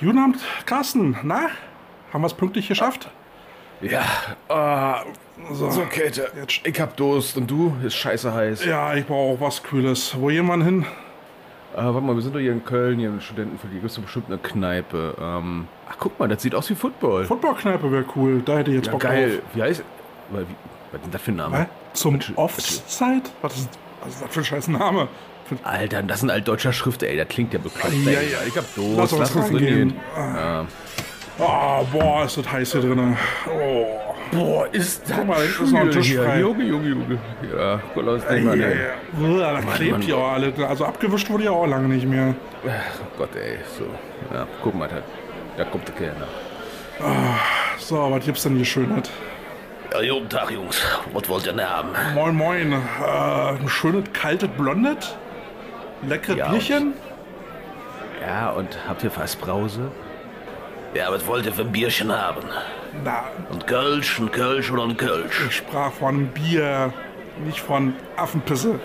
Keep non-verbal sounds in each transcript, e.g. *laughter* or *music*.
Guten Abend, Carsten. Na, haben wir es pünktlich geschafft? Ja, äh, so. so Käthe, Jetzt- ich hab Durst und du? Ist scheiße heiß. Ja, ich brauche auch was Kühles. Wo jemand hin? Äh, warte mal, wir sind doch hier in Köln, hier in Studentenviertel. Gibt es bestimmt eine Kneipe. Ähm, ach, guck mal, das sieht aus wie Football. Footballkneipe wäre cool. Da hätte ich jetzt ja, Bock geil. Wie heißt. Weil, wie, was ist denn das für ein drauf. Name? Hä? Zum Offside? Was ist, was ist das für ein scheiß Name? Alter, das ist ein altdeutscher Schrift, ey. Das klingt ja bekloppt. Ja, ja. Ich hab Lass Durst. uns Lass uns reingehen. hingehen. Ja. oh, boah, ist das heiß hier drin. Oh. Boah, ist das Guck mal, da ist noch ein Tisch frei. Junge, Junge, Junge. Ja, guck mal, aus Ja, dem ja, Mann, ja. ey. Uah, Das klebt Mann. hier auch alle. Also abgewischt wurde ja auch lange nicht mehr. Ach Gott, ey. So. Ja, guck mal, da, da kommt der Kellner. So, was gibt's denn hier Schönes? Ja, guten Tag, Jungs. Was wollt ihr denn haben? Moin, moin. Äh, ein schönes, kaltes Blondet? Leckere Ja, Bierchen? Ja, und habt ihr Fassbrause? Ja, was wollt ihr für ein Bierchen haben? Na, Ein Kölsch, ein Kölsch oder ein Kölsch? ich sprach von Bier, nicht von Affenpisse.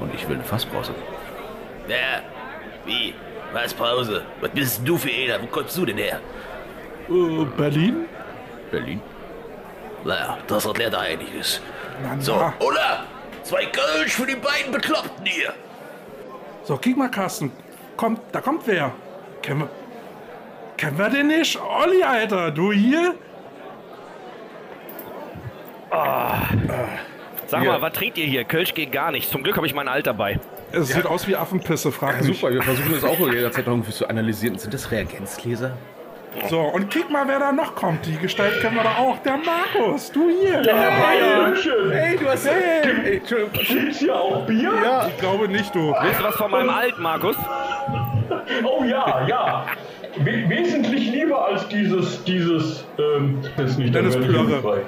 Und ich will eine Fassbrause. Ja, wie? Was Pause? Was bist du für einer? Wo kommst du denn her? Äh, Berlin? Berlin? Naja, das erklärt einiges. Na, So, na. oder? Zwei Kölsch für die beiden Bekloppten hier. So, kick mal, Carsten. Kommt, da kommt wer. Kennen wir, kennen wir den nicht? Olli, Alter, du hier? Sag Ja. mal, was trinkt ihr hier? Kölsch geht gar nicht. Zum Glück habe ich mein Alt dabei. Es sieht aus wie Affenpisse, frag Ja, mich. super, wir versuchen das auch jederzeit irgendwie zu analysieren. Sind das Reagenzgläser? So, und kick mal, wer da noch kommt. Die Gestalt kennen wir da auch. Der Markus, du hier. Hey, du hast. Hey, hey. Gibt's hier auch Bier? Ja, Ich glaube nicht, du. Willst du was von meinem Alt, Markus? *laughs* Oh ja, ja. We wesentlich lieber als dieses, dieses, ähm, das ist nicht Dennis der Plörre.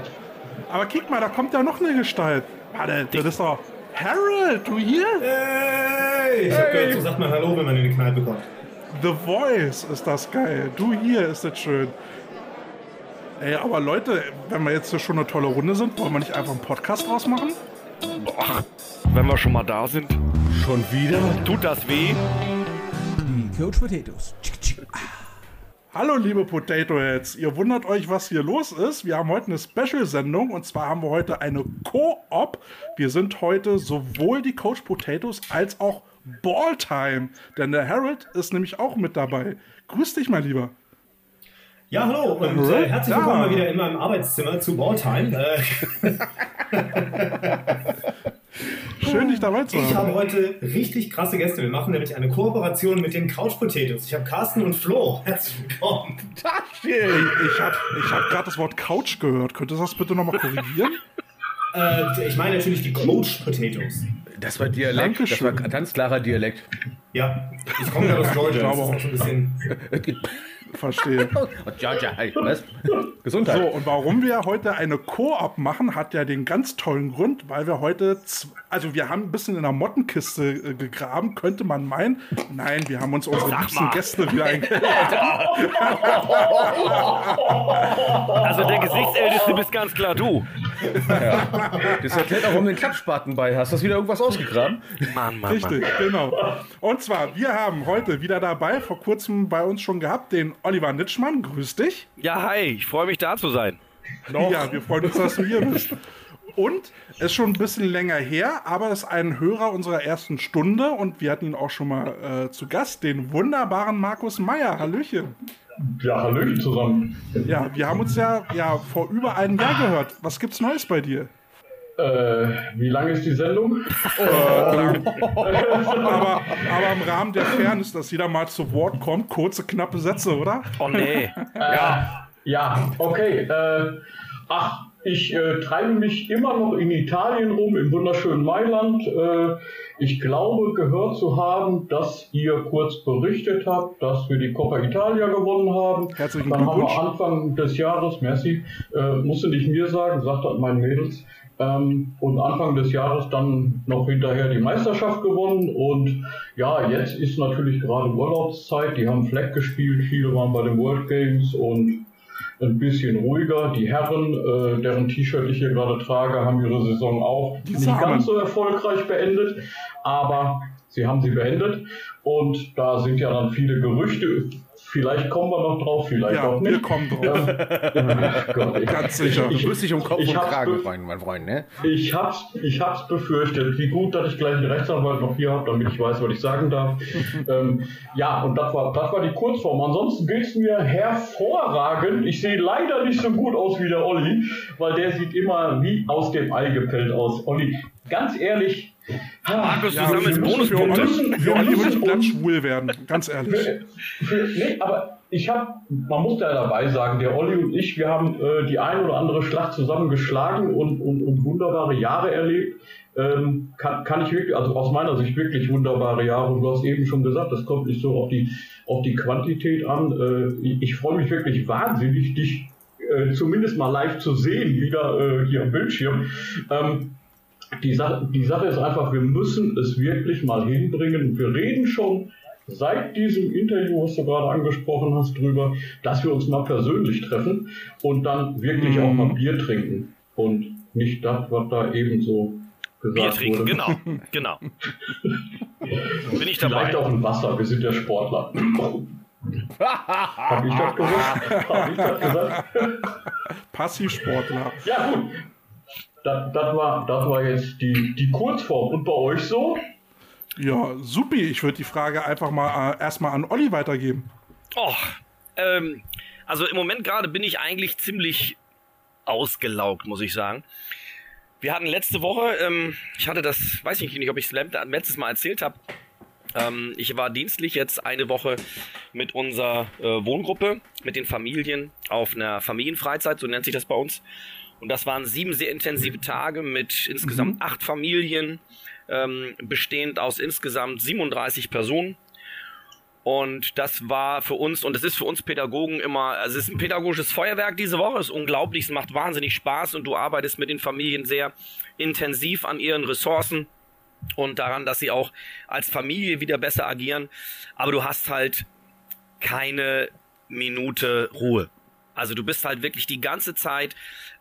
Aber kick mal, da kommt ja noch eine Gestalt. Warte, das ist doch... Harold, du hier? Hey! Ich hab gehört, so sagt man Hallo, wenn man in die Kneipe kommt. The Voice ist das geil. Du hier ist das schön. Ey, aber Leute, wenn wir jetzt hier schon eine tolle Runde sind, wollen wir nicht einfach einen Podcast draus machen? Wenn wir schon mal da sind. schon wieder? Tut das weh? Die Coach Potatoes. Hallo liebe Potato Heads, ihr wundert euch, was hier los ist. Wir haben heute eine Special-Sendung und zwar haben wir heute eine Co-op. Wir sind heute sowohl die Coach Potatoes als auch Balltime, denn der Harold ist nämlich auch mit dabei. Grüß dich mal lieber. Ja, hallo und äh, herzlich willkommen mal wieder in meinem Arbeitszimmer zu Balltime. Äh, *laughs* Schön, dich dabei zu ich haben. habe heute richtig krasse Gäste. Wir machen nämlich eine Kooperation mit den Couch Potatoes. Ich habe Carsten und Flo. Herzlich willkommen. Ich, ich habe ich hab gerade das Wort Couch gehört. Könntest du das bitte nochmal korrigieren? Äh, ich meine natürlich die Coach Potatoes. Das war Dialekt. Das war ganz klarer Dialekt. Ja, ich komme gerade aus Georgia. Das ist auch so ein bisschen. Verstehe. *laughs* Und Georgia, hey, was? Gesundheit. So, und warum wir heute eine Koop machen, hat ja den ganz tollen Grund, weil wir heute, also wir haben ein bisschen in der Mottenkiste äh, gegraben, könnte man meinen. Nein, wir haben uns unsere liebsten mal. Gäste wieder eingeladen. *laughs* *laughs* Also der Gesichtsälteste bist ganz klar du. Das erklärt auch, warum du den Klappspaten bei hast. Hast du wieder irgendwas ausgegraben? Mann, Mann, Mann. Richtig, genau. Und zwar, wir haben heute wieder dabei, vor kurzem bei uns schon gehabt, den Oliver Nitschmann. Grüß dich. Ja, hi, ich freue mich da zu sein. Ja, wir freuen uns, dass du hier bist. Und es ist schon ein bisschen länger her, aber es ist ein Hörer unserer ersten Stunde und wir hatten ihn auch schon mal äh, zu Gast, den wunderbaren Markus Meyer. Hallöchen. Ja, Hallöchen zusammen. Ja, wir haben uns ja, ja vor über einem Jahr gehört. Was gibt's Neues bei dir? Äh, wie lang ist die Sendung? Aber, aber im Rahmen der Fairness, dass jeder mal zu Wort kommt, kurze, knappe Sätze, oder? Oh nee. Ja. Ja, okay. Äh, ach, ich äh, treibe mich immer noch in Italien rum, im wunderschönen Mailand. Äh, ich glaube, gehört zu haben, dass ihr kurz berichtet habt, dass wir die Coppa Italia gewonnen haben. Herzlichen Dann haben Glückwunsch. wir Anfang des Jahres, merci, äh, musste nicht mir sagen, sagt das meinen Mädels. Ähm, und Anfang des Jahres dann noch hinterher die Meisterschaft gewonnen. Und ja, jetzt ist natürlich gerade Urlaubszeit. Die haben Flag gespielt, viele waren bei den World Games und ein bisschen ruhiger. Die Herren, äh, deren T-Shirt ich hier gerade trage, haben ihre Saison auch nicht ganz so erfolgreich beendet. Aber sie haben sie beendet und da sind ja dann viele Gerüchte. Vielleicht kommen wir noch drauf, vielleicht Ja, auch nicht. wir kommen drauf. *laughs* Gott, ich, Ganz sicher. Du wirst dich um Kopf Ich und Kragen freuen, mein Freund, ne? ich hab's, ich hab's befürchtet. Wie gut, dass ich gleich einen Rechtsanwalt noch hier habe, damit ich weiß, was ich sagen darf. *laughs* ähm, ja, und das war, das war die Kurzform. Ansonsten geht's mir hervorragend. Ich sehe leider nicht so gut aus wie der Olli, weil der sieht immer wie aus dem Ei gepellt aus. Olli, ganz ehrlich. Markus, du Ja, sammelst wir müssen für Bonuspunkte. Wir würde müssen glatt uns- schwul werden, ganz ehrlich. Für, für, nee, aber ich habe, man muss da dabei sagen, der Olli und ich, wir haben äh, die ein oder andere Schlacht zusammen geschlagen und, und, und wunderbare Jahre erlebt. Ähm, kann, kann ich wirklich, also aus meiner Sicht wirklich wunderbare Jahre. Und du hast eben schon gesagt, das kommt nicht so auf die, auf die Quantität an. Äh, ich ich freue mich wirklich wahnsinnig, dich äh, zumindest mal live zu sehen, wieder äh, hier am Bildschirm. Ähm, die Sache, die Sache ist einfach, wir müssen es wirklich mal hinbringen. Wir reden schon seit diesem Interview, was du gerade angesprochen hast, drüber, dass wir uns mal persönlich treffen und dann wirklich auch mal Bier trinken. Und nicht das, was da eben so gesagt Bier trinken, wurde. genau, genau. *laughs* Bin ich dabei. Vielleicht auch ein Wasser, wir sind ja Sportler. *laughs* Hab ich das gesagt? Hab ich das gesagt? Passivsportler. Ja, gut. Das, das, war, das war jetzt die, die Kurzform. Und bei euch so? Ja, supi. Ich würde die Frage einfach mal äh, erstmal an Olli weitergeben. Oh, ähm, also im Moment gerade bin ich eigentlich ziemlich ausgelaugt, muss ich sagen. Wir hatten letzte Woche, ähm, ich hatte das, weiß ich nicht, ob ich es letztes Mal erzählt habe. Ähm, ich war dienstlich jetzt eine Woche mit unserer äh, Wohngruppe, mit den Familien auf einer Familienfreizeit, so nennt sich das bei uns. Und das waren sieben sehr intensive Tage mit insgesamt acht Familien, ähm, bestehend aus insgesamt 37 Personen. Und das war für uns, und es ist für uns Pädagogen immer, also es ist ein pädagogisches Feuerwerk diese Woche, es ist unglaublich, es macht wahnsinnig Spaß und du arbeitest mit den Familien sehr intensiv an ihren Ressourcen und daran, dass sie auch als Familie wieder besser agieren. Aber du hast halt keine Minute Ruhe. Also du bist halt wirklich die ganze Zeit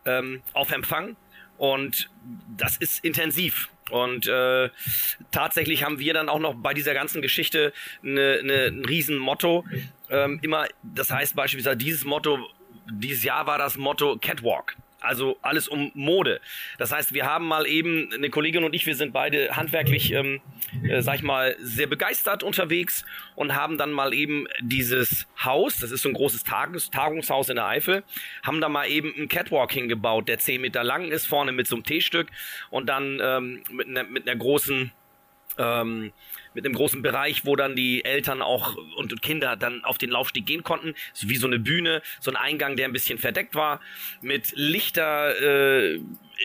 ähm, auf Empfang und das ist intensiv. Und äh, tatsächlich haben wir dann auch noch bei dieser ganzen Geschichte eine, eine, ein Riesenmotto. Ähm, immer, das heißt beispielsweise dieses Motto, dieses Jahr war das Motto Catwalk. Also alles um Mode. Das heißt, wir haben mal eben, eine Kollegin und ich, wir sind beide handwerklich, ähm, äh, sag ich mal, sehr begeistert unterwegs und haben dann mal eben dieses Haus, das ist so ein großes Tagungs Tagungshaus in der Eifel, haben da mal eben einen Catwalk hingebaut, der 10 Meter lang ist, vorne mit so einem T-Stück und dann ähm, mit, einer, mit einer großen ähm, mit einem großen Bereich, wo dann die Eltern auch und Kinder dann auf den Laufsteg gehen konnten, so wie so eine Bühne, so ein Eingang, der ein bisschen verdeckt war, mit Lichter, äh,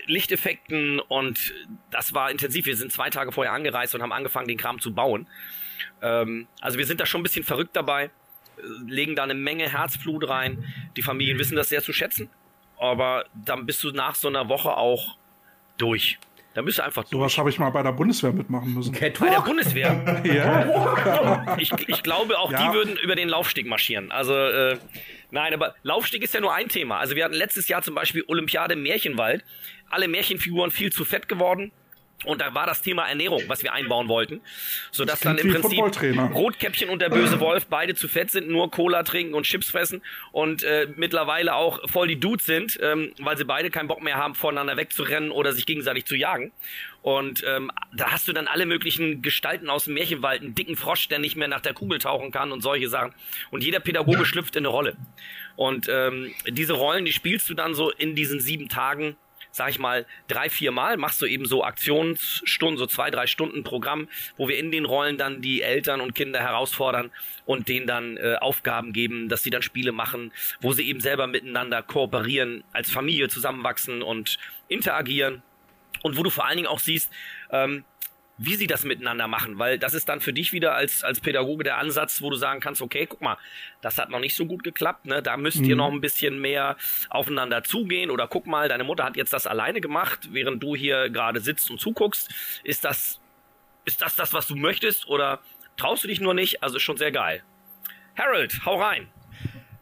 Lichteffekten und das war intensiv. Wir sind zwei Tage vorher angereist und haben angefangen, den Kram zu bauen. Ähm, also wir sind da schon ein bisschen verrückt dabei, äh, legen da eine Menge Herzblut rein. Die Familien wissen das sehr zu schätzen, aber dann bist du nach so einer Woche auch durch. Dann bist du einfach durch. Sowas habe ich mal bei der Bundeswehr mitmachen müssen. Bei der Bundeswehr. *laughs* Ja, Ich, ich glaube, auch Ja. die würden über den Laufsteg marschieren. Also, äh, nein, aber Laufsteg ist ja nur ein Thema. Also, wir hatten letztes Jahr zum Beispiel Olympiade Märchenwald. Alle Märchenfiguren viel zu fett geworden. Und da war das Thema Ernährung, was wir einbauen wollten. Sodass dann im Prinzip. Rotkäppchen und der böse Wolf beide zu fett sind, nur Cola trinken und Chips fressen und äh, mittlerweile auch voll die Dudes sind, ähm, weil sie beide keinen Bock mehr haben, voneinander wegzurennen oder sich gegenseitig zu jagen. Und ähm, da hast du dann alle möglichen Gestalten aus dem Märchenwald, einen dicken Frosch, der nicht mehr nach der Kugel tauchen kann und solche Sachen. Und jeder Pädagoge schlüpft in eine Rolle. Und ähm, diese Rollen, die spielst du dann so in diesen sieben Tagen sag ich mal, drei, vier Mal machst du eben so Aktionsstunden, so zwei, drei Stunden Programm, wo wir in den Rollen dann die Eltern und Kinder herausfordern und denen dann äh, Aufgaben geben, dass sie dann Spiele machen, wo sie eben selber miteinander kooperieren, als Familie zusammenwachsen und interagieren. Und wo du vor allen Dingen auch siehst, ähm, wie sie das miteinander machen, weil das ist dann für dich wieder als, als Pädagoge der Ansatz, wo du sagen kannst, okay, guck mal, das hat noch nicht so gut geklappt, ne? da müsst ihr noch ein bisschen mehr aufeinander zugehen oder guck mal, deine Mutter hat jetzt das alleine gemacht, während du hier gerade sitzt und zuguckst. Ist das, ist das das, was du möchtest oder traust du dich nur nicht? Also ist schon sehr geil. Harold, hau rein.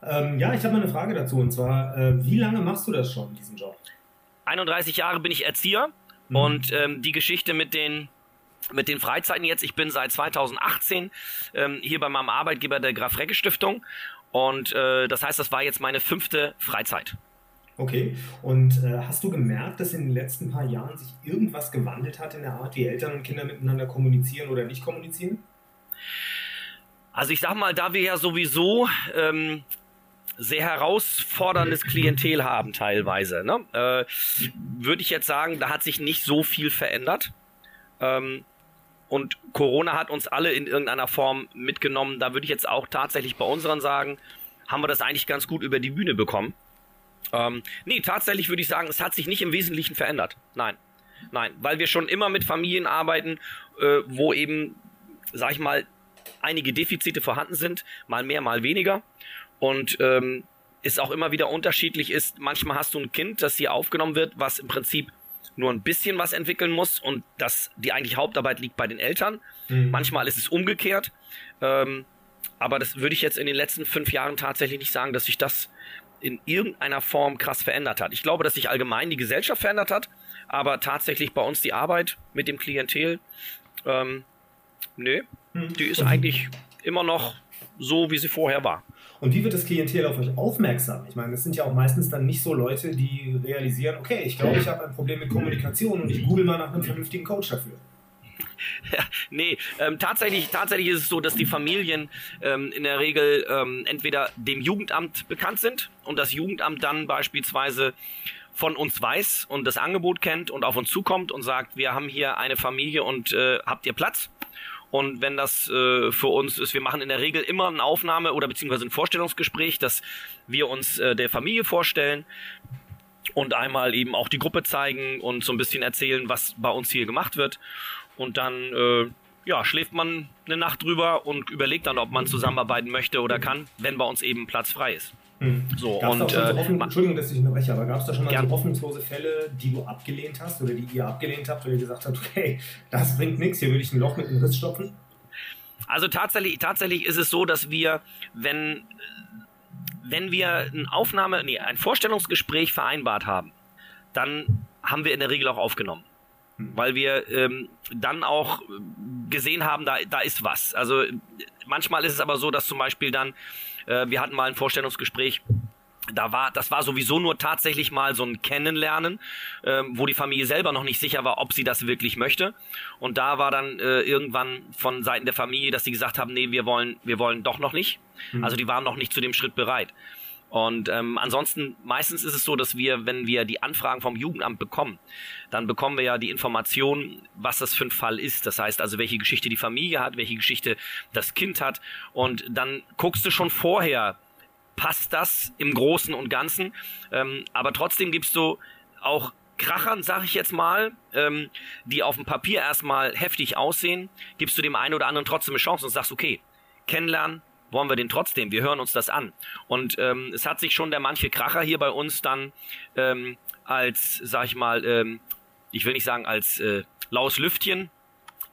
Ähm, ja, ich habe mal eine Frage dazu und zwar, äh, wie lange machst du das schon, diesen Job? 31 Jahre bin ich Erzieher Mhm. und ähm, die Geschichte mit den mit den Freizeiten jetzt. Ich bin seit 2018 ähm, hier bei meinem Arbeitgeber der Graf Recke Stiftung und äh, das heißt, das war jetzt meine fünfte Freizeit. Okay, und äh, hast du gemerkt, dass in den letzten paar Jahren sich irgendwas gewandelt hat in der Art, wie Eltern und Kinder miteinander kommunizieren oder nicht kommunizieren? Also ich sag mal, da wir ja sowieso ähm, sehr herausforderndes Klientel haben teilweise, ne, äh, würde ich jetzt sagen, da hat sich nicht so viel verändert. Ähm, und Corona hat uns alle in irgendeiner Form mitgenommen. Da würde ich jetzt auch tatsächlich bei unseren sagen, haben wir das eigentlich ganz gut über die Bühne bekommen. Ähm, nee, tatsächlich würde ich sagen, es hat sich nicht im Wesentlichen verändert. Nein. Nein, weil wir schon immer mit Familien arbeiten, äh, wo eben, sag ich mal, einige Defizite vorhanden sind, mal mehr, mal weniger. Und ähm, es auch immer wieder unterschiedlich ist. Manchmal hast du ein Kind, das hier aufgenommen wird, was im Prinzip nur ein bisschen was entwickeln muss und dass die eigentlich Hauptarbeit liegt bei den Eltern. Mhm. Manchmal ist es umgekehrt. Ähm, aber das würde ich jetzt in den letzten fünf Jahren tatsächlich nicht sagen, dass sich das in irgendeiner Form krass verändert hat. Ich glaube, dass sich allgemein die Gesellschaft verändert hat, aber tatsächlich bei uns die Arbeit mit dem Klientel, ähm, nö, hm. die ist eigentlich immer noch so, wie sie vorher war. Und wie wird das Klientel auf euch aufmerksam? Ich meine, es sind ja auch meistens dann nicht so Leute, die realisieren, okay, ich glaube, ich habe ein Problem mit Kommunikation und ich google mal nach einem vernünftigen Coach dafür. Ja, nee, ähm, tatsächlich, tatsächlich ist es so, dass die Familien ähm, in der Regel ähm, entweder dem Jugendamt bekannt sind und das Jugendamt dann beispielsweise von uns weiß und das Angebot kennt und auf uns zukommt und sagt, wir haben hier eine Familie und äh, habt ihr Platz? Und wenn das äh, für uns ist, wir machen in der Regel immer eine Aufnahme oder beziehungsweise ein Vorstellungsgespräch, dass wir uns äh, der Familie vorstellen und einmal eben auch die Gruppe zeigen und so ein bisschen erzählen, was bei uns hier gemacht wird. Und dann äh, ja, schläft man eine Nacht drüber und überlegt dann, ob man zusammenarbeiten möchte oder kann, wenn bei uns eben Platz frei ist. Hm. So, gab's und, da so offen, Entschuldigung, dass ich unterbreche, aber gab es da schon mal gern. so hoffnungslose Fälle, die du abgelehnt hast oder die ihr abgelehnt habt, oder ihr gesagt habt, *laughs* okay, das bringt nichts, hier will ich ein Loch mit einem Riss stopfen? Also tatsächlich, tatsächlich ist es so, dass wir, wenn, wenn wir eine Aufnahme, nee, ein Vorstellungsgespräch vereinbart haben, dann haben wir in der Regel auch aufgenommen. Hm. Weil wir ähm, dann auch gesehen haben, da, da ist was. Also manchmal ist es aber so, dass zum Beispiel dann, äh, wir hatten mal ein Vorstellungsgespräch, da war, das war sowieso nur tatsächlich mal so ein Kennenlernen, äh, wo die Familie selber noch nicht sicher war, ob sie das wirklich möchte. Und da war dann äh, irgendwann von Seiten der Familie, dass sie gesagt haben, nee, wir wollen, wir wollen doch noch nicht. Mhm. Also die waren noch nicht zu dem Schritt bereit. Und ähm, ansonsten, meistens ist es so, dass wir, wenn wir die Anfragen vom Jugendamt bekommen, dann bekommen wir ja die Information, was das für ein Fall ist. Das heißt also, welche Geschichte die Familie hat, welche Geschichte das Kind hat. Und dann guckst du schon vorher, passt das im Großen und Ganzen. Ähm, aber trotzdem gibst du auch Krachern, sag ich jetzt mal, ähm, die auf dem Papier erstmal heftig aussehen, gibst du dem einen oder anderen trotzdem eine Chance und sagst, okay, kennenlernen, wollen wir den trotzdem, wir hören uns das an. Und ähm, es hat sich schon der manche Kracher hier bei uns dann ähm, als, sag ich mal, ähm, ich will nicht sagen als äh, laues Lüftchen,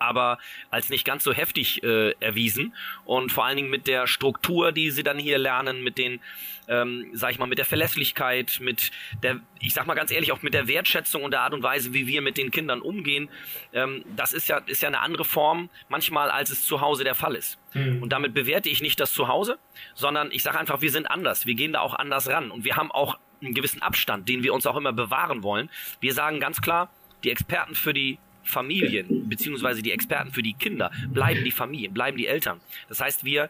aber als nicht ganz so heftig äh, erwiesen und vor allen Dingen mit der Struktur, die sie dann hier lernen, mit den, ähm, sag ich mal, mit der Verlässlichkeit, mit der, ich sag mal ganz ehrlich, auch mit der Wertschätzung und der Art und Weise, wie wir mit den Kindern umgehen, ähm, das ist ja, ist ja eine andere Form manchmal, als es zu Hause der Fall ist. Mhm. Und damit bewerte ich nicht das Zuhause, sondern ich sage einfach, wir sind anders, wir gehen da auch anders ran und wir haben auch einen gewissen Abstand, den wir uns auch immer bewahren wollen. Wir sagen ganz klar, die Experten für die Familien, beziehungsweise die Experten für die Kinder, bleiben die Familien, bleiben die Eltern. Das heißt, wir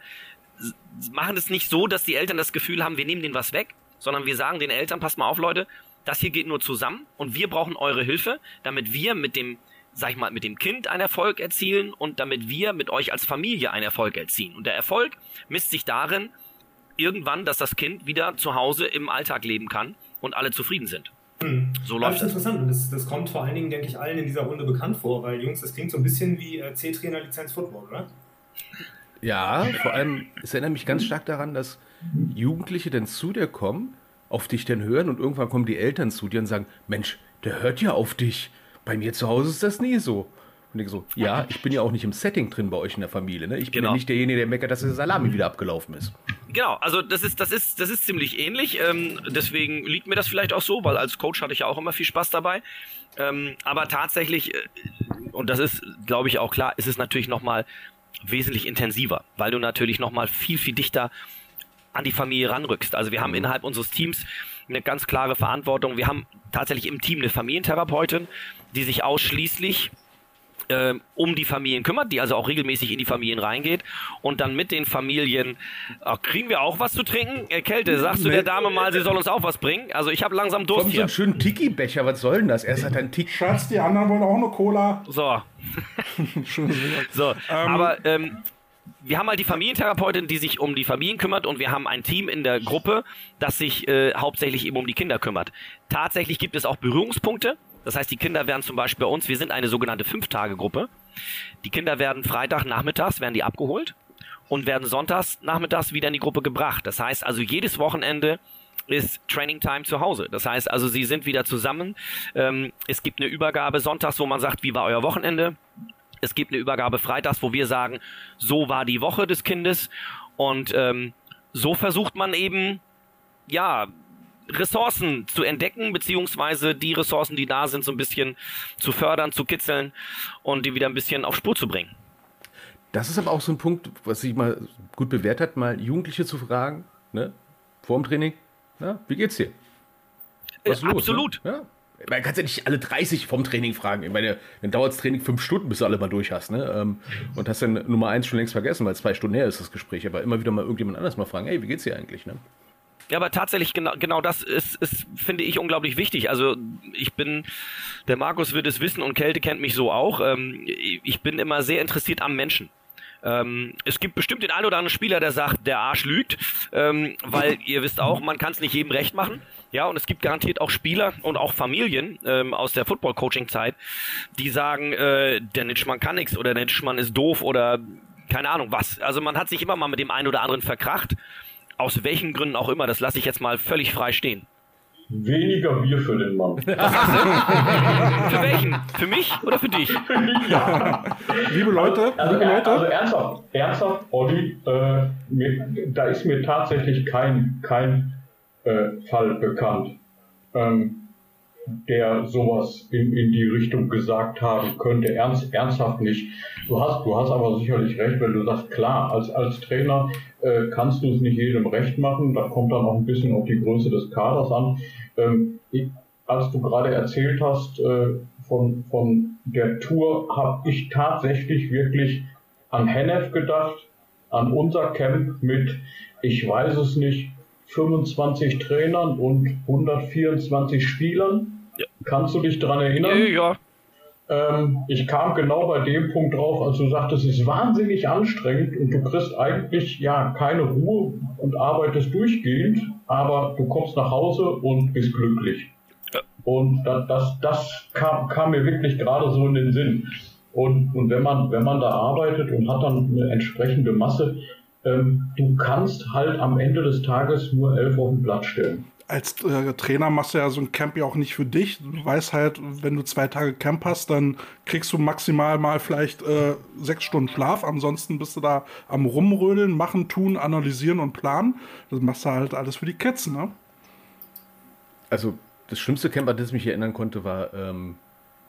machen es nicht so, dass die Eltern das Gefühl haben, wir nehmen denen was weg, sondern wir sagen den Eltern, passt mal auf, Leute, das hier geht nur zusammen und wir brauchen eure Hilfe, damit wir mit dem, sag ich mal, mit dem Kind einen Erfolg erzielen und damit wir mit euch als Familie einen Erfolg erzielen. Und der Erfolg misst sich darin, irgendwann, dass das Kind wieder zu Hause im Alltag leben kann und alle zufrieden sind. Hm. So läuft das. ist interessant. Das, das kommt vor allen Dingen, denke ich, allen in dieser Runde bekannt vor, weil Jungs, das klingt so ein bisschen wie äh, C-Trainer Lizenz Football, oder? Ja, vor allem, es erinnert mich ganz stark daran, dass Jugendliche dann zu dir kommen, auf dich dann hören und irgendwann kommen die Eltern zu dir und sagen, Mensch, der hört ja auf dich. Bei mir zu Hause ist das nie so. Und ich so, ja, ich bin ja auch nicht im Setting drin bei euch in der Familie. Ne? Ich bin genau. ja nicht derjenige, der meckert, dass der Salami wieder abgelaufen ist. Genau, also das ist, das ist, das ist ziemlich ähnlich. Ähm, deswegen liegt mir das vielleicht auch so, weil als Coach hatte ich ja auch immer viel Spaß dabei. Ähm, aber tatsächlich, äh, und das ist, glaube ich, auch klar, ist es natürlich nochmal wesentlich intensiver, weil du natürlich nochmal viel, viel dichter an die Familie ranrückst. Also wir haben mhm. innerhalb unseres Teams eine ganz klare Verantwortung. Wir haben tatsächlich im Team eine Familientherapeutin, die sich ausschließlich äh, um die Familien kümmert, die also auch regelmäßig in die Familien reingeht und dann mit den Familien ach, kriegen wir auch was zu trinken? Äh, Kälte, sagst du der Dame mal, sie soll uns auch was bringen? Also ich habe langsam Durst Komm, hier. so einen schönen Tiki-Becher, was soll denn das? Erst hat ein Tiki. Schatz, die anderen wollen auch eine Cola. So. *laughs* so, ähm, aber ähm, wir haben halt die Familientherapeutin, die sich um die Familien kümmert und wir haben ein Team in der Gruppe, das sich äh, hauptsächlich eben um die Kinder kümmert. Tatsächlich gibt es auch Berührungspunkte. Das heißt, die Kinder werden zum Beispiel bei uns, wir sind eine sogenannte Fünf-Tage-Gruppe. Die Kinder werden Freitag nachmittags, werden die abgeholt und werden sonntags nachmittags wieder in die Gruppe gebracht. Das heißt also, jedes Wochenende ist Training Time zu Hause. Das heißt also, sie sind wieder zusammen. Ähm, es gibt eine Übergabe sonntags, wo man sagt, wie war euer Wochenende? Es gibt eine Übergabe freitags, wo wir sagen, so war die Woche des Kindes. Und ähm, so versucht man eben, ja, Ressourcen zu entdecken, beziehungsweise die Ressourcen, die da sind, so ein bisschen zu fördern, zu kitzeln und die wieder ein bisschen auf Spur zu bringen. Das ist aber auch so ein Punkt, was sich mal gut bewährt hat, mal Jugendliche zu fragen, ne? Vor dem Training, na, wie geht's dir? Was ist los, Absolut. Ne? Ja? Man kann ja nicht alle 30 vom Training fragen. Ich meine, dann dauert das Training fünf Stunden, bis du alle mal durch hast. Ne? Ähm, und hast dann Nummer eins schon längst vergessen, weil zwei Stunden her ist das Gespräch. Aber immer wieder mal irgendjemand anders mal fragen, hey, wie geht's dir eigentlich? Ne? Ja, aber tatsächlich genau, genau das ist, ist, finde ich, unglaublich wichtig. Also ich bin, der Markus wird es wissen und Kälte kennt mich so auch. Ähm, ich bin immer sehr interessiert am Menschen. Ähm, es gibt bestimmt den einen oder anderen Spieler, der sagt, der Arsch lügt, ähm, weil *laughs* ihr wisst auch, man kann es nicht jedem recht machen. Ja, und es gibt garantiert auch Spieler und auch Familien ähm, aus der Football-Coaching-Zeit, die sagen, äh, der Nitschmann kann nichts oder der Nitschmann ist doof oder keine Ahnung was. Also man hat sich immer mal mit dem einen oder anderen verkracht aus welchen Gründen auch immer, das lasse ich jetzt mal völlig frei stehen. Weniger Bier für den Mann. *laughs* für welchen? Für mich oder für dich? ja. Liebe Leute, also, liebe Leute. Also ernsthaft, ernsthaft, Olli, äh, mir, da ist mir tatsächlich kein, kein äh, Fall bekannt. Ähm, der sowas in, in die Richtung gesagt haben könnte. Ernst, ernsthaft nicht. Du hast, du hast aber sicherlich recht, wenn du sagst, klar, als, als Trainer äh, kannst du es nicht jedem recht machen. Da kommt dann auch ein bisschen auf die Größe des Kaders an. Ähm, ich, als du gerade erzählt hast äh, von, von der Tour, habe ich tatsächlich wirklich an Hennef gedacht, an unser Camp mit, ich weiß es nicht, 25 Trainern und 124 Spielern. Ja. Kannst du dich daran erinnern? Ja. ja. Ähm, ich kam genau bei dem Punkt drauf, als du sagtest, es ist wahnsinnig anstrengend und du kriegst eigentlich ja keine Ruhe und arbeitest durchgehend, aber du kommst nach Hause und bist glücklich. Ja. Und das, das, das kam, kam, mir wirklich gerade so in den Sinn. Und, und wenn man, wenn man da arbeitet und hat dann eine entsprechende Masse, ähm, du kannst halt am Ende des Tages nur elf auf den Platz stellen als äh, Trainer machst du ja so ein Camp ja auch nicht für dich. Du weißt halt, wenn du zwei Tage Camp hast, dann kriegst du maximal mal vielleicht äh, sechs Stunden Schlaf. Ansonsten bist du da am Rumrödeln, machen, tun, analysieren und planen. Das machst du halt alles für die Kids, ne? Also das schlimmste Camp, an das ich mich erinnern konnte, war, ähm,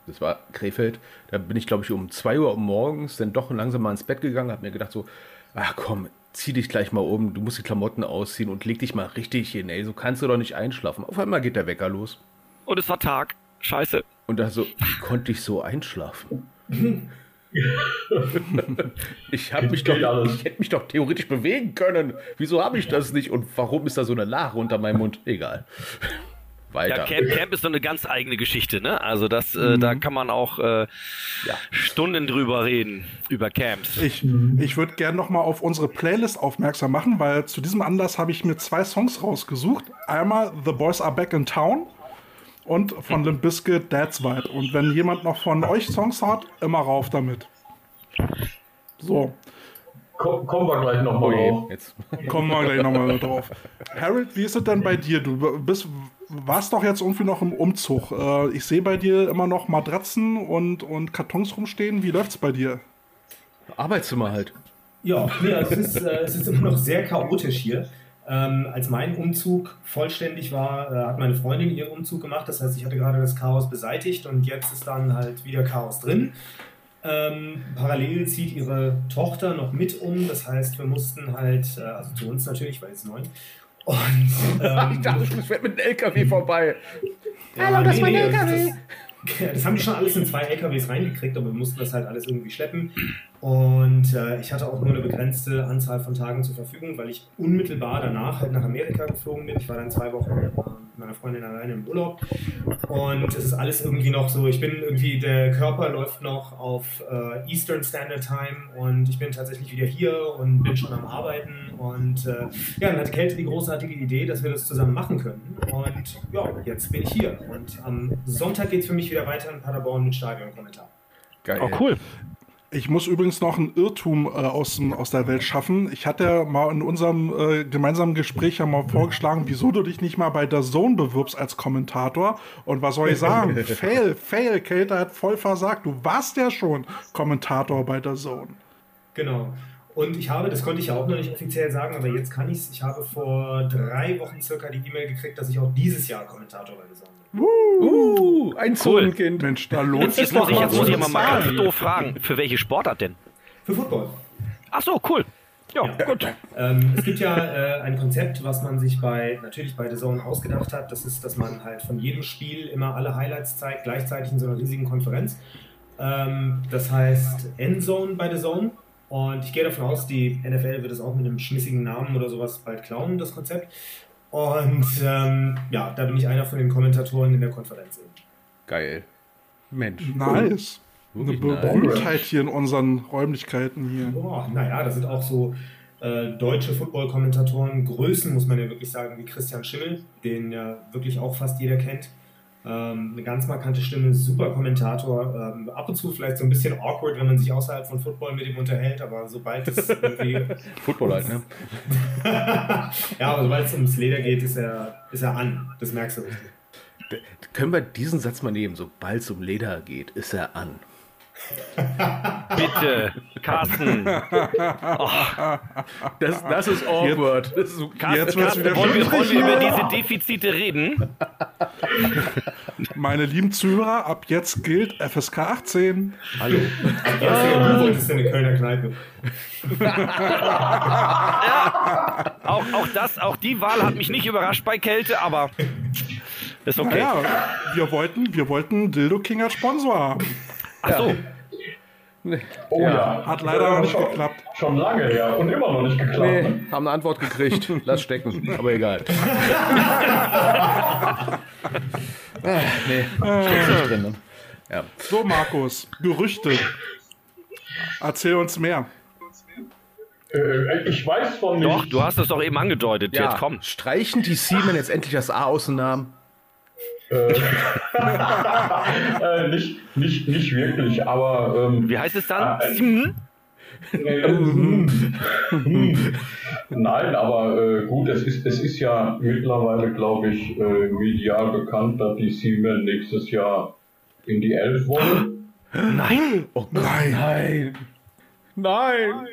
das war Krefeld. Da bin ich, glaube ich, um zwei Uhr morgens dann doch langsam mal ins Bett gegangen, habe mir gedacht so, ach komm, zieh dich gleich mal um, du musst die Klamotten ausziehen und leg dich mal richtig hin, ey, so kannst du doch nicht einschlafen. Auf einmal geht der Wecker los. Und es war Tag. Scheiße. Und da so, wie konnte ich so einschlafen? *laughs* ich habe mich doch, ich hätte mich doch theoretisch bewegen können. Wieso habe ich das nicht? Und warum ist da so eine Lache unter meinem Mund? Egal weiter. Ja, Camp, Camp ist so eine ganz eigene Geschichte, ne? Also das, äh, mhm. da kann man auch äh, ja. Stunden drüber reden, über Camps. Ich, ich würde gerne nochmal auf unsere Playlist aufmerksam machen, weil zu diesem Anlass habe ich mir zwei Songs rausgesucht. Einmal The Boys Are Back in Town und von Limp Bizkit Dad's White. Und wenn jemand noch von euch Songs hat, immer rauf damit. So. Komm, kommen wir gleich nochmal oh drauf. Jetzt. Kommen wir gleich nochmal drauf. Harold, wie ist es denn bei dir? Du bist, warst doch jetzt irgendwie noch im Umzug. Äh, ich sehe bei dir immer noch Matratzen und, und Kartons rumstehen. Wie läuft es bei dir? Arbeitszimmer halt. Ja, nee, es, ist, äh, es ist immer noch sehr chaotisch hier. Ähm, als mein Umzug vollständig war, äh, hat meine Freundin ihren Umzug gemacht. Das heißt, ich hatte gerade das Chaos beseitigt und jetzt ist dann halt wieder Chaos drin. Ähm, parallel zieht ihre Tochter noch mit um. Das heißt, wir mussten halt, äh, also zu uns natürlich, weil es neun. Und, *laughs* ähm, ich dachte, es fährt mit einem LKW vorbei. ja, Hallo, das nee, war ein LKW. Das, *laughs* das, haben die schon alles in zwei LKWs reingekriegt, aber wir mussten das halt alles irgendwie schleppen. Und äh, ich hatte auch nur eine begrenzte Anzahl von Tagen zur Verfügung, weil ich unmittelbar danach halt nach Amerika geflogen bin. Ich war dann zwei Wochen äh, mit meiner Freundin alleine im Urlaub. Und es ist alles irgendwie noch so, ich bin irgendwie, der Körper läuft noch auf äh, Eastern Standard Time und ich bin tatsächlich wieder hier und bin schon am Arbeiten. Und äh, ja, dann hatte Kälte die großartige Idee, dass wir das zusammen machen können. Und ja, jetzt bin ich hier. Und am Sonntag geht es für mich wieder weiter in Paderborn mit Stadionkommentar. Geil. Oh, cool. Ich muss übrigens noch einen Irrtum äh, aus, aus der Welt schaffen. Ich hatte ja mal in unserem äh, gemeinsamen Gespräch ja mal vorgeschlagen, wieso du dich nicht mal bei der Zone bewirbst als Kommentator. Und was soll ich sagen? *laughs* fail, fail, Kate hat voll versagt. Du warst ja schon Kommentator bei der Zone. Genau. Und ich habe, das konnte ich ja auch noch nicht offiziell sagen, aber jetzt kann ich es. Ich habe vor drei Wochen circa die E-Mail gekriegt, dass ich auch dieses Jahr Kommentator bei der Zone bin. Uh, ein cool. Zonenkind. Mensch, da lohnt sich Jetzt muss ich, jetzt muss ich mal ganz doof fragen. Für welche Sportart denn? Für Football. Ach so, cool. Ja, ja. gut. Ähm, es gibt ja äh, ein Konzept, was man sich bei natürlich bei The Zone ausgedacht hat. Das ist, dass man halt von jedem Spiel immer alle Highlights zeigt, gleichzeitig in so einer riesigen Konferenz. Ähm, das heißt Endzone bei The Zone. Und ich gehe davon aus, die NFL wird es auch mit einem schmissigen Namen oder sowas bald klauen, das Konzept. Und ähm, ja, da bin ich einer von den Kommentatoren in der Konferenz. Geil. Mensch. Nice. Eine Berühmtheit hier in unseren Räumlichkeiten hier. Boah, naja, da sind auch so äh, deutsche Football-Kommentatoren, Größen, muss man ja wirklich sagen, wie Christian Schimmel, den ja wirklich auch fast jeder kennt. Ähm, eine ganz markante Stimme, super Kommentator. Ähm, ab und zu vielleicht so ein bisschen awkward, wenn man sich außerhalb von Football mit ihm unterhält, aber sobald es *laughs* irgendwie. Football halt, ne? *laughs* ja, aber sobald es ums Leder geht, ist er, ist er an. Das merkst du richtig. Können wir diesen Satz mal nehmen? Sobald es um Leder geht, ist er an. *laughs* Bitte, Carsten. Oh. Das, das ist awkward. Das ist, Carsten, jetzt Carsten, wieder wollen, wir, wollen wir über diese Defizite reden? Meine lieben Zuhörer, ab jetzt gilt FSK 18. Hallo. Ja, du wolltest eine Kölner Kneipe. ja, auch, auch, das, auch die Wahl hat mich nicht überrascht bei Kälte, aber ist okay. Ja, wir wollten, wir wollten Dildo King als Sponsor haben. Ach so. Oh ja. ja. Hat leider noch nicht schon, geklappt. Schon lange, ja. Und immer noch nicht geklappt. Nee, ne? haben eine Antwort gekriegt. Lass stecken. Aber egal. *laughs* ah, nee, steckst nicht drin. Ne? Ja. So, Markus, Gerüchte. Erzähl uns mehr. Äh, ich weiß von nicht. Doch, du hast es doch eben angedeutet. Ja. Jetzt komm. Streichen die Siemen jetzt endlich das A aus dem Namen? Äh, *laughs* äh, nicht, nicht, nicht wirklich, aber. Ähm, Wie heißt es dann? Äh, Nein, aber äh, gut, es ist, es ist ja mittlerweile, glaube ich, äh, medial bekannt, dass die Siemens nächstes Jahr in die Elf wollen. Nein! Oh nein! Nein! Nein!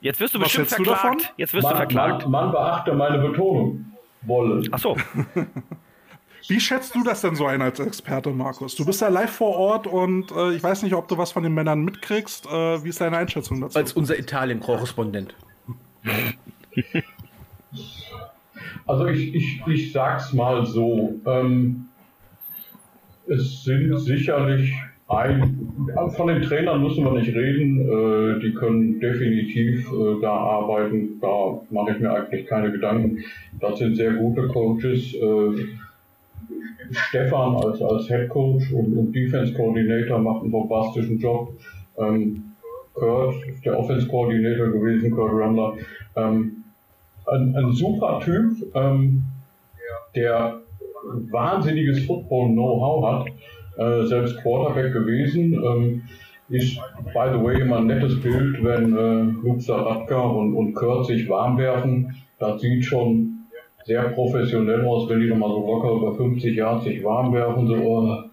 Jetzt wirst du Was bestimmt verklagt. Du davon? Jetzt wirst man, du verklagt. Man, man beachte meine Betonung. Wollen. Ach so. *laughs* Wie schätzt du das denn so ein als Experte, Markus? Du bist ja live vor Ort und äh, ich weiß nicht, ob du was von den Männern mitkriegst. Äh, wie ist deine Einschätzung dazu? Als unser Italien-Korrespondent. *laughs* *laughs* Also ich, ich, ich sag's mal so. Ähm, es sind sicherlich ein, von den Trainern müssen wir nicht reden, äh, die können definitiv äh, da arbeiten, da mache ich mir eigentlich keine Gedanken. Das sind sehr gute Coaches. Äh, Stefan als, als Head Coach und, und Defense Coordinator macht einen bombastischen Job. Ähm, Kurt ist der Offense Coordinator gewesen, Kurt Rambler. Ähm, ein, ein, super Typ, ähm, der wahnsinniges Football-Know-how hat, äh, selbst Quarterback gewesen. Ähm, ist, by the way, immer ein nettes Bild, wenn äh, Luke Saratka und, und Kurt sich warm werfen. Das sieht schon sehr professionell aus, wenn die nochmal so locker über 50 Jahre sich warm werfen, so,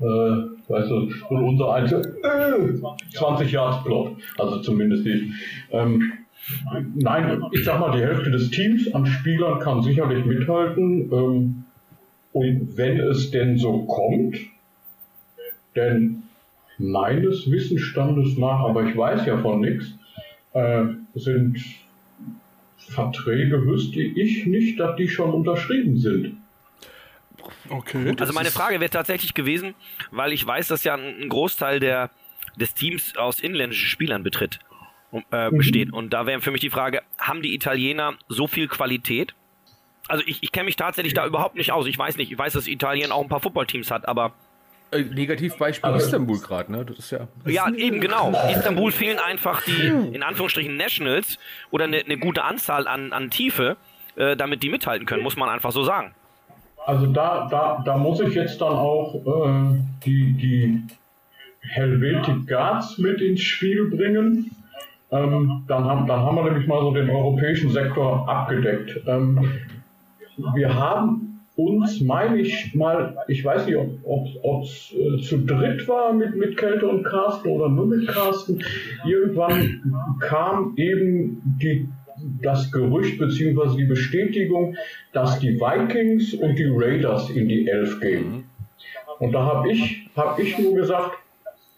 äh, äh, weißt du, und unser Einzel äh, 20 Jahre Plot, also zumindest ich. Ähm, nein, ich sag mal, die Hälfte des Teams an Spielern kann sicherlich mithalten. Ähm, und wenn es denn so kommt, denn meines Wissensstandes nach, aber ich weiß ja von nichts, äh, sind Verträge, wüsste ich nicht, dass die schon unterschrieben sind. Okay. Also meine Frage wäre tatsächlich gewesen, weil ich weiß, dass ja ein Großteil der, des Teams aus inländischen Spielern betritt, äh, Mhm. besteht. Und da wäre für mich die Frage, haben die Italiener so viel Qualität? Also ich, ich kenne mich tatsächlich da überhaupt nicht aus. Ich weiß nicht, ich weiß, dass Italien auch ein paar Footballteams hat, aber Äh, Negativbeispiel Aber- Istanbul gerade, ne? Das ist ja. ja, eben genau. Istanbul fehlen einfach die, in Anführungsstrichen, Nationals oder eine, eine gute Anzahl an, an Tiefe, äh, damit die mithalten können, muss man einfach so sagen. Also da, da, da muss ich jetzt dann auch äh, die, die Helvetic Guards mit ins Spiel bringen. Ähm, dann, haben, dann haben wir nämlich mal so den europäischen Sektor abgedeckt. Ähm, wir haben uns, meine ich mal, ich weiß nicht, ob es äh, zu dritt war mit, mit Kälte und Carsten oder nur mit Carsten. Irgendwann kam eben die, das Gerücht bzw. die Bestätigung, dass die Vikings und die Raiders in die Elf gehen. Und da habe ich, hab ich nur gesagt,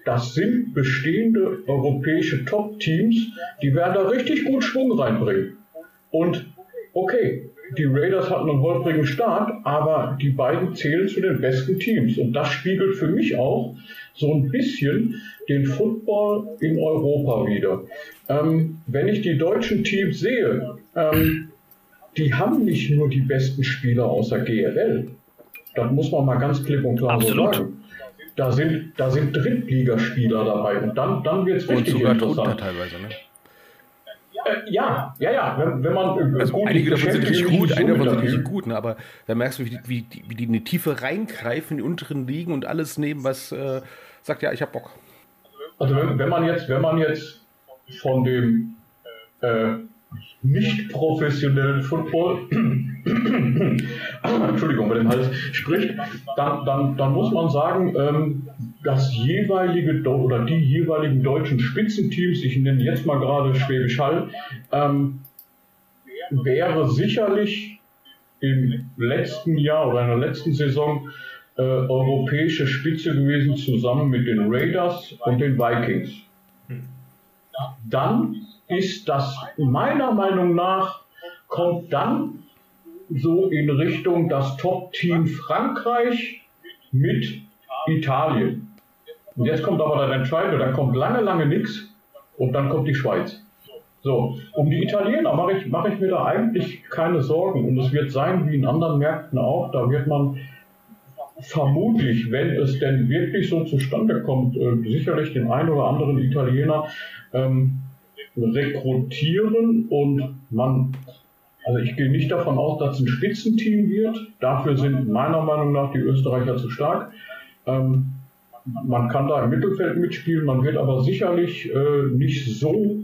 das sind bestehende europäische Top-Teams, die werden da richtig gut Schwung reinbringen. Und okay, die Raiders hatten einen holprigen Start, aber die beiden zählen zu den besten Teams. Und das spiegelt für mich auch so ein bisschen den Football in Europa wieder. Ähm, wenn ich die deutschen Teams sehe, ähm, die haben nicht nur die besten Spieler außer GRL. Das muss man mal ganz klipp und klar Absolut. so sagen. Da sind, da sind Drittligaspieler dabei und dann, dann wird es Und richtig sogar interessant. teilweise, ne? Äh, ja, ja, ja, wenn, wenn man äh, Also einige davon sind richtig gut, einige davon sind richtig gut, ne? aber da merkst du, wie die, wie, die, wie die in die Tiefe reingreifen, in die unteren Ligen und alles nehmen, was äh, sagt, ja, ich hab Bock. Also wenn, wenn man jetzt, wenn man jetzt von dem äh, nicht professionellen Football, *coughs* Entschuldigung, mit dem Hals spricht, dann, dann, dann muss man sagen, ähm, das jeweilige oder die jeweiligen deutschen Spitzenteams, ich nenne jetzt mal gerade Schwäbisch Hall, ähm, wäre sicherlich im letzten Jahr oder in der letzten Saison äh, europäische Spitze gewesen, zusammen mit den Raiders und den Vikings. Dann ist das meiner Meinung nach, kommt dann so in Richtung das Top-Team Frankreich mit Italien. Und jetzt kommt aber der Entscheidende, dann kommt lange, lange nichts und dann kommt die Schweiz. So, um die Italiener mache ich, mache ich mir da eigentlich keine Sorgen. Und es wird sein, wie in anderen Märkten auch, da wird man vermutlich, wenn es denn wirklich so zustande kommt, äh, sicherlich den einen oder anderen Italiener ähm, rekrutieren und man, also ich gehe nicht davon aus, dass es ein Spitzenteam wird. Dafür sind meiner Meinung nach die Österreicher zu stark. Ähm, man kann da im Mittelfeld mitspielen, man wird aber sicherlich äh, nicht so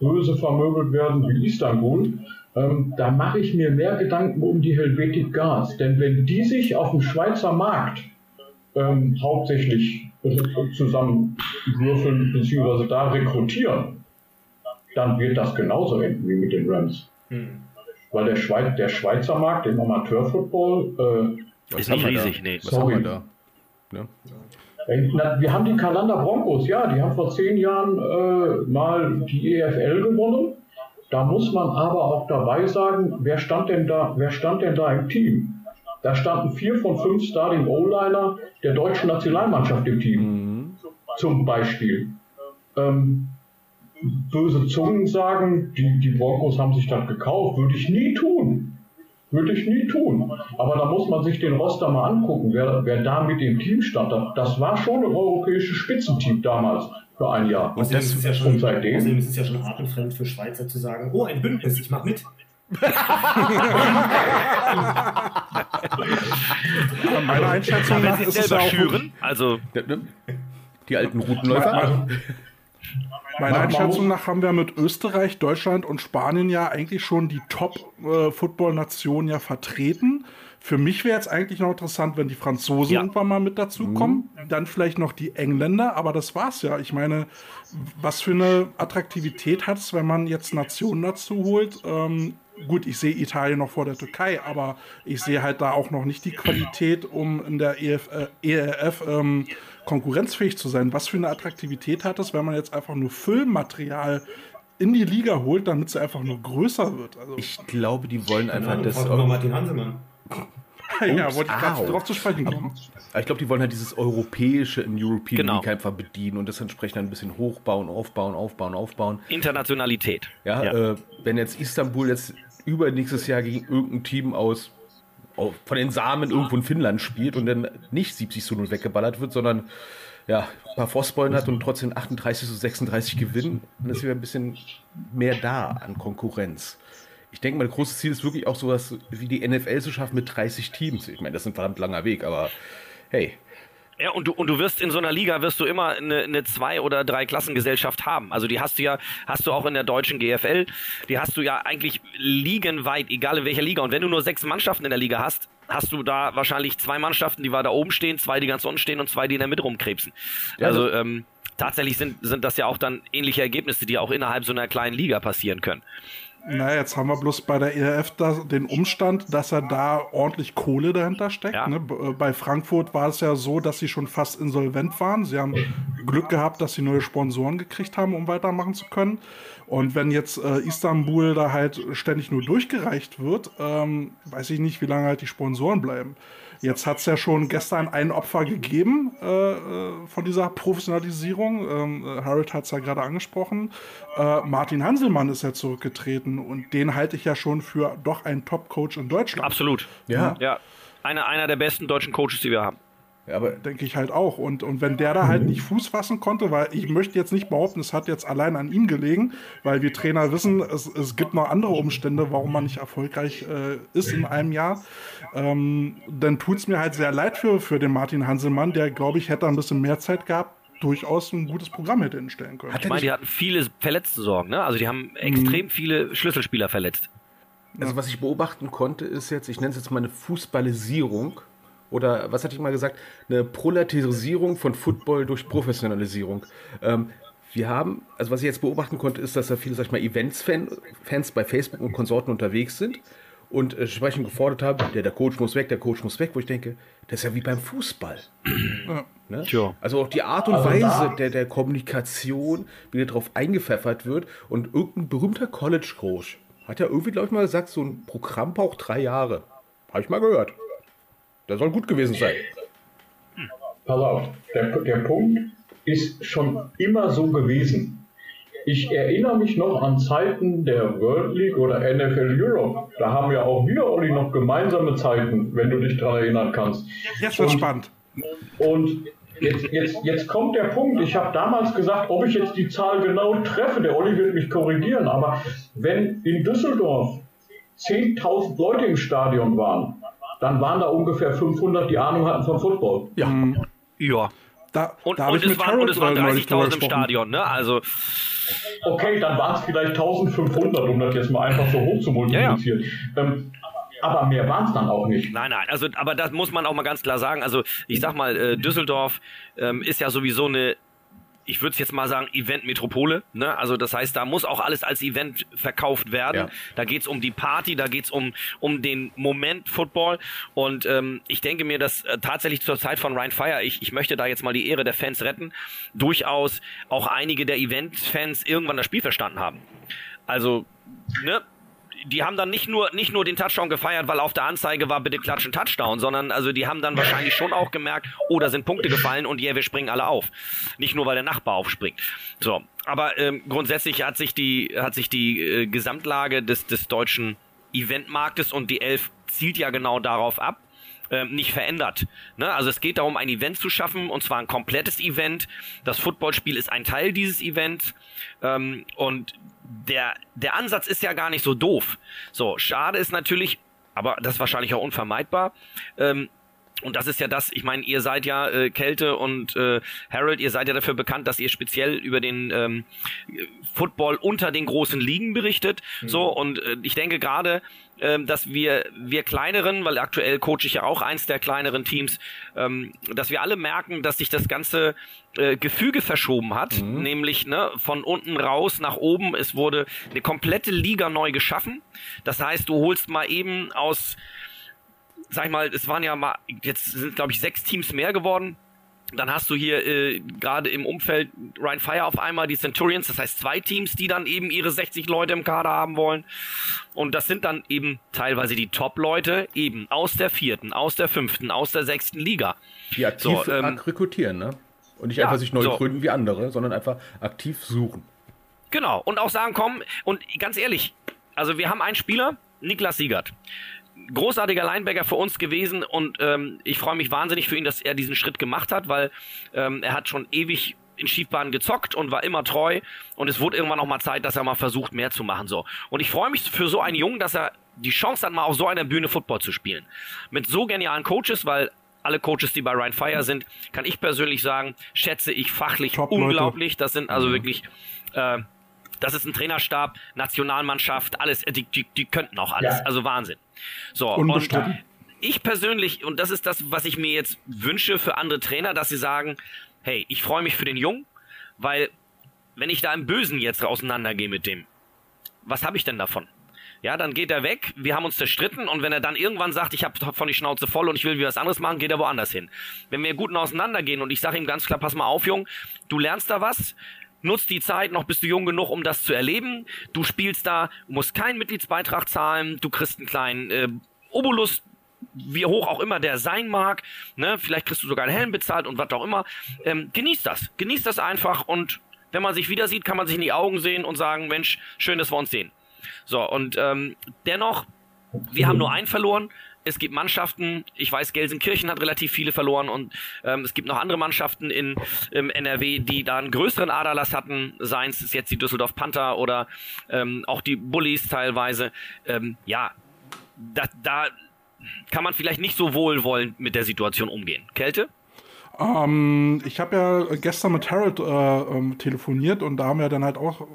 böse vermöbelt werden wie Istanbul. Ähm, da mache ich mir mehr Gedanken um die Helvetic Guards. Denn wenn die sich auf dem Schweizer Markt ähm, hauptsächlich äh, zusammenwürfeln bzw. da rekrutieren, dann wird das genauso enden wie mit den Rams. Hm. Weil der, Schweiz, der Schweizer Markt im Amateurfootball, äh, Ist nicht wir riesig, da? nee. Was haben wir da? Ne? na, wir haben die Kalender Broncos, ja, die haben vor zehn Jahren äh, mal die EFL gewonnen. Da muss man aber auch dabei sagen, wer stand denn da, wer stand denn da im Team? Da standen vier von fünf Starting O-Liner der deutschen Nationalmannschaft im Team. Mhm. zum Beispiel. Ähm, böse Zungen sagen, die, die Broncos haben sich das gekauft, würde ich nie tun. Würde ich nie tun. Aber da muss man sich den Roster mal angucken, wer, wer da mit dem Team stand. Das- war schon ein europäisches Spitzenteam damals für ein Jahr. Außerdem das- ist ja schon, und seitdem? außerdem ist es ja schon artenfremd für Schweizer zu sagen, oh, ein Bündnis, ich mach mit. Ja, meiner Einschätzung nach sie ist es auch schüren, also ne? Die alten Routenläufer. Meiner Einschätzung nach haben wir mit Österreich, Deutschland und Spanien ja eigentlich schon die Top-Football-Nationen ja vertreten. Für mich wäre jetzt eigentlich noch interessant, wenn die Franzosen Ja. irgendwann mal mit dazukommen. Dann vielleicht noch die Engländer, aber das war's ja. Ich meine, was für eine Attraktivität hat es, wenn man jetzt Nationen dazu holt? Ähm, gut, ich sehe Italien noch vor der Türkei, aber ich sehe halt da auch noch nicht die Qualität, um in der EF, äh, ERF ähm, konkurrenzfähig zu sein. Was für eine Attraktivität hat es, wenn man jetzt einfach nur Füllmaterial in die Liga holt, damit sie einfach nur größer wird? Also, Ich glaube, die wollen einfach Ja, das. Martin *laughs* ja, Ups, wollte ich gerade au. drauf zu sprechen kommen. Ich glaube, die wollen halt dieses Europäische in European Genau. League einfach bedienen und das entsprechend ein bisschen hochbauen, aufbauen, aufbauen, aufbauen. Internationalität. Ja, Äh, wenn jetzt Istanbul jetzt übernächstes Jahr gegen irgendein Team aus au- von den Samen irgendwo in Finnland spielt und dann nicht 70 zu 0 weggeballert wird, sondern ja, ein paar Frostbeulen hat und trotzdem 38 zu 36 gewinnen, dann ist wieder ein bisschen mehr da an Konkurrenz. Ich denke mal, das große Ziel ist wirklich auch sowas wie die NFL zu schaffen mit 30 Teams. Ich meine, das ist ein verdammt langer Weg, aber hey, Ja, und du, und du wirst in so einer Liga wirst du immer eine, eine Zwei- oder Drei-Klassengesellschaft haben. Also die hast du ja, hast du auch in der deutschen GFL, die hast du ja eigentlich ligenweit, egal in welcher Liga. Und wenn du nur sechs Mannschaften in der Liga hast, hast du da wahrscheinlich zwei Mannschaften, die weiter oben stehen, zwei, die ganz unten stehen und zwei, die in der Mitte rumkrebsen. Ja, also ähm, tatsächlich sind, sind das ja auch dann ähnliche Ergebnisse, die auch innerhalb so einer kleinen Liga passieren können. Na, jetzt haben wir bloß bei der ERF da den Umstand, dass er da ordentlich Kohle dahinter steckt. Ja. Ne? Äh, Bei Frankfurt war es ja so, dass sie schon fast insolvent waren. Sie haben Glück gehabt, dass sie neue Sponsoren gekriegt haben, um weitermachen zu können. Und wenn jetzt äh, Istanbul da halt ständig nur durchgereicht wird, ähm, weiß ich nicht, wie lange halt die Sponsoren bleiben. Jetzt hat es ja schon gestern ein Opfer gegeben äh, äh, von dieser Professionalisierung. Ähm, äh, Harold hat es ja gerade angesprochen. Äh, Martin Hanselmann ist ja zurückgetreten und den halte ich ja schon für doch einen Top-Coach in Deutschland. Absolut. Ja. Ja. Einer, einer der besten deutschen Coaches, die wir haben. Aber Denke ich halt auch. Und, und wenn der da halt nicht Fuß fassen konnte, weil ich möchte jetzt nicht behaupten, es hat jetzt allein an ihm gelegen, weil wir Trainer wissen, es, es gibt noch andere Umstände, warum man nicht erfolgreich äh, ist in einem Jahr, ähm, dann tut es mir halt sehr leid für, für den Martin Hanselmann, der, glaube ich, hätte ein bisschen mehr Zeit gehabt, durchaus ein gutes Programm hätte hinstellen können. Hat Ich meine, die hatten viele Verletztensorgen, ne? Also die haben extrem viele Schlüsselspieler verletzt. Also was ich beobachten konnte, ist jetzt, ich nenne es jetzt mal eine Fußballisierung oder was hatte ich mal gesagt, eine Proletarisierung von Football durch Professionalisierung. Ähm, wir haben, also was ich jetzt beobachten konnte, ist, dass da viele, sag ich mal, Events-Fans bei Facebook und Konsorten unterwegs sind und äh, entsprechend gefordert haben, der, der Coach muss weg, der Coach muss weg, wo ich denke, das ist ja wie beim Fußball. Ne? Tja. Also auch die Art und Weise der, der Kommunikation, wie darauf eingepfeffert wird. Und irgendein berühmter College-Coach hat ja irgendwie, glaube ich, mal gesagt, so ein Programm braucht drei Jahre. Habe ich mal gehört. Der soll gut gewesen sein. Pass auf, der, der Punkt ist schon immer so gewesen. Ich erinnere mich noch an Zeiten der World League oder NFL Europe. Da haben ja auch wir, Olli, noch gemeinsame Zeiten, wenn du dich daran erinnern kannst. Jetzt wird Und- spannend. Und jetzt, jetzt, jetzt kommt der Punkt, ich habe damals gesagt, ob ich jetzt die Zahl genau treffe, der Olli wird mich korrigieren, aber wenn in Düsseldorf 10.000 Leute im Stadion waren, dann waren da ungefähr 500, die Ahnung hatten von Football. Ja. Ja. Da, Und, da und, es, waren, und es waren äh, neulich drüber 30.000 im. Stadion, ne? Also, Okay, dann waren es vielleicht 1500, um das jetzt mal einfach so hoch zu multiplizieren. Ähm, aber mehr waren es dann auch nicht. nein, nein, also, aber das muss man auch mal ganz klar sagen. Also, ich sag mal, äh, Düsseldorf ähm, ist ja sowieso eine, ich würde es jetzt mal sagen, Event-Metropole. Ne? Also, das heißt, da muss auch alles als Event verkauft werden. Ja. Da geht's um die Party, da geht's um, um den Moment Football. Und ähm, ich denke mir, dass äh, tatsächlich zur Zeit von Ryan Fire, ich, ich möchte da jetzt mal die Ehre der Fans retten, durchaus auch einige der Event-Fans irgendwann das Spiel verstanden haben. Also, ne? Die haben dann nicht nur nicht nur den Touchdown gefeiert, weil auf der Anzeige war bitte klatschen Touchdown, sondern also die haben dann wahrscheinlich schon auch gemerkt, oh, da sind Punkte gefallen und yeah, wir springen alle auf. Nicht nur weil der Nachbar aufspringt. So, aber ähm, grundsätzlich hat sich die hat sich die äh, Gesamtlage des des deutschen Eventmarktes und die Elf zielt ja genau darauf ab ähm, nicht verändert. Ne? Also es geht darum, ein Event zu schaffen und zwar ein komplettes Event. Das Footballspiel ist ein Teil dieses Events ähm, und der, der Ansatz ist ja gar nicht so doof. So, schade ist natürlich, aber das ist wahrscheinlich auch unvermeidbar, ähm, und das ist ja das, ich meine, ihr seid ja äh, Kälte und äh, Harold, ihr seid ja dafür bekannt, dass ihr speziell über den ähm, Football unter den großen Ligen berichtet. Mhm. So, und äh, ich denke gerade, ähm, dass wir, wir kleineren, weil aktuell coache ich ja auch eins der kleineren Teams, ähm, dass wir alle merken, dass sich das ganze äh, Gefüge verschoben hat, mhm. nämlich ne, von unten raus nach oben. Es wurde eine komplette Liga neu geschaffen. Das heißt, du holst mal eben aus sag ich mal, es waren ja mal, jetzt sind glaube ich sechs Teams mehr geworden. Dann hast du hier äh, gerade im Umfeld Ryan Fire auf einmal die Centurions, das heißt zwei Teams, die dann eben ihre 60 Leute im Kader haben wollen. Und das sind dann eben teilweise die Top-Leute eben aus der vierten, aus der fünften, aus der sechsten Liga. Die aktiv so, ähm, rekrutieren, ne? Und nicht ja, einfach sich neu so. gründen wie andere, sondern einfach aktiv suchen. Genau. Und auch sagen, komm, und ganz ehrlich, also wir haben einen Spieler, Niklas Siegert großartiger Linebacker für uns gewesen und ähm, ich freue mich wahnsinnig für ihn, dass er diesen Schritt gemacht hat, weil ähm, er hat schon ewig in Schiefbahnen gezockt und war immer treu und es wurde irgendwann auch mal Zeit, dass er mal versucht, mehr zu machen so. Und ich freue mich für so einen Jungen, dass er die Chance hat, mal auf so einer Bühne Football zu spielen. Mit so genialen Coaches, weil alle Coaches, die bei Ryan Fire sind, kann ich persönlich sagen, schätze ich fachlich Top, unglaublich. Das sind also mhm. wirklich äh, das ist ein Trainerstab, Nationalmannschaft, alles, die, die, die könnten auch alles. Ja. Also Wahnsinn. So, und ich persönlich, und das ist das, was ich mir jetzt wünsche für andere Trainer, dass sie sagen, hey, ich freue mich für den Jungen, weil wenn ich da im Bösen jetzt auseinandergehe mit dem, was habe ich denn davon? Ja, dann geht er weg, wir haben uns zerstritten und wenn er dann irgendwann sagt, ich habe von die Schnauze voll und ich will wieder was anderes machen, geht er woanders hin. Wenn wir guten auseinandergehen und ich sage ihm ganz klar, pass mal auf, Jung, du lernst da was, Nutz die Zeit, noch bist du jung genug, um das zu erleben. Du spielst da, musst keinen Mitgliedsbeitrag zahlen, du kriegst einen kleinen äh, Obolus, wie hoch auch immer der sein mag. Ne? Vielleicht kriegst du sogar einen Helm bezahlt und was auch immer. Ähm, genieß das. Genieß das einfach und wenn man sich wieder sieht, kann man sich in die Augen sehen und sagen, Mensch, schön, dass wir uns sehen. So, und ähm, dennoch, wir haben nur einen verloren es gibt Mannschaften, ich weiß, Gelsenkirchen hat relativ viele verloren und ähm, es gibt noch andere Mannschaften in im NRW, die da einen größeren Aderlass hatten, seien es jetzt die Düsseldorf Panther oder ähm, auch die Bullies teilweise. Ähm, ja, da, da kann man vielleicht nicht so wohlwollend mit der Situation umgehen. Kälte? Ähm, ich habe ja gestern mit Harold äh, ähm, telefoniert und da haben wir dann halt auch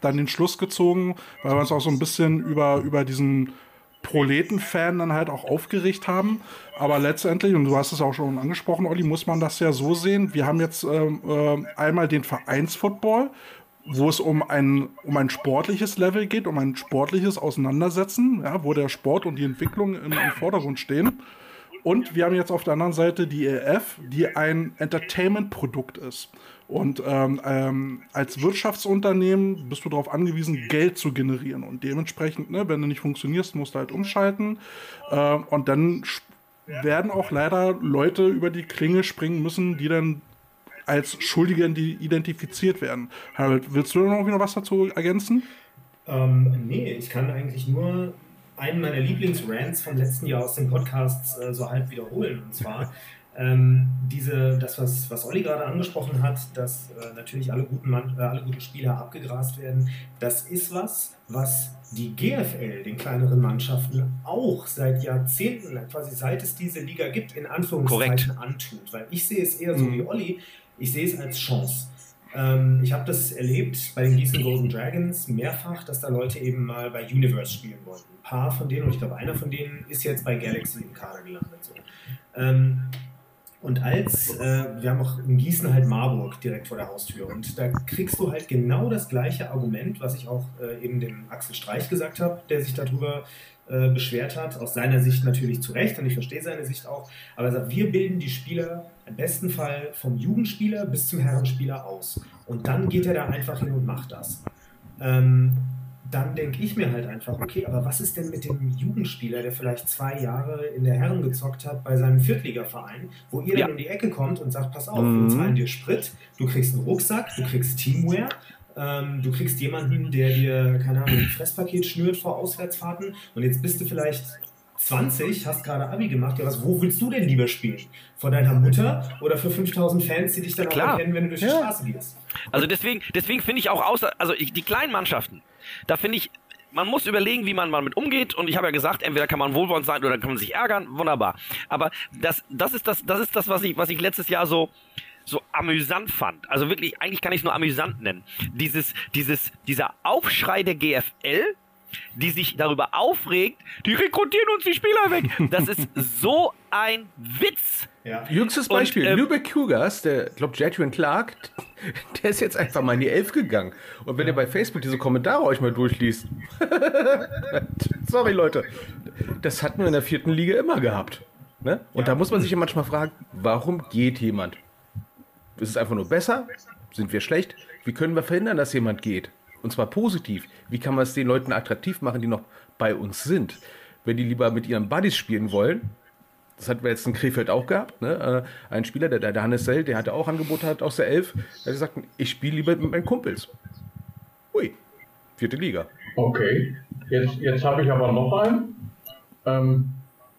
dann den Schluss gezogen, weil wir uns auch so ein bisschen über, über diesen Proleten-Fan dann halt auch aufgeregt haben. Aber letztendlich, und du hast es auch schon angesprochen, Olli, muss man das ja so sehen. Wir haben jetzt ähm, äh, einmal den Vereinsfootball, wo es um ein, um ein sportliches Level geht, um ein sportliches Auseinandersetzen, ja, wo der Sport und die Entwicklung im, im Vordergrund stehen. Und wir haben jetzt auf der anderen Seite die EF, die ein Entertainment-Produkt ist. Und ähm, ähm, als Wirtschaftsunternehmen bist du darauf angewiesen, Geld zu generieren. Und dementsprechend, ne, wenn du nicht funktionierst, musst du halt umschalten. Äh, und dann werden auch leider Leute über die Klinge springen müssen, die dann als Schuldige identifiziert werden. Harold, willst du noch was dazu ergänzen? Ähm, nee, ich kann eigentlich nur einen meiner Lieblingsrants vom letzten Jahr aus dem Podcast äh, so halb wiederholen. Und zwar *laughs* ähm, diese, das, was, was Olli gerade angesprochen hat, dass äh, natürlich alle guten, Mann, äh, alle guten Spieler abgegrast werden, das ist was, was die GFL den kleineren Mannschaften auch seit Jahrzehnten, quasi seit es diese Liga gibt, in Anführungszeichen Korrekt. antut. Weil ich sehe es eher so mhm. wie Olli, ich sehe es als Chance. Ähm, ich habe das erlebt bei den Gießen Golden Dragons mehrfach, dass da Leute eben mal bei Universe spielen wollten. Ein paar von denen, und ich glaube einer von denen ist jetzt bei Galaxy im Kader gelandet. So. Ähm, und als, äh, wir haben auch in Gießen halt Marburg direkt vor der Haustür. Und da kriegst du halt genau das gleiche Argument, was ich auch äh, eben dem Axel Streich gesagt habe, der sich darüber äh, beschwert hat. Aus seiner Sicht natürlich zu Recht und ich verstehe seine Sicht auch. Aber er sagt, wir bilden die Spieler im besten Fall vom Jugendspieler bis zum Herrenspieler aus. Und dann geht er da einfach hin und macht das. Ähm, dann denke ich mir halt einfach, okay, aber was ist denn mit dem Jugendspieler, der vielleicht zwei Jahre in der Herren gezockt hat bei seinem Viertligaverein, wo ihr ja. dann um die Ecke kommt und sagt, pass auf, mhm. wir zahlen dir Sprit, du kriegst einen Rucksack, du kriegst Teamwear, ähm, du kriegst jemanden, der dir, keine Ahnung, ein Fresspaket schnürt vor Auswärtsfahrten und jetzt bist du vielleicht 20, hast gerade Abi gemacht, ja was, wo willst du denn lieber spielen? Vor deiner Mutter oder für 5000 Fans, die dich dann Klar. auch erkennen, wenn du durch die Straße gehst? Also deswegen, deswegen finde ich auch außer, also die kleinen Mannschaften, da finde ich, man muss überlegen, wie man mal mit umgeht. Und ich habe ja gesagt, entweder kann man wohlwollend sein oder kann man sich ärgern. Wunderbar. Aber das, das ist das, das ist das, was ich, was ich letztes Jahr so, so amüsant fand. Also wirklich, eigentlich kann ich es nur amüsant nennen. Dieses, dieses, dieser Aufschrei der GFL, die sich darüber aufregt, die rekrutieren uns die Spieler weg. Das ist so ein Witz. Ja. Jüngstes Beispiel, und, ähm, Lübeck Cougars, der, glaube Jadrian Clark, *laughs* der ist jetzt einfach mal in die Elf gegangen. Und wenn ja. ihr bei Facebook diese Kommentare euch mal durchliest, *laughs* sorry Leute, das hatten wir in der vierten Liga immer gehabt. Ne? Und ja. da muss man sich ja manchmal fragen, warum geht jemand? Ist es einfach nur besser? Sind wir schlecht? Wie können wir verhindern, dass jemand geht? Und zwar positiv. Wie kann man es den Leuten attraktiv machen, die noch bei uns sind? Wenn die lieber mit ihren Buddies spielen wollen, das hatten wir jetzt in Krefeld auch gehabt, ne? Äh, ein Spieler, der, der Hannes Sell, der hatte auch Angebote hat aus der Elf, der hat gesagt, ich spiele lieber mit meinen Kumpels. Ui, vierte Liga. Okay, jetzt, jetzt habe ich aber noch einen. Ähm,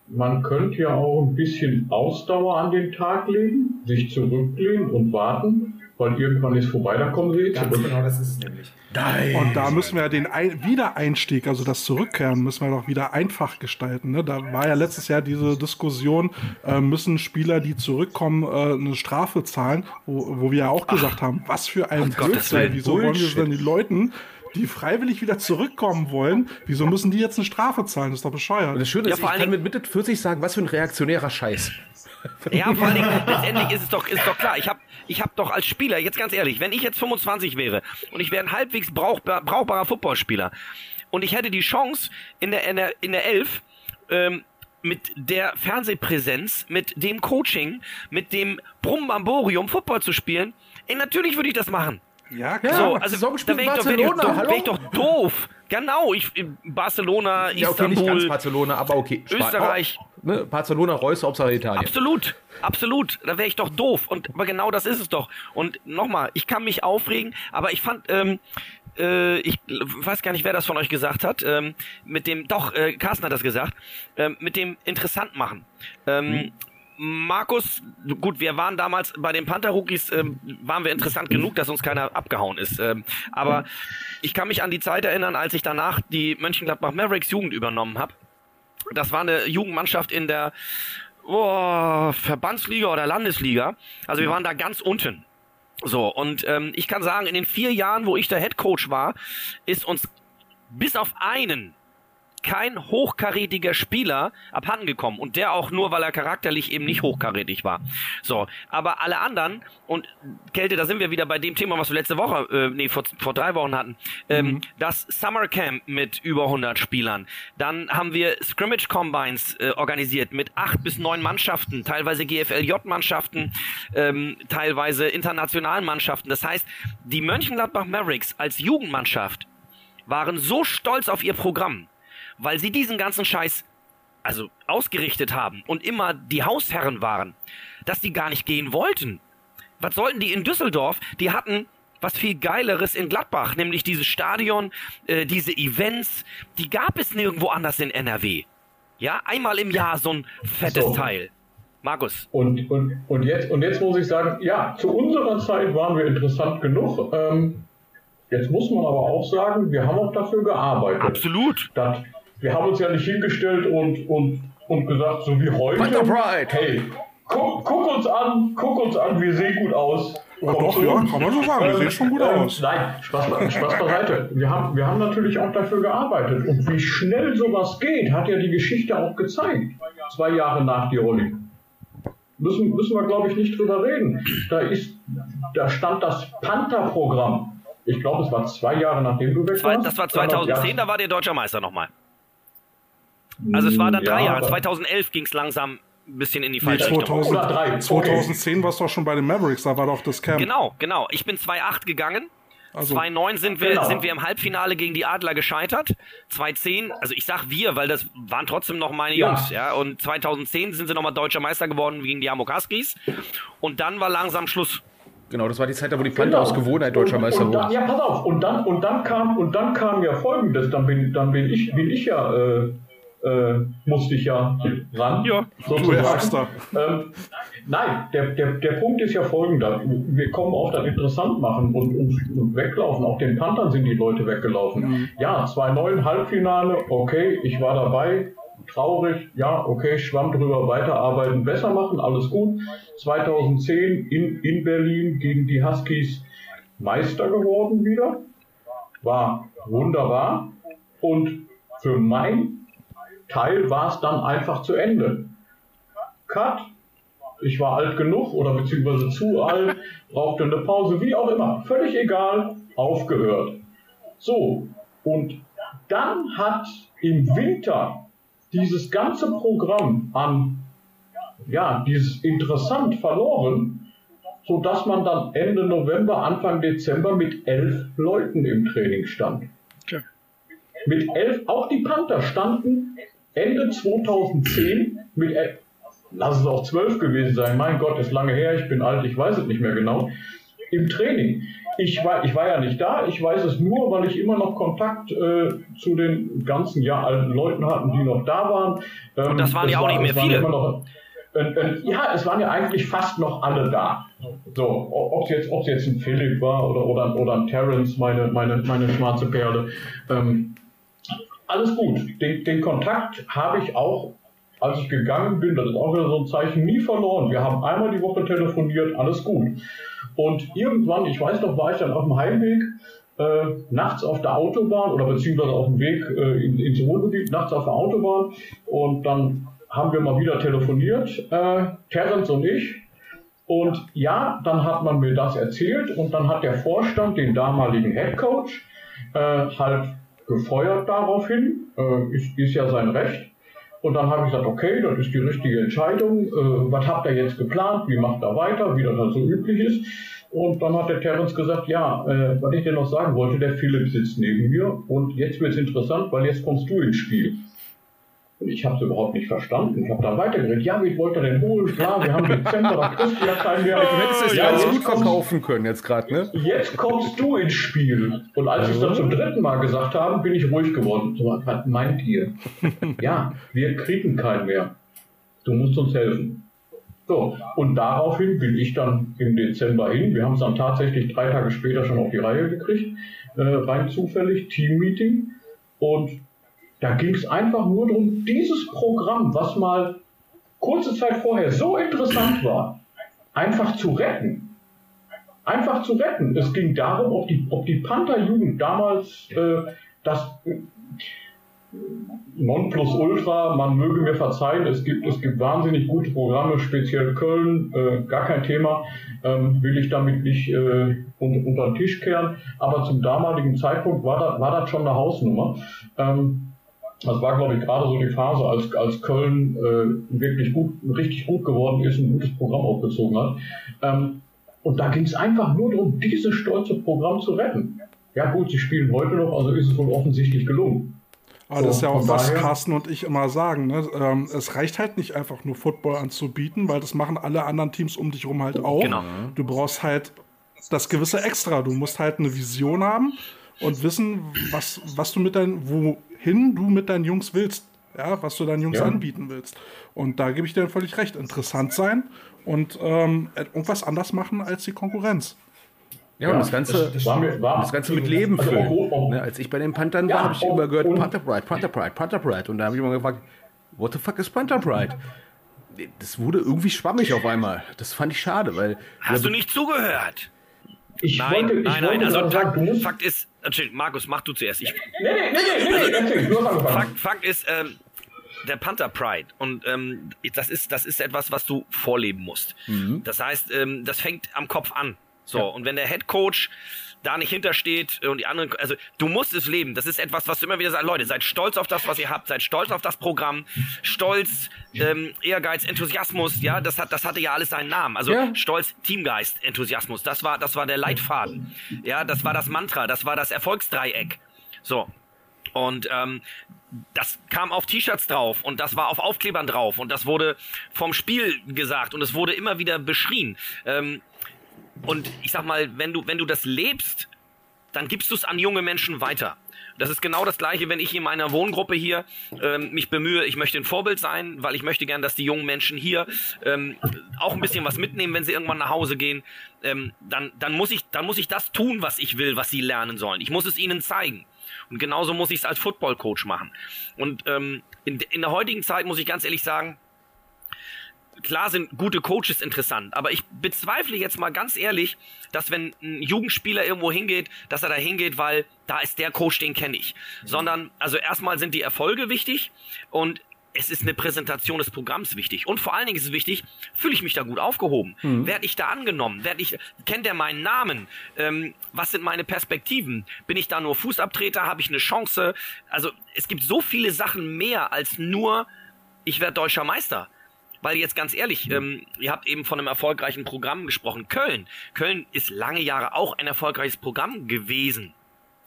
man könnte ja auch ein bisschen Ausdauer an den Tag legen, sich zurücklehnen und warten, weil irgendwann ist vorbei, dann kommen sie Ganz genau, das ist es nämlich. Nein. Und da müssen wir den Ein Wiedereinstieg, also das Zurückkehren, müssen wir doch wieder einfach gestalten. Ne? Da war ja letztes Jahr diese Diskussion, äh, müssen Spieler, die zurückkommen, äh, eine Strafe zahlen, wo, wo wir ja auch Ach. gesagt haben, was für ein oh Blödsinn, wieso Bullshit. wollen wir denn die Leuten die freiwillig wieder zurückkommen wollen, wieso müssen die jetzt eine Strafe zahlen? Das ist doch bescheuert. Und das Schöne ist, ja, ich kann mit Mitte 40 sagen, was für ein reaktionärer Scheiß. Ja, vor allen Dingen, letztendlich ist es doch, ist doch klar. Ich habe ich hab doch als Spieler, jetzt ganz ehrlich, wenn ich jetzt 25 wäre und ich wäre ein halbwegs brauchbar, brauchbarer Footballspieler und ich hätte die Chance in der, in der, in der Elf, ähm, mit der Fernsehpräsenz, mit dem Coaching, mit dem Brumbamborium Football zu spielen, ey, natürlich würde ich das machen. Ja, klar. So, also da wäre ich, wär ich, doch, wär ich doch doof. Genau, ich Barcelona, ja, okay, Istanbul, nicht ganz Barcelona, aber okay. Österreich. Oh, ne? Barcelona, Reus, Hauptsache Italien. Absolut, absolut. Da wäre ich doch doof. Und aber genau das ist es doch. Und nochmal, ich kann mich aufregen, aber ich fand, ähm, äh, ich weiß gar nicht, wer das von euch gesagt hat, ähm, mit dem, doch, äh, Carsten hat das gesagt, ähm, mit dem interessant machen. Ähm, hm. Markus, gut, wir waren damals bei den Panther-Rookies, ähm, waren wir interessant genug, dass uns keiner abgehauen ist. Ähm, aber ich kann mich an die Zeit erinnern, als ich danach die Mönchengladbach Mavericks Jugend übernommen habe. Das war eine Jugendmannschaft in der oh, Verbandsliga oder Landesliga. Also wir waren da ganz unten. So, und ähm, ich kann sagen, in den vier Jahren, wo ich der Head Coach war, ist uns bis auf einen kein hochkarätiger Spieler abhandengekommen und der auch nur, weil er charakterlich eben nicht hochkarätig war. So, aber alle anderen und Kälte, da sind wir wieder bei dem Thema, was wir letzte Woche, äh, nee, vor, vor drei Wochen hatten, ähm, mhm. das Summer Camp mit über 100 Spielern. Dann haben wir Scrimmage Combines äh, organisiert mit acht bis neun Mannschaften, teilweise GFLJ-Mannschaften, ähm, teilweise internationalen Mannschaften. Das heißt, die Mönchengladbach Mavericks als Jugendmannschaft waren so stolz auf ihr Programm, weil sie diesen ganzen Scheiß also ausgerichtet haben und immer die Hausherren waren, dass die gar nicht gehen wollten. Was sollten die in Düsseldorf? Die hatten was viel Geileres in Gladbach, nämlich dieses Stadion, äh, diese Events, die gab es nirgendwo anders in NRW. Ja, einmal im Jahr so ein fettes so. Teil. Markus. Und, und, und, jetzt, und jetzt muss ich sagen, ja, zu unserer Zeit waren wir interessant genug. Ähm, jetzt muss man aber auch sagen, wir haben auch dafür gearbeitet. Absolut. Das, wir haben uns ja nicht hingestellt und, und, und gesagt, so wie heute, hey, guck, guck, uns an, guck uns an, wir sehen gut aus. Ja, doch, ja, kann man so sagen, wir sehen schon gut ähm, aus. Nein, Spaß, Spaß beiseite. Wir haben, wir haben natürlich auch dafür gearbeitet. Und wie schnell sowas geht, hat ja die Geschichte auch gezeigt. Zwei Jahre nach die Rolli. Müssen, müssen wir, glaube ich, nicht drüber reden. Da, ist, da stand das Panther-Programm. Ich glaube, es war zwei Jahre nachdem du weg warst. Das war 2010, da war der deutscher Meister nochmal. Also es war dann drei ja, Jahre. 2011 ging es langsam ein bisschen in die falsche nee, 2000, Richtung. Drei. 2010 warst du doch schon bei den Mavericks, da war doch das Camp. Genau, genau. Ich bin 2.8 gegangen. Also, 2.9 sind wir, genau. sind wir im Halbfinale gegen die Adler gescheitert. 2.10, also ich sag wir, weil das waren trotzdem noch meine ja. Jungs, ja. Und 2010 sind sie nochmal deutscher Meister geworden gegen die Amok Huskies. Und dann war langsam Schluss. Genau, das war die Zeit, wo die Panther genau. aus Gewohnheit deutscher Meister wurden. Ja, pass auf. Und dann, und dann kam, und dann kam ja Folgendes. Dann bin, dann bin ich, bin ich ja, äh, äh, musste ich ja ran. Ja. Du Ärgster. Ähm, nein, der, der, der Punkt ist ja folgender. Wir kommen auf das interessant machen und, und, und weglaufen. Auch den Panthern sind die Leute weggelaufen. Ja, 2-9 Halbfinale, okay, ich war dabei. Traurig, ja, okay, schwamm drüber, weiterarbeiten, besser machen, alles gut. 2010 in, in Berlin gegen die Huskies Meister geworden wieder. War wunderbar. Und für mein Teil war es dann einfach zu Ende. Cut. Ich war alt genug oder beziehungsweise zu alt, brauchte eine Pause, wie auch immer. Völlig egal, aufgehört. So, und dann hat im Winter dieses ganze Programm an, ja, dieses Interessant verloren, sodass man dann Ende November, Anfang Dezember mit elf Leuten im Training stand. Tja. Mit elf, auch die Panther standen Ende 2010 mit, lass es auch zwölf gewesen sein, mein Gott, ist lange her, ich bin alt, ich weiß es nicht mehr genau, im Training. Ich war, ich war ja nicht da, ich weiß es nur, weil ich immer noch Kontakt äh, zu den ganzen ja, alten Leuten hatten, die noch da waren. Ähm, Und das waren es ja auch nicht mehr waren viele. Noch, äh, äh, ja, es waren ja eigentlich fast noch alle da. So, ob es jetzt, ob's jetzt ein Philipp war oder, oder, oder ein Terence, meine, meine, meine schwarze Perle. Ähm, alles gut. Den, den Kontakt habe ich auch, als ich gegangen bin, das ist auch wieder so ein Zeichen, nie verloren. Wir haben einmal die Woche telefoniert, alles gut. Und irgendwann, ich weiß noch, war ich dann auf dem Heimweg, äh, nachts auf der Autobahn oder beziehungsweise auf dem Weg äh, in, ins Ruhrgebiet, nachts auf der Autobahn. Und dann haben wir mal wieder telefoniert, äh, Terence und ich. Und ja, dann hat man mir das erzählt und dann hat der Vorstand den damaligen Headcoach äh, halt gefeuert daraufhin. Äh, ist, ist ja sein Recht. Und dann habe ich gesagt, okay, das ist die richtige Entscheidung. Äh, was habt ihr jetzt geplant? Wie macht ihr weiter? Wie das halt so üblich ist. Und dann hat der Terence gesagt, ja, äh, was ich dir noch sagen wollte, der Philipp sitzt neben mir und jetzt wird es interessant, weil jetzt kommst du ins Spiel. Und ich habe es überhaupt nicht verstanden. Ich habe dann weitergeredet. Ja, wie wollt ihr denn holen? Klar, wir haben Dezember, du ja keinen mehr. Du hättest es Ja, jetzt gut verkaufen können jetzt gerade, ne? Jetzt kommst du ins Spiel. Und als ich es dann zum dritten Mal gesagt habe, bin ich ruhig geworden. So, was meint ihr? *laughs* ja, wir kriegen keinen mehr. Du musst uns helfen. So, und daraufhin bin ich dann im Dezember hin. Wir haben es dann tatsächlich drei Tage später schon auf die Reihe gekriegt. Äh, rein zufällig, Teammeeting. Und da ging es einfach nur darum, dieses Programm, was mal kurze Zeit vorher so interessant war, einfach zu retten einfach zu retten. Es ging darum, ob die, ob die Panther-Jugend damals äh, das äh, Nonplusultra, man möge mir verzeihen, es gibt, es gibt wahnsinnig gute Programme, speziell Köln, äh, gar kein Thema, ähm, will ich damit nicht äh, un, unter den Tisch kehren, aber zum damaligen Zeitpunkt war das, war das schon eine Hausnummer. Ähm, das war, glaube ich, gerade so die Phase, als, als Köln äh, wirklich gut, richtig gut geworden ist, ein gutes Programm aufgezogen hat. Ähm, und da ging es einfach nur darum, dieses stolze Programm zu retten. Ja gut, sie spielen heute noch, also ist es wohl offensichtlich gelungen. Aber das ist ja So, auch, was daher- Carsten und ich immer sagen. Ne? Ähm, es reicht halt nicht einfach nur Football anzubieten, weil das machen alle anderen Teams um dich rum halt auch. Genau. Du brauchst halt das gewisse Extra. Du musst halt eine Vision haben und wissen, was, was du mit deinen, wohin du mit deinen Jungs willst. Ja, was du deinen Jungs Ja. anbieten willst. Und da gebe ich dir völlig recht. Interessant sein und ähm, irgendwas anders machen als die Konkurrenz. Ja, und das Ganze, das War war, das Ganze mit Leben Also, füllen. oh, oh. Ne, als ich bei den Panthern Ja, war, habe ich und- immer gehört, Panther Pride, Panther Pride, Panther Pride. Und da habe ich immer gefragt, what the fuck is Panther Pride? Das wurde irgendwie schwammig auf einmal. Das fand ich schade, weil Hast du nicht zugehört? Ich Nein, wollte, ich nein, nein. Also Fakt. Fakt ist, Entschuldigung, Markus, mach du zuerst. Ich, Nee, nee, nee, nee, nee, nee, hast angefangen. Fakt, Fakt ist, ähm, der Panther Pride und ähm, das ist das ist etwas, was du vorleben musst. Das heißt, ähm, das fängt am Kopf an. So und wenn der Head Coach da nicht hintersteht und die anderen, also du musst es leben. Das ist etwas, was du immer wieder sagst, Leute, seid stolz auf das, was ihr habt, seid stolz auf das Programm, Stolz, ähm, Ehrgeiz, Enthusiasmus, ja, das hat, das hatte ja alles seinen Namen. Also Ja. Stolz, Teamgeist, Enthusiasmus, das war, das war der Leitfaden. Ja, das war das Mantra, das war das Erfolgsdreieck. So. Und ähm, das kam auf T-Shirts drauf und das war auf Aufklebern drauf und das wurde vom Spiel gesagt und es wurde immer wieder beschrien. Ähm, und ich sag mal, wenn du, wenn du das lebst, dann gibst du es an junge Menschen weiter. Das ist genau das Gleiche, wenn ich in meiner Wohngruppe hier ähm, mich bemühe, ich möchte ein Vorbild sein, weil ich möchte gern, dass die jungen Menschen hier ähm, auch ein bisschen was mitnehmen, wenn sie irgendwann nach Hause gehen. Ähm, dann, dann, muss ich, dann muss ich das tun, was ich will, was sie lernen sollen. Ich muss es ihnen zeigen. Und genauso muss ich es als Football-Coach machen. Und ähm, in, in der heutigen Zeit muss ich ganz ehrlich sagen, klar sind gute Coaches interessant, aber ich bezweifle jetzt mal ganz ehrlich, dass wenn ein Jugendspieler irgendwo hingeht, dass er da hingeht, weil da ist der Coach, den kenne ich. Sondern, also erstmal sind die Erfolge wichtig und es ist eine Präsentation des Programms wichtig. Und vor allen Dingen ist es wichtig, fühle ich mich da gut aufgehoben? Mhm. Werde ich da angenommen? Werde ich, kennt er meinen Namen? Ähm, was sind meine Perspektiven? Bin ich da nur Fußabtreter? Habe ich eine Chance? Also es gibt so viele Sachen mehr als nur, ich werde deutscher Meister. Weil jetzt ganz ehrlich, ähm, ihr habt eben von einem erfolgreichen Programm gesprochen. Köln. Köln ist lange Jahre auch ein erfolgreiches Programm gewesen.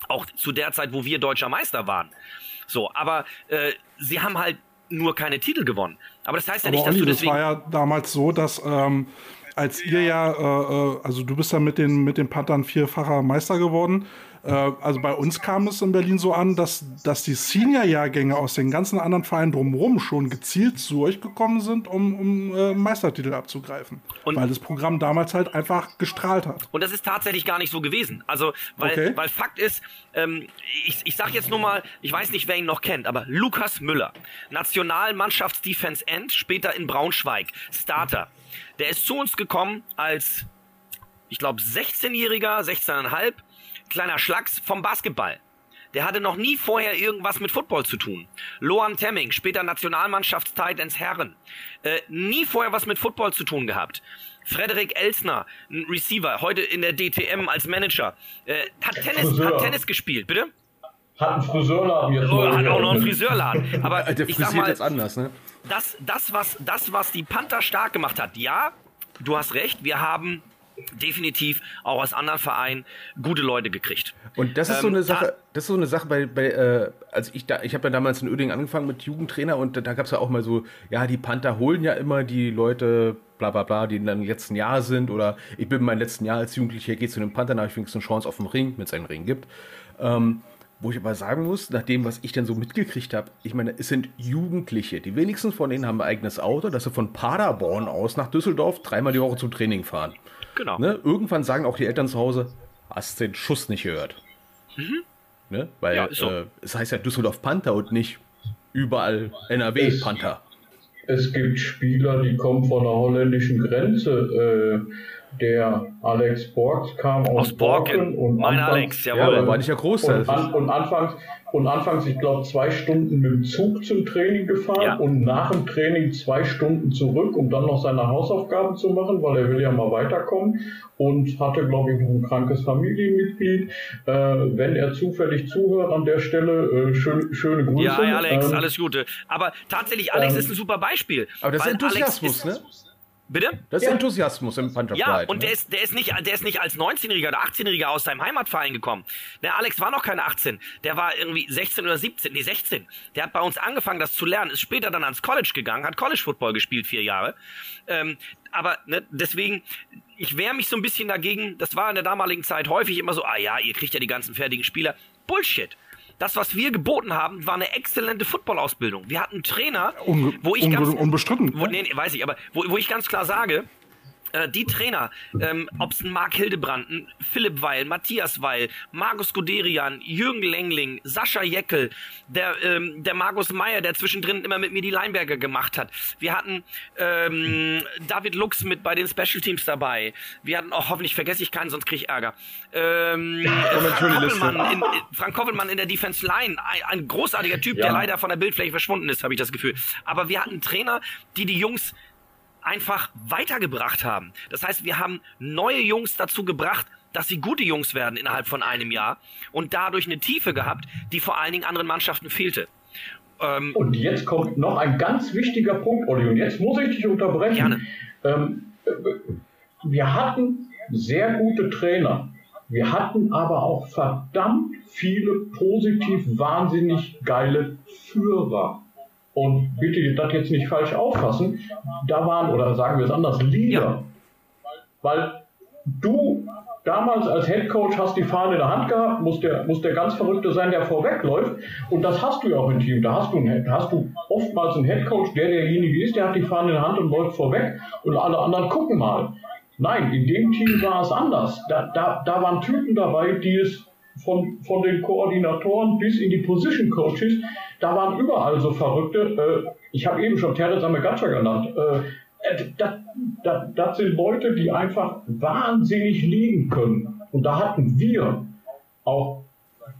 Auch zu der Zeit, wo wir deutscher Meister waren. So, aber äh, sie haben halt nur keine Titel gewonnen. Aber das heißt ja aber nicht, dass Olli, du deswegen... Das war ja damals so, dass ähm, als ihr ja, äh, äh also du bist ja mit den, mit den Panthern vierfacher Meister geworden. Äh, also bei uns kam es in Berlin so an, dass, dass die Senior-Jahrgänge aus den ganzen anderen Vereinen drumherum schon gezielt zu euch gekommen sind, um, um äh, Meistertitel abzugreifen. Und weil das Programm damals halt einfach gestrahlt hat. Und das ist tatsächlich gar nicht so gewesen. Also, weil, okay. weil Fakt ist, ähm, ich, ich sag jetzt nur mal, ich weiß nicht, wer ihn noch kennt, aber Lukas Müller, Nationalmannschafts-Defense End, später in Braunschweig, Starter. Der ist zu uns gekommen als, ich glaube, 16-Jähriger, 16,5 kleiner Schlacks vom Basketball. Der hatte noch nie vorher irgendwas mit Football zu tun. Loan Temming, später Nationalmannschafts-Titans Herren. Äh, nie vorher was mit Football zu tun gehabt. Frederik Elsner, ein Receiver, heute in der DTM als Manager. Äh, hat, Tennis, hat Tennis gespielt, bitte? Hat einen Friseurladen jetzt. Oh, hat auch noch einen Friseurladen. Aber *laughs* der ich sag mal, jetzt anders, ne? Das, das, was, das, was die Panther stark gemacht hat, ja, du hast recht, wir haben definitiv auch aus anderen Vereinen gute Leute gekriegt. Und das ist ähm, so eine Sache, das ist so eine Sache bei, bei äh, also ich da, ich habe ja damals in Öding angefangen mit Jugendtrainer und da, da gab es ja auch mal so, ja, die Panther holen ja immer die Leute, bla bla bla, die in im letzten Jahr sind oder ich bin in meinem letzten Jahr als Jugendlicher, gehe zu den Panther, da habe ich wenigstens eine Chance auf dem Ring, mit seinen Ring gibt. Ähm, wo ich aber sagen muss, nach dem, was ich dann so mitgekriegt habe, ich meine, es sind Jugendliche. Die wenigsten von denen haben ein eigenes Auto, dass sie von Paderborn aus nach Düsseldorf dreimal die Woche zum Training fahren. Genau. Ne? Irgendwann sagen auch die Eltern zu Hause, hast den Schuss nicht gehört. Mhm. Ne? Weil ja, so. äh, es heißt ja Düsseldorf Panther und nicht überall NRW es, Panther. Es gibt Spieler, die kommen von der holländischen Grenze. Äh, der Alex Borg kam aus, aus Borken. Und mein anfangs, Alex, jawohl. Ja, war nicht der Großteil. Und, an, und anfangs, und anfangs, ich glaube, zwei Stunden mit dem Zug zum Training gefahren ja. und nach dem Training zwei Stunden zurück, um dann noch seine Hausaufgaben zu machen, weil er will ja mal weiterkommen und hatte, glaube ich, noch ein krankes Familienmitglied. Äh, wenn er zufällig zuhört an der Stelle, äh, schön, schöne Grüße. Ja, Alex, ähm, alles Gute. Aber tatsächlich, Alex ähm, ist ein super Beispiel. Aber das ist Enthusiasmus, Alex ist, ne? Bitte? Das ist ja. Enthusiasmus im Panther Ja, Pride, und ne? der, ist, der, ist nicht, der ist nicht als 19-Jähriger oder 18-Jähriger aus seinem Heimatverein gekommen. Der Alex war noch keine 18. Der war irgendwie 16 oder 17, nee 16. Der hat bei uns angefangen, das zu lernen, ist später dann ans College gegangen, hat College-Football gespielt, vier Jahre. Ähm, aber ne, deswegen, ich wehre mich so ein bisschen dagegen, das war in der damaligen Zeit häufig immer so, ah ja, ihr kriegt ja die ganzen fertigen Spieler. Bullshit. Das, was wir geboten haben, war eine exzellente Football-Ausbildung. Wir hatten einen Trainer, Unge wo ich ganz... Unbestritten. Wo, nee, weiß ich, aber wo, wo ich ganz klar sage, äh, die Trainer, ähm, ob es ein Marc Hildebrand, ein Philipp Weil, Matthias Weil, Markus Guderian, Jürgen Lengling, Sascha Jeckel, der, ähm, der Markus Meyer, der zwischendrin immer mit mir die Leinberger gemacht hat. Wir hatten ähm, David Lux mit bei den Special Teams dabei. Wir hatten auch, hoffentlich vergesse ich keinen, sonst kriege ich Ärger. Ähm, Frank, Koppelmann in, Frank Koppelmann in der Defense Line, ein, ein großartiger Typ, ja. der leider von der Bildfläche verschwunden ist, habe ich das Gefühl. Aber wir hatten Trainer, die die Jungs einfach weitergebracht haben. Das heißt, wir haben neue Jungs dazu gebracht, dass sie gute Jungs werden innerhalb von einem Jahr und dadurch eine Tiefe gehabt, die vor allen Dingen anderen Mannschaften fehlte. Ähm, und jetzt kommt noch ein ganz wichtiger Punkt, Olli, und jetzt muss ich dich unterbrechen. Gerne. Ähm, wir hatten sehr gute Trainer. Wir hatten aber auch verdammt viele positiv wahnsinnig geile Führer. Und bitte das jetzt nicht falsch auffassen, da waren, oder sagen wir es anders, Leader. Ja. Weil du damals als Head Coach hast die Fahne in der Hand gehabt, muss der, muss der ganz Verrückte sein, der vorwegläuft. Und das hast du ja auch im Team. Da hast du, da hast du oftmals einen Head Coach, der derjenige ist, der hat die Fahne in der Hand und läuft vorweg und alle anderen gucken mal. Nein, in dem Team war es anders. Da, da, da waren Typen dabei, die es von, von den Koordinatoren bis in die Position Coaches, da waren überall so Verrückte. Äh, ich habe eben schon Terence Amegacha genannt. Äh, das, das, das sind Leute, die einfach wahnsinnig liegen können. Und da hatten wir auch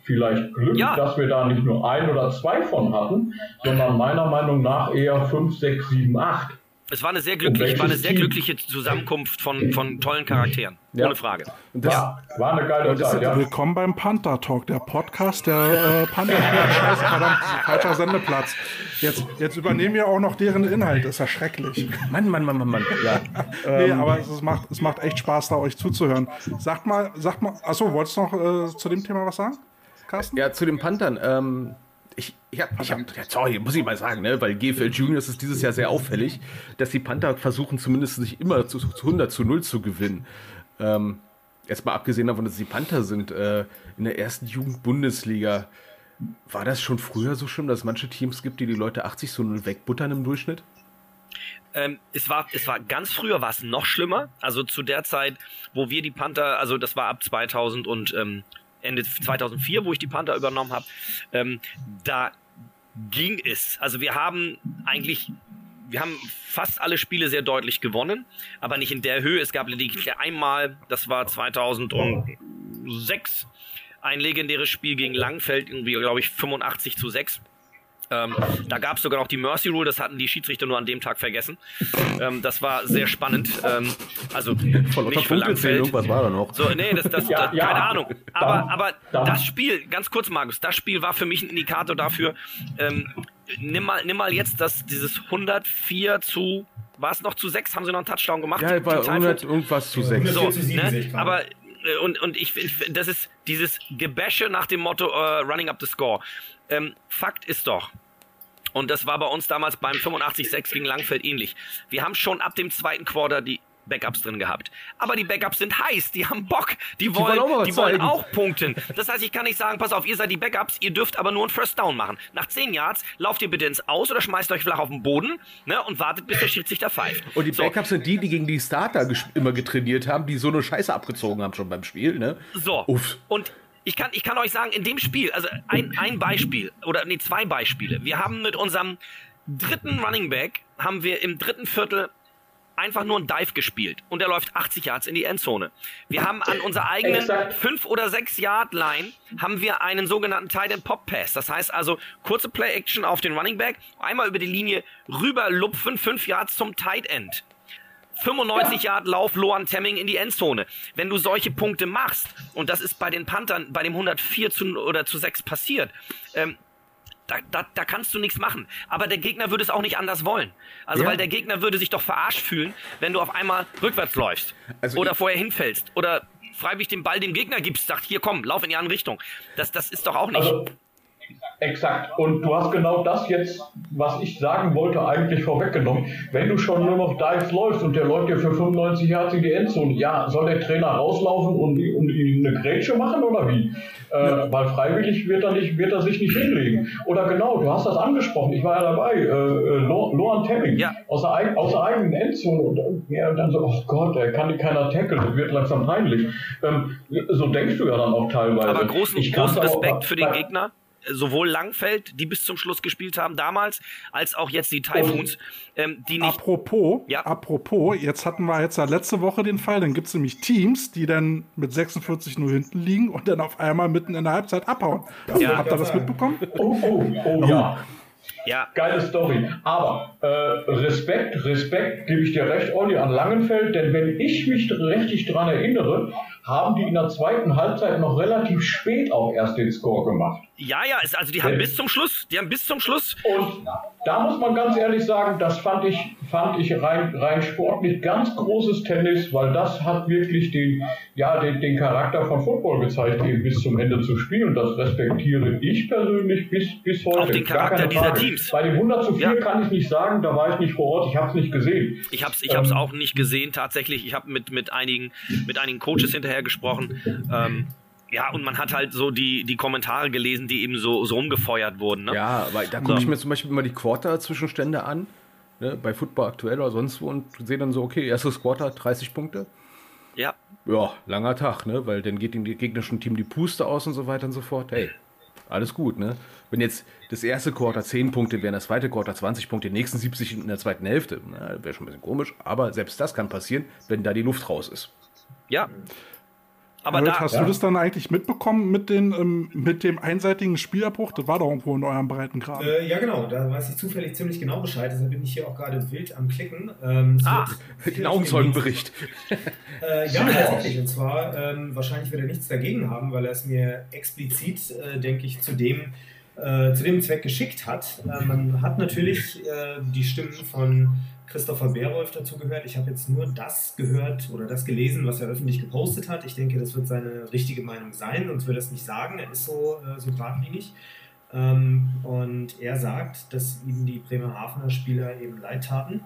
vielleicht Glück, Ja. dass wir da nicht nur ein oder zwei von hatten, sondern meiner Meinung nach eher fünf, sechs, sieben, acht. Es war eine sehr glückliche, war eine sehr glückliche Zusammenkunft von, von tollen Charakteren. Ja. Ohne Frage. Und das, Ja, war eine geile Zeit, ja. Willkommen beim Panther Talk, der Podcast der äh, Panther. *laughs* Scheiße, verdammt, falscher Sendeplatz. Jetzt, jetzt übernehmen wir auch noch deren Inhalt, ist ja schrecklich. Mann, Mann, Mann, Mann, Mann. Ja. *laughs* Nee, aber es, es macht, es macht echt Spaß, da euch zuzuhören. Sagt mal, sagt mal, achso, wolltest du noch äh, zu dem Thema was sagen, Carsten? Ja, zu den Panthern. Ähm, ich, ich hab, ich hab, ja, sorry, muss ich mal sagen, ne, weil GFL Juniors ist dieses Jahr sehr auffällig, dass die Panther versuchen zumindest nicht immer zu, zu 100 zu 0 zu gewinnen. Ähm, jetzt mal abgesehen davon, dass sie Panther sind, äh, in der ersten Jugend-Bundesliga, war das schon früher so schlimm, dass es manche Teams gibt, die die Leute 80 zu 0 wegbuttern im Durchschnitt? Ähm, es war, es war ganz früher war es noch schlimmer. Also zu der Zeit, wo wir die Panther, also das war ab 2000 und ähm, Ende 2004, wo ich die Panther übernommen habe, ähm, da ging es. Also wir haben eigentlich, wir haben fast alle Spiele sehr deutlich gewonnen, aber nicht in der Höhe. Es gab lediglich einmal, das war 2006, ein legendäres Spiel gegen Langfeld, irgendwie, glaube ich, 85 zu 6. Ähm, da gab es sogar noch die Mercy Rule, das hatten die Schiedsrichter nur an dem Tag vergessen. Ähm, das war sehr spannend. Ähm, also Von nicht für Langfeld. was war da noch? So, nee, das, das, Ja, das ja. keine Ahnung. Aber, Dann- aber dann- das Spiel, ganz kurz, Markus, das Spiel war für mich ein Indikator dafür. Ähm, nimm mal, nimm mal jetzt das, dieses 104 zu, war es noch zu 6? Haben sie noch einen Touchdown gemacht? Ja, Zeit 100 irgendwas zu 6. so, 4 zu 7 sehe ich ne? Aber äh, und, und ich finde, das ist dieses Gebäsche nach dem Motto äh, Running up the score. Ähm, Fakt ist doch, und das war bei uns damals beim 85-6 gegen Langfeld ähnlich. Wir haben schon ab dem zweiten Quarter die Backups drin gehabt. Aber die Backups sind heiß, die haben Bock, die wollen, wollen auch die wollen auch punkten. Das heißt, ich kann nicht sagen, pass auf, ihr seid die Backups, ihr dürft aber nur einen First Down machen. Nach 10 Yards lauft ihr bitte ins Aus oder schmeißt euch flach auf den Boden ne, und wartet, bis der Schiedsrichter pfeift. Und die So. Backups sind die, die gegen die Starter immer getrainiert haben, die so eine Scheiße abgezogen haben schon beim Spiel, ne? So. Uff. Und ich kann, ich kann euch sagen, in dem Spiel, also ein, ein Beispiel, oder nee, zwei Beispiele. Wir haben mit unserem dritten Running Back, haben wir im dritten Viertel einfach nur einen Dive gespielt und er läuft 80 Yards in die Endzone. Wir haben an unserer eigenen Exakt. 5 oder 6 Yard Line haben wir einen sogenannten Tight End Pop Pass. Das heißt also kurze Play Action auf den Running Back, einmal über die Linie rüber lupfen, 5 Yards zum Tight End. 95 Yard Lauf Loan Temming in die Endzone. Wenn du solche Punkte machst, und das ist bei den Panthern bei dem 104 zu, oder zu 6 passiert, ähm, da, da, da kannst du nichts machen. Aber der Gegner würde es auch nicht anders wollen. Also, Ja. weil der Gegner würde sich doch verarscht fühlen, wenn du auf einmal rückwärts läufst. Also oder vorher hinfällst. Oder freiwillig den Ball dem Gegner gibst, sagt, hier komm, lauf in die andere Richtung. Das, das ist doch auch nicht. Also, exakt. Und du hast genau das jetzt, was ich sagen wollte, eigentlich vorweggenommen. Wenn du schon nur noch Dive läufst und der läuft dir für 95 Yards in die Endzone, ja, soll der Trainer rauslaufen und, und ihm eine Grätsche machen oder wie? Äh, weil freiwillig wird er, nicht, wird er sich nicht hinlegen. Oder genau, du hast das angesprochen, ich war ja dabei, äh, äh, Lo- Loan Temming, Ja. aus, der, aus der eigenen Endzone und, ja, und dann so, oh Gott, der kann keiner tackeln, das wird langsam peinlich. Ähm, so denkst du ja dann auch teilweise. Aber großen, großen aber- Respekt für den Gegner. Sowohl Langfeld, die bis zum Schluss gespielt haben damals, als auch jetzt die Typhoons, ähm, die nicht. Apropos, Ja. apropos, jetzt hatten wir jetzt ja letzte Woche den Fall, dann gibt es nämlich Teams, die dann mit 46 nur hinten liegen und dann auf einmal mitten in der Halbzeit abhauen. Ja. Habt ihr das mitbekommen? Oh, oh, oh, ja. Ja, Geile Story. Aber äh, Respekt, Respekt, gebe ich dir recht, Olli, an Langenfeld, denn wenn ich mich richtig dran erinnere, haben die in der zweiten Halbzeit noch relativ spät auch erst den Score gemacht. Ja, ja, also die haben bis zum Schluss, die haben bis zum Schluss. Und da muss man ganz ehrlich sagen, das fand ich, fand ich rein, rein sportlich ganz großes Tennis, weil das hat wirklich den, ja, den, den Charakter von Football gezeigt, eben bis zum Ende zu spielen. Das respektiere ich persönlich bis, bis heute. Auch den Charakter dieser Teams. Bei dem 100 zu 4 ja. kann ich nicht sagen, da war ich nicht vor Ort, ich habe es nicht gesehen. Ich habe es ich ähm, auch nicht gesehen, tatsächlich. Ich habe mit, mit, einigen, mit einigen Coaches hinterher gesprochen. Ähm, ja, und man hat halt so die, die Kommentare gelesen, die eben so, so rumgefeuert wurden. Ne? Ja, aber da gucke ich mir zum Beispiel immer die Quarter-Zwischenstände an, ne, bei Football aktuell oder sonst wo und sehe dann so, okay, erstes Quarter 30 Punkte. Ja. Ja, langer Tag, ne? Weil dann geht dem gegnerischen Team die Puste aus und so weiter und so fort. Hey, alles gut, ne? Wenn jetzt das erste Quarter 10 Punkte wären, das zweite Quarter 20 Punkte, die nächsten 70 in der zweiten Hälfte, wäre schon ein bisschen komisch, aber selbst das kann passieren, wenn da die Luft raus ist. Ja. Aber Harold, da, hast ja. du das dann eigentlich mitbekommen mit, den, ähm, mit dem einseitigen Spielabbruch? Das war doch irgendwo in eurem Breitengraden. Äh, ja, genau. Da weiß ich zufällig ziemlich genau Bescheid. Deshalb bin ich hier auch gerade wild am Klicken. Ähm, ah, den Augenzeugenbericht. *laughs* äh, ja, tatsächlich. Und zwar, ähm, wahrscheinlich wird er nichts dagegen haben, weil er es mir explizit, äh, denke ich, zu dem, äh, zu dem Zweck geschickt hat. Äh, man hat natürlich äh, die Stimmen von Christopher Berolf dazu gehört. Ich habe jetzt nur das gehört oder das gelesen, was er öffentlich gepostet hat. Ich denke, das wird seine richtige Meinung sein, sonst würde er es nicht sagen. Er ist so, äh, so geradlinig. Ähm, und er sagt, dass ihm die Bremerhavener Spieler eben leid taten,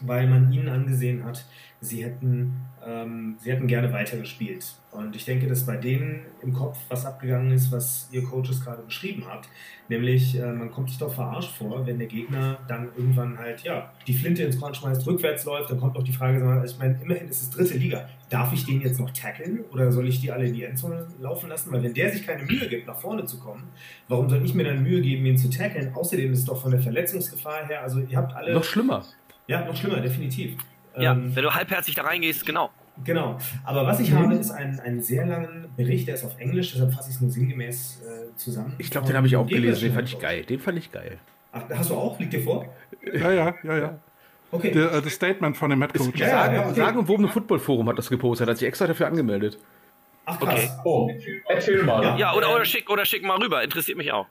weil man ihnen angesehen hat, sie hätten, ähm, sie hätten gerne weitergespielt. Und ich denke, dass bei denen im Kopf was abgegangen ist, was ihr Coaches gerade beschrieben habt. Nämlich, äh, man kommt sich doch verarscht vor, wenn der Gegner dann irgendwann halt, ja, die Flinte ins Korn schmeißt, rückwärts läuft, dann kommt doch die Frage, ich meine, immerhin ist es dritte Liga. Darf ich den jetzt noch tackeln oder soll ich die alle in die Endzone laufen lassen? Weil wenn der sich keine Mühe gibt, nach vorne zu kommen, warum soll ich mir dann Mühe geben, ihn zu tackeln? Außerdem ist es doch von der Verletzungsgefahr her, also ihr habt alle... Noch schlimmer. Ja, noch schlimmer, definitiv. Ja, ähm, wenn du halbherzig da reingehst, genau. Genau. Aber was ich mhm. habe, ist ein, einen sehr langen Bericht, der ist auf Englisch, deshalb fasse ich es nur sinngemäß äh, zusammen. Ich glaube, den habe ich auch gelesen, den fand ich geil. Den fand ich geil. Ach, hast du auch? Liegt dir vor? Ja, ja, ja, ja. Okay. Der, äh, das Statement von dem Head Coach. Ja, sagen, ja, okay. sagen und Football Footballforum hat das gepostet, hat sich extra dafür angemeldet. Ach krass. Okay. Oh, erzähl mal. Ja, ja oder, oder, schick, oder schick mal rüber, interessiert mich auch.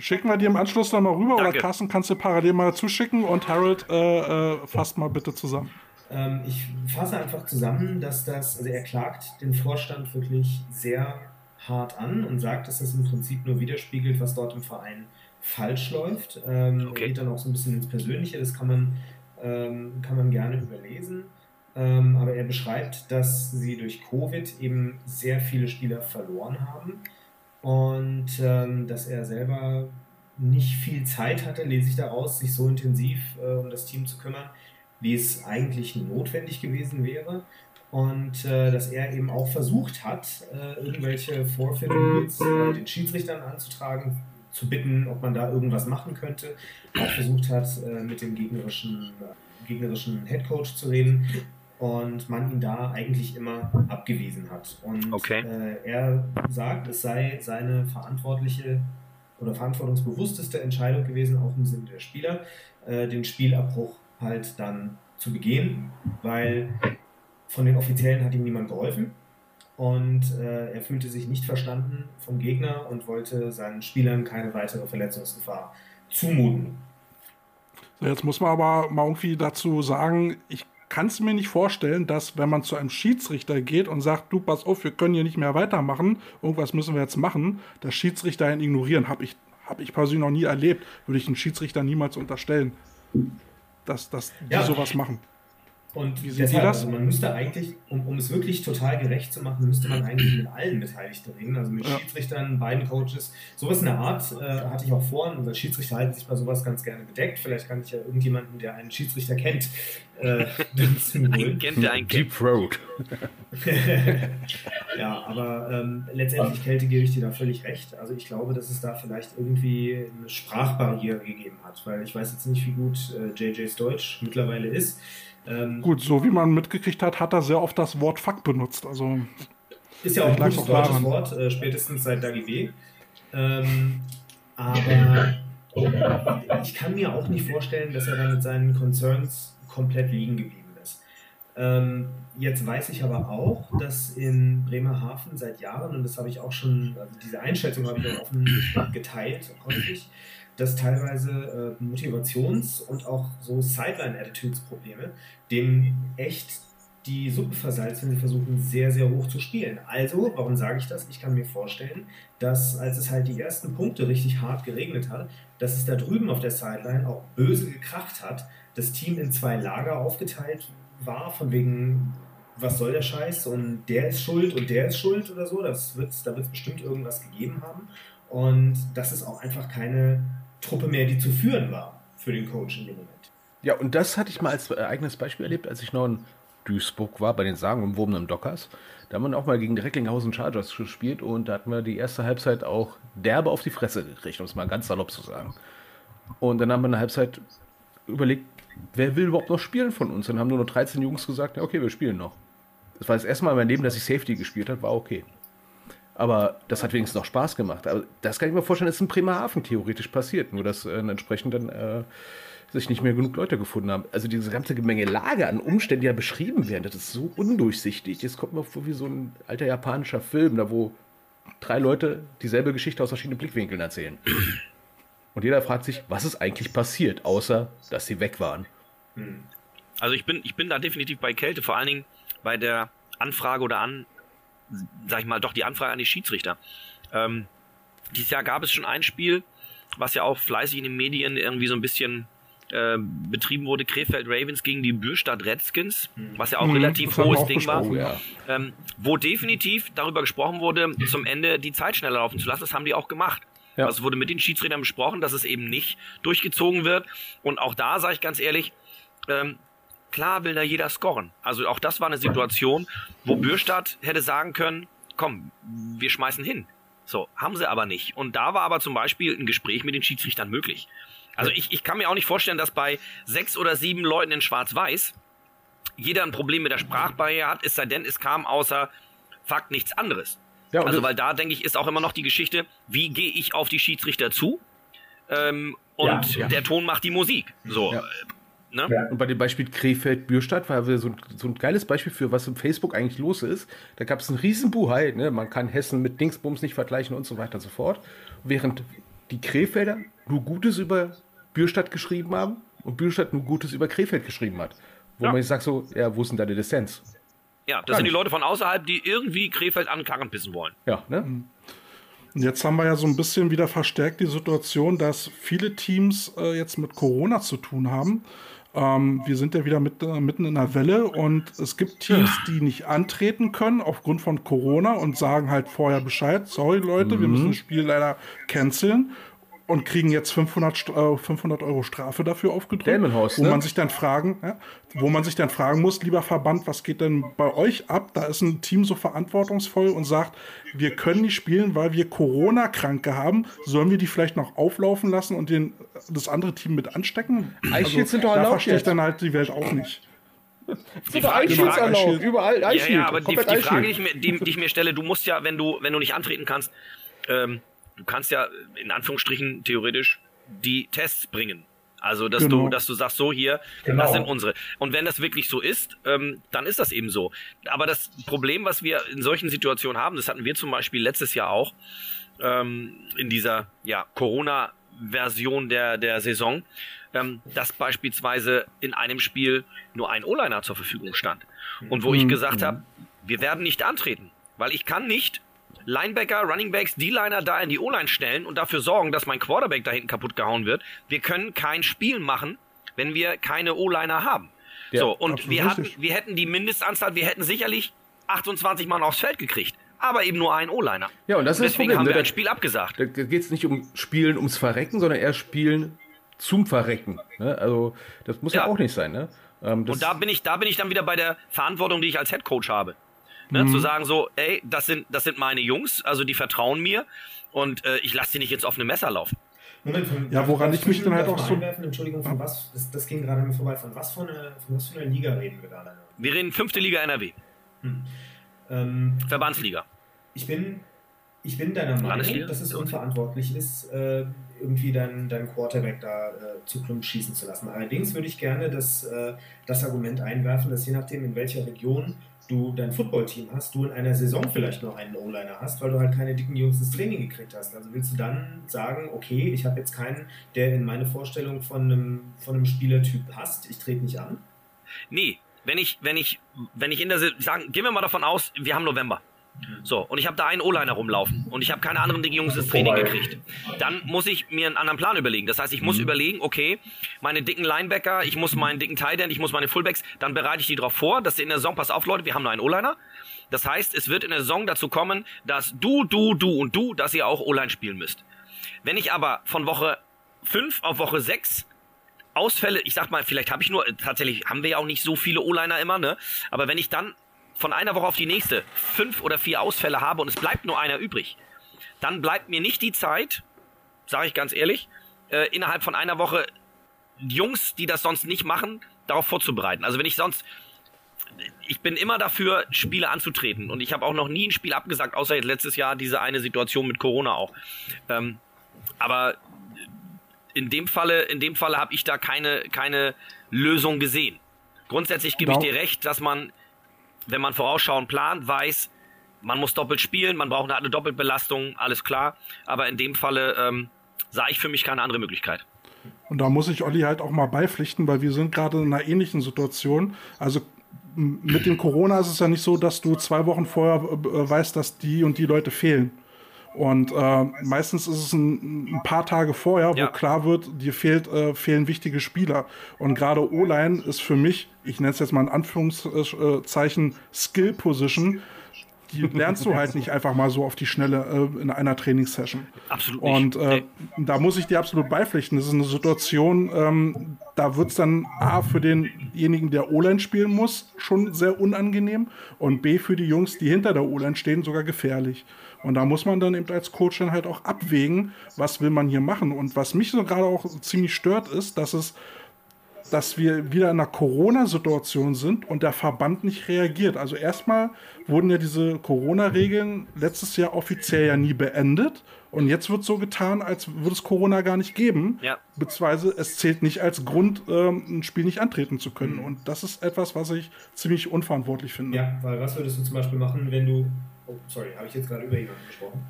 Schicken wir dir im Anschluss dann mal rüber Danke. oder Carsten kannst du parallel mal zuschicken und Harold äh, äh, fasst mal bitte zusammen. Ähm, ich fasse einfach zusammen, dass das, also er klagt den Vorstand wirklich sehr hart an und sagt, dass das im Prinzip nur widerspiegelt, was dort im Verein falsch läuft. Ähm, okay. Er geht dann auch so ein bisschen ins Persönliche, das kann man, ähm, kann man gerne überlesen. Ähm, aber er beschreibt, dass sie durch Covid eben sehr viele Spieler verloren haben und ähm, dass er selber nicht viel Zeit hatte, lese ich daraus, sich so intensiv äh, um das Team zu kümmern, wie es eigentlich notwendig gewesen wäre. Und äh, dass er eben auch versucht hat, äh, irgendwelche Rules äh, den Schiedsrichtern anzutragen, zu bitten, ob man da irgendwas machen könnte. Auch versucht hat, äh, mit dem gegnerischen, gegnerischen Headcoach zu reden und man ihn da eigentlich immer abgewiesen hat. Und okay. äh, er sagt, es sei seine verantwortliche oder verantwortungsbewussteste Entscheidung gewesen, auch im Sinne der Spieler, äh, den Spielabbruch halt dann zu begehen, weil von den Offiziellen hat ihm niemand geholfen und äh, er fühlte sich nicht verstanden vom Gegner und wollte seinen Spielern keine weitere Verletzungsgefahr zumuten. So, jetzt muss man aber mal irgendwie dazu sagen, ich kann es mir nicht vorstellen, dass wenn man zu einem Schiedsrichter geht und sagt, du pass auf, wir können hier nicht mehr weitermachen, irgendwas müssen wir jetzt machen, dass Schiedsrichter ihn ignorieren, habe ich, hab ich persönlich noch nie erlebt, würde ich einen Schiedsrichter niemals unterstellen dass, dass ja. die sowas machen. Und wie sehen deshalb, das? Also man müsste eigentlich, um, um es wirklich total gerecht zu machen, müsste man eigentlich mit allen Beteiligten reden, also mit ja. Schiedsrichtern, beiden Coaches. Sowas in der Art äh, hatte ich auch vor, weil Schiedsrichter halten sich bei sowas ganz gerne bedeckt. Vielleicht kann ich ja irgendjemanden, der einen Schiedsrichter kennt, äh, *laughs* einen kennt, der einen Deep Road. *laughs* ja, aber ähm, letztendlich, Kälte, gebe ich dir da völlig recht. Also ich glaube, dass es da vielleicht irgendwie eine Sprachbarriere gegeben hat, weil ich weiß jetzt nicht, wie gut äh, JJs Deutsch mittlerweile ist. Ähm, Gut, so wie man mitgekriegt hat, hat er sehr oft das Wort Fuck benutzt. Also ist ja auch ein gutes deutsches Wort, äh, spätestens seit Dagi B. Ähm, aber ich kann mir auch nicht vorstellen, dass er dann mit seinen Concerns komplett liegen geblieben ist. Ähm, jetzt weiß ich aber auch, dass in Bremerhaven seit Jahren, und das habe ich auch schon, also diese Einschätzung habe ich auch offen geteilt, häufig, dass teilweise äh, Motivations- und auch so Sideline-Attitudes-Probleme dem echt die Suppe versalzt, wenn sie versuchen, sehr, sehr hoch zu spielen. Also, warum sage ich das? Ich kann mir vorstellen, dass als es halt die ersten Punkte richtig hart geregnet hat, dass es da drüben auf der Sideline auch böse gekracht hat, das Team in zwei Lager aufgeteilt war, von wegen, was soll der Scheiß und der ist schuld und der ist schuld oder so. Das wird's, da wird es bestimmt irgendwas gegeben haben. Und das ist auch einfach keine Truppe mehr, die zu führen war für den Coach in dem Moment. Ja, und das hatte ich mal als eigenes Beispiel erlebt, als ich noch in Duisburg war, bei den sagenumwobenen Dockers. Da haben wir auch mal gegen die Recklinghausen Chargers gespielt und da hatten wir die erste Halbzeit auch derbe auf die Fresse gekriegt, um es mal ganz salopp zu sagen. Und dann haben wir eine Halbzeit überlegt, wer will überhaupt noch spielen von uns? Dann haben nur noch 13 Jungs gesagt, ja, okay, wir spielen noch. Das war das erste Mal in meinem Leben, dass ich Safety gespielt habe, war okay. Aber das hat wenigstens noch Spaß gemacht. Aber das kann ich mir vorstellen, ist in Bremerhaven theoretisch passiert. Nur, dass äh, entsprechend dann äh, sich nicht mehr genug Leute gefunden haben. Also diese ganze Menge Lage an Umständen, die ja beschrieben werden, das ist so undurchsichtig. Es kommt mir vor wie so ein alter japanischer Film, da wo drei Leute dieselbe Geschichte aus verschiedenen Blickwinkeln erzählen. Und jeder fragt sich, was ist eigentlich passiert, außer dass sie weg waren. Also ich bin, ich bin da definitiv bei Kälte, vor allen Dingen bei der Anfrage oder an, sag ich mal, doch die Anfrage an die Schiedsrichter. Ähm, dieses Jahr gab es schon ein Spiel, was ja auch fleißig in den Medien irgendwie so ein bisschen äh, betrieben wurde, Krefeld Ravens gegen die Bürstadt Redskins, was ja auch Mhm, relativ hohes auch Ding war, besprochen, ja. ähm, wo definitiv darüber gesprochen wurde, zum Ende die Zeit schneller laufen zu lassen. Das haben die auch gemacht. Ja. Also es wurde mit den Schiedsrichtern besprochen, dass es eben nicht durchgezogen wird. Und auch da sage ich ganz ehrlich, ähm, klar will da jeder scoren. Also auch das war eine Situation, wo Bürstadt hätte sagen können, komm, wir schmeißen hin. So, haben sie aber nicht. Und da war aber zum Beispiel ein Gespräch mit den Schiedsrichtern möglich. Also ich, ich kann mir auch nicht vorstellen, dass bei sechs oder sieben Leuten in Schwarz-Weiß jeder ein Problem mit der Sprachbarriere hat, es sei denn, es kam außer Fakt nichts anderes. Ja, also weil da, denke ich, ist auch immer noch die Geschichte, wie gehe ich auf die Schiedsrichter zu? Ähm, und Ja, der Ton macht die Musik. So. Ne? Ja. Und bei dem Beispiel Krefeld-Bürstadt war so ein, so ein geiles Beispiel für, was im Facebook eigentlich los ist. Da gab es einen riesen Buhai, ne? man kann Hessen mit Dingsbums nicht vergleichen und so weiter und so fort. Während die Krefelder nur Gutes über Bürstadt geschrieben haben und Bürstadt nur Gutes über Krefeld geschrieben hat. Wo Ja. man sich sagt so, ja, wo ist denn da der Dissens? Ja, das Gar sind die. Leute von außerhalb, die irgendwie Krefeld an den Karren pissen wollen. Ja, ne? Und jetzt haben wir ja so ein bisschen wieder verstärkt die Situation, dass viele Teams äh, jetzt mit Corona zu tun haben. Ähm, wir sind ja wieder mit, äh, mitten in der Welle und es gibt Teams, die nicht antreten können aufgrund von Corona und sagen halt vorher Bescheid, sorry Leute, wir müssen das Spiel leider canceln und kriegen jetzt 500, St- äh, 500 Euro Strafe dafür aufgedrückt, Delmenhorst, wo ne? man sich dann fragen, ja, wo man sich dann fragen muss, lieber Verband, was geht denn bei euch ab? Da ist ein Team so verantwortungsvoll und sagt, wir können nicht spielen, weil wir Corona-Kranke haben. Sollen wir die vielleicht noch auflaufen lassen und den, das andere Team mit anstecken? Also, Eichschild sind doch da erlaubt verstehe ich dann halt die Welt auch nicht. Die Frage- erlaubt, überall Ja, Eichschild. ja, aber die, die Frage, die ich, mir, die, die ich mir stelle, du musst ja, wenn du, wenn du nicht antreten kannst, ähm, du kannst ja in Anführungsstrichen theoretisch die Tests bringen. Also, dass Genau. du, dass du sagst, so hier, Genau. das sind unsere. Und wenn das wirklich so ist, ähm, dann ist das eben so. Aber das Problem, was wir in solchen Situationen haben, das hatten wir zum Beispiel letztes Jahr auch, ähm, in dieser ja, Corona-Version der, der Saison, ähm, dass beispielsweise in einem Spiel nur ein O-Liner zur Verfügung stand. Und wo ich gesagt habe, wir werden nicht antreten, weil ich kann nicht Linebacker, Runningbacks, D-Liner da in die O-Line stellen und dafür sorgen, dass mein Quarterback da hinten kaputt gehauen wird. Wir können kein Spiel machen, wenn wir keine O-Liner haben. Ja, so, und wir, hatten, wir hätten die Mindestanzahl, wir hätten sicherlich 28 Mann aufs Feld gekriegt, aber eben nur einen O-Liner. Ja, und das ist das Deswegen Problem, haben ne? wir ein Da- Spiel abgesagt. Da geht es nicht um Spielen ums Verrecken, sondern eher Spielen zum Verrecken. Ne? Also, das muss ja, Ja. auch nicht sein. Ne? Ähm, das, Und da bin ich, da bin ich dann wieder bei der Verantwortung, die ich als Head Coach habe. Ne, Mhm. Zu sagen so, ey, das sind, das sind meine Jungs, also die vertrauen mir und äh, ich lasse die nicht jetzt auf eine Messer laufen. Moment, von, Ja, woran ich mich dann halt auch so- Einwerfen? Entschuldigung, von was? Das, das ging gerade mir vorbei. Von was, für eine, von was für einer Liga reden wir gerade? Wir reden fünfte Liga NRW, Ähm, Verbandsliga. ich bin Ich bin deiner Meinung, dass es unverantwortlich ist, äh, irgendwie deinen dein Quarterback da äh, zu Klump schießen zu lassen. Allerdings würde ich gerne das, äh, das Argument einwerfen, dass je nachdem, in welcher Region du dein Footballteam hast, du in einer Saison vielleicht noch einen O-Liner hast, weil du halt keine dicken Jungs ins Training gekriegt hast. Also willst du dann sagen, okay, ich habe jetzt keinen, der in meine Vorstellung von einem, von einem Spielertyp passt, ich trete nicht an? Nee, wenn ich, wenn ich, wenn ich in der, sagen, gehen wir mal davon aus, wir haben November. So, und ich habe da einen O-Liner rumlaufen und ich habe keine anderen Jungs ins Training gekriegt. Dann muss ich mir einen anderen Plan überlegen. Das heißt, ich muss überlegen, okay, meine dicken Linebacker, ich muss meinen dicken Tight End, ich muss meine Fullbacks, dann bereite ich die darauf vor, dass sie in der Saison, pass auf Leute, wir haben nur einen O-Liner. Das heißt, es wird in der Saison dazu kommen, dass du, du, du und du, dass ihr auch O-Line spielen müsst. Wenn ich aber von Woche 5 auf Woche 6 Ausfälle, ich sag mal, vielleicht habe ich nur, tatsächlich haben wir ja auch nicht so viele O-Liner immer, ne? Aber wenn ich dann von einer Woche auf die nächste fünf oder vier Ausfälle habe und es bleibt nur einer übrig, dann bleibt mir nicht die Zeit, sage ich ganz ehrlich, äh, innerhalb von einer Woche Jungs, die das sonst nicht machen, darauf vorzubereiten. Also wenn ich sonst, ich bin immer dafür, Spiele anzutreten und ich habe auch noch nie ein Spiel abgesagt, außer jetzt letztes Jahr diese eine Situation mit Corona auch. Ähm, aber in dem Falle, in dem Falle habe ich da keine, keine Lösung gesehen. Grundsätzlich gebe ich Genau. dir recht, dass man, wenn man vorausschauend plant, weiß, man muss doppelt spielen, man braucht eine, Doppelbelastung, alles klar. Aber in dem Falle ähm, sah ich für mich keine andere Möglichkeit. Und da muss ich Olli halt auch mal beipflichten, weil wir sind gerade in einer ähnlichen Situation. Also mit dem Corona ist es ja nicht so, dass du zwei Wochen vorher äh, weißt, dass die und die Leute fehlen. Und äh, meistens ist es ein, ein paar Tage vorher, wo Ja. klar wird, dir fehlt, äh, fehlen wichtige Spieler. Und gerade O-Line ist für mich, ich nenne es jetzt mal in Anführungszeichen, Skill Position. Die lernst du halt nicht einfach mal so auf die Schnelle äh, in einer Trainingssession. Absolut nicht. Und äh, da muss ich dir absolut beipflichten. Das ist eine Situation, ähm, da wird es dann A für denjenigen, der O-Line spielen muss, schon sehr unangenehm und B für die Jungs, die hinter der O-Line stehen, sogar gefährlich. Und da muss man dann eben als Coach dann halt auch abwägen, was will man hier machen. Und was mich so gerade auch ziemlich stört, ist, dass es dass wir wieder in einer Corona-Situation sind und der Verband nicht reagiert. Also erstmal wurden ja diese Corona-Regeln letztes Jahr offiziell ja nie beendet und jetzt wird so getan, als würde es Corona gar nicht geben, Ja. beziehungsweise es zählt nicht als Grund, ähm, ein Spiel nicht antreten zu können. Und das ist etwas, was ich ziemlich unverantwortlich finde. Ja, weil was würdest du zum Beispiel machen, wenn du. Oh, sorry, habe ich jetzt gerade über jemanden gesprochen?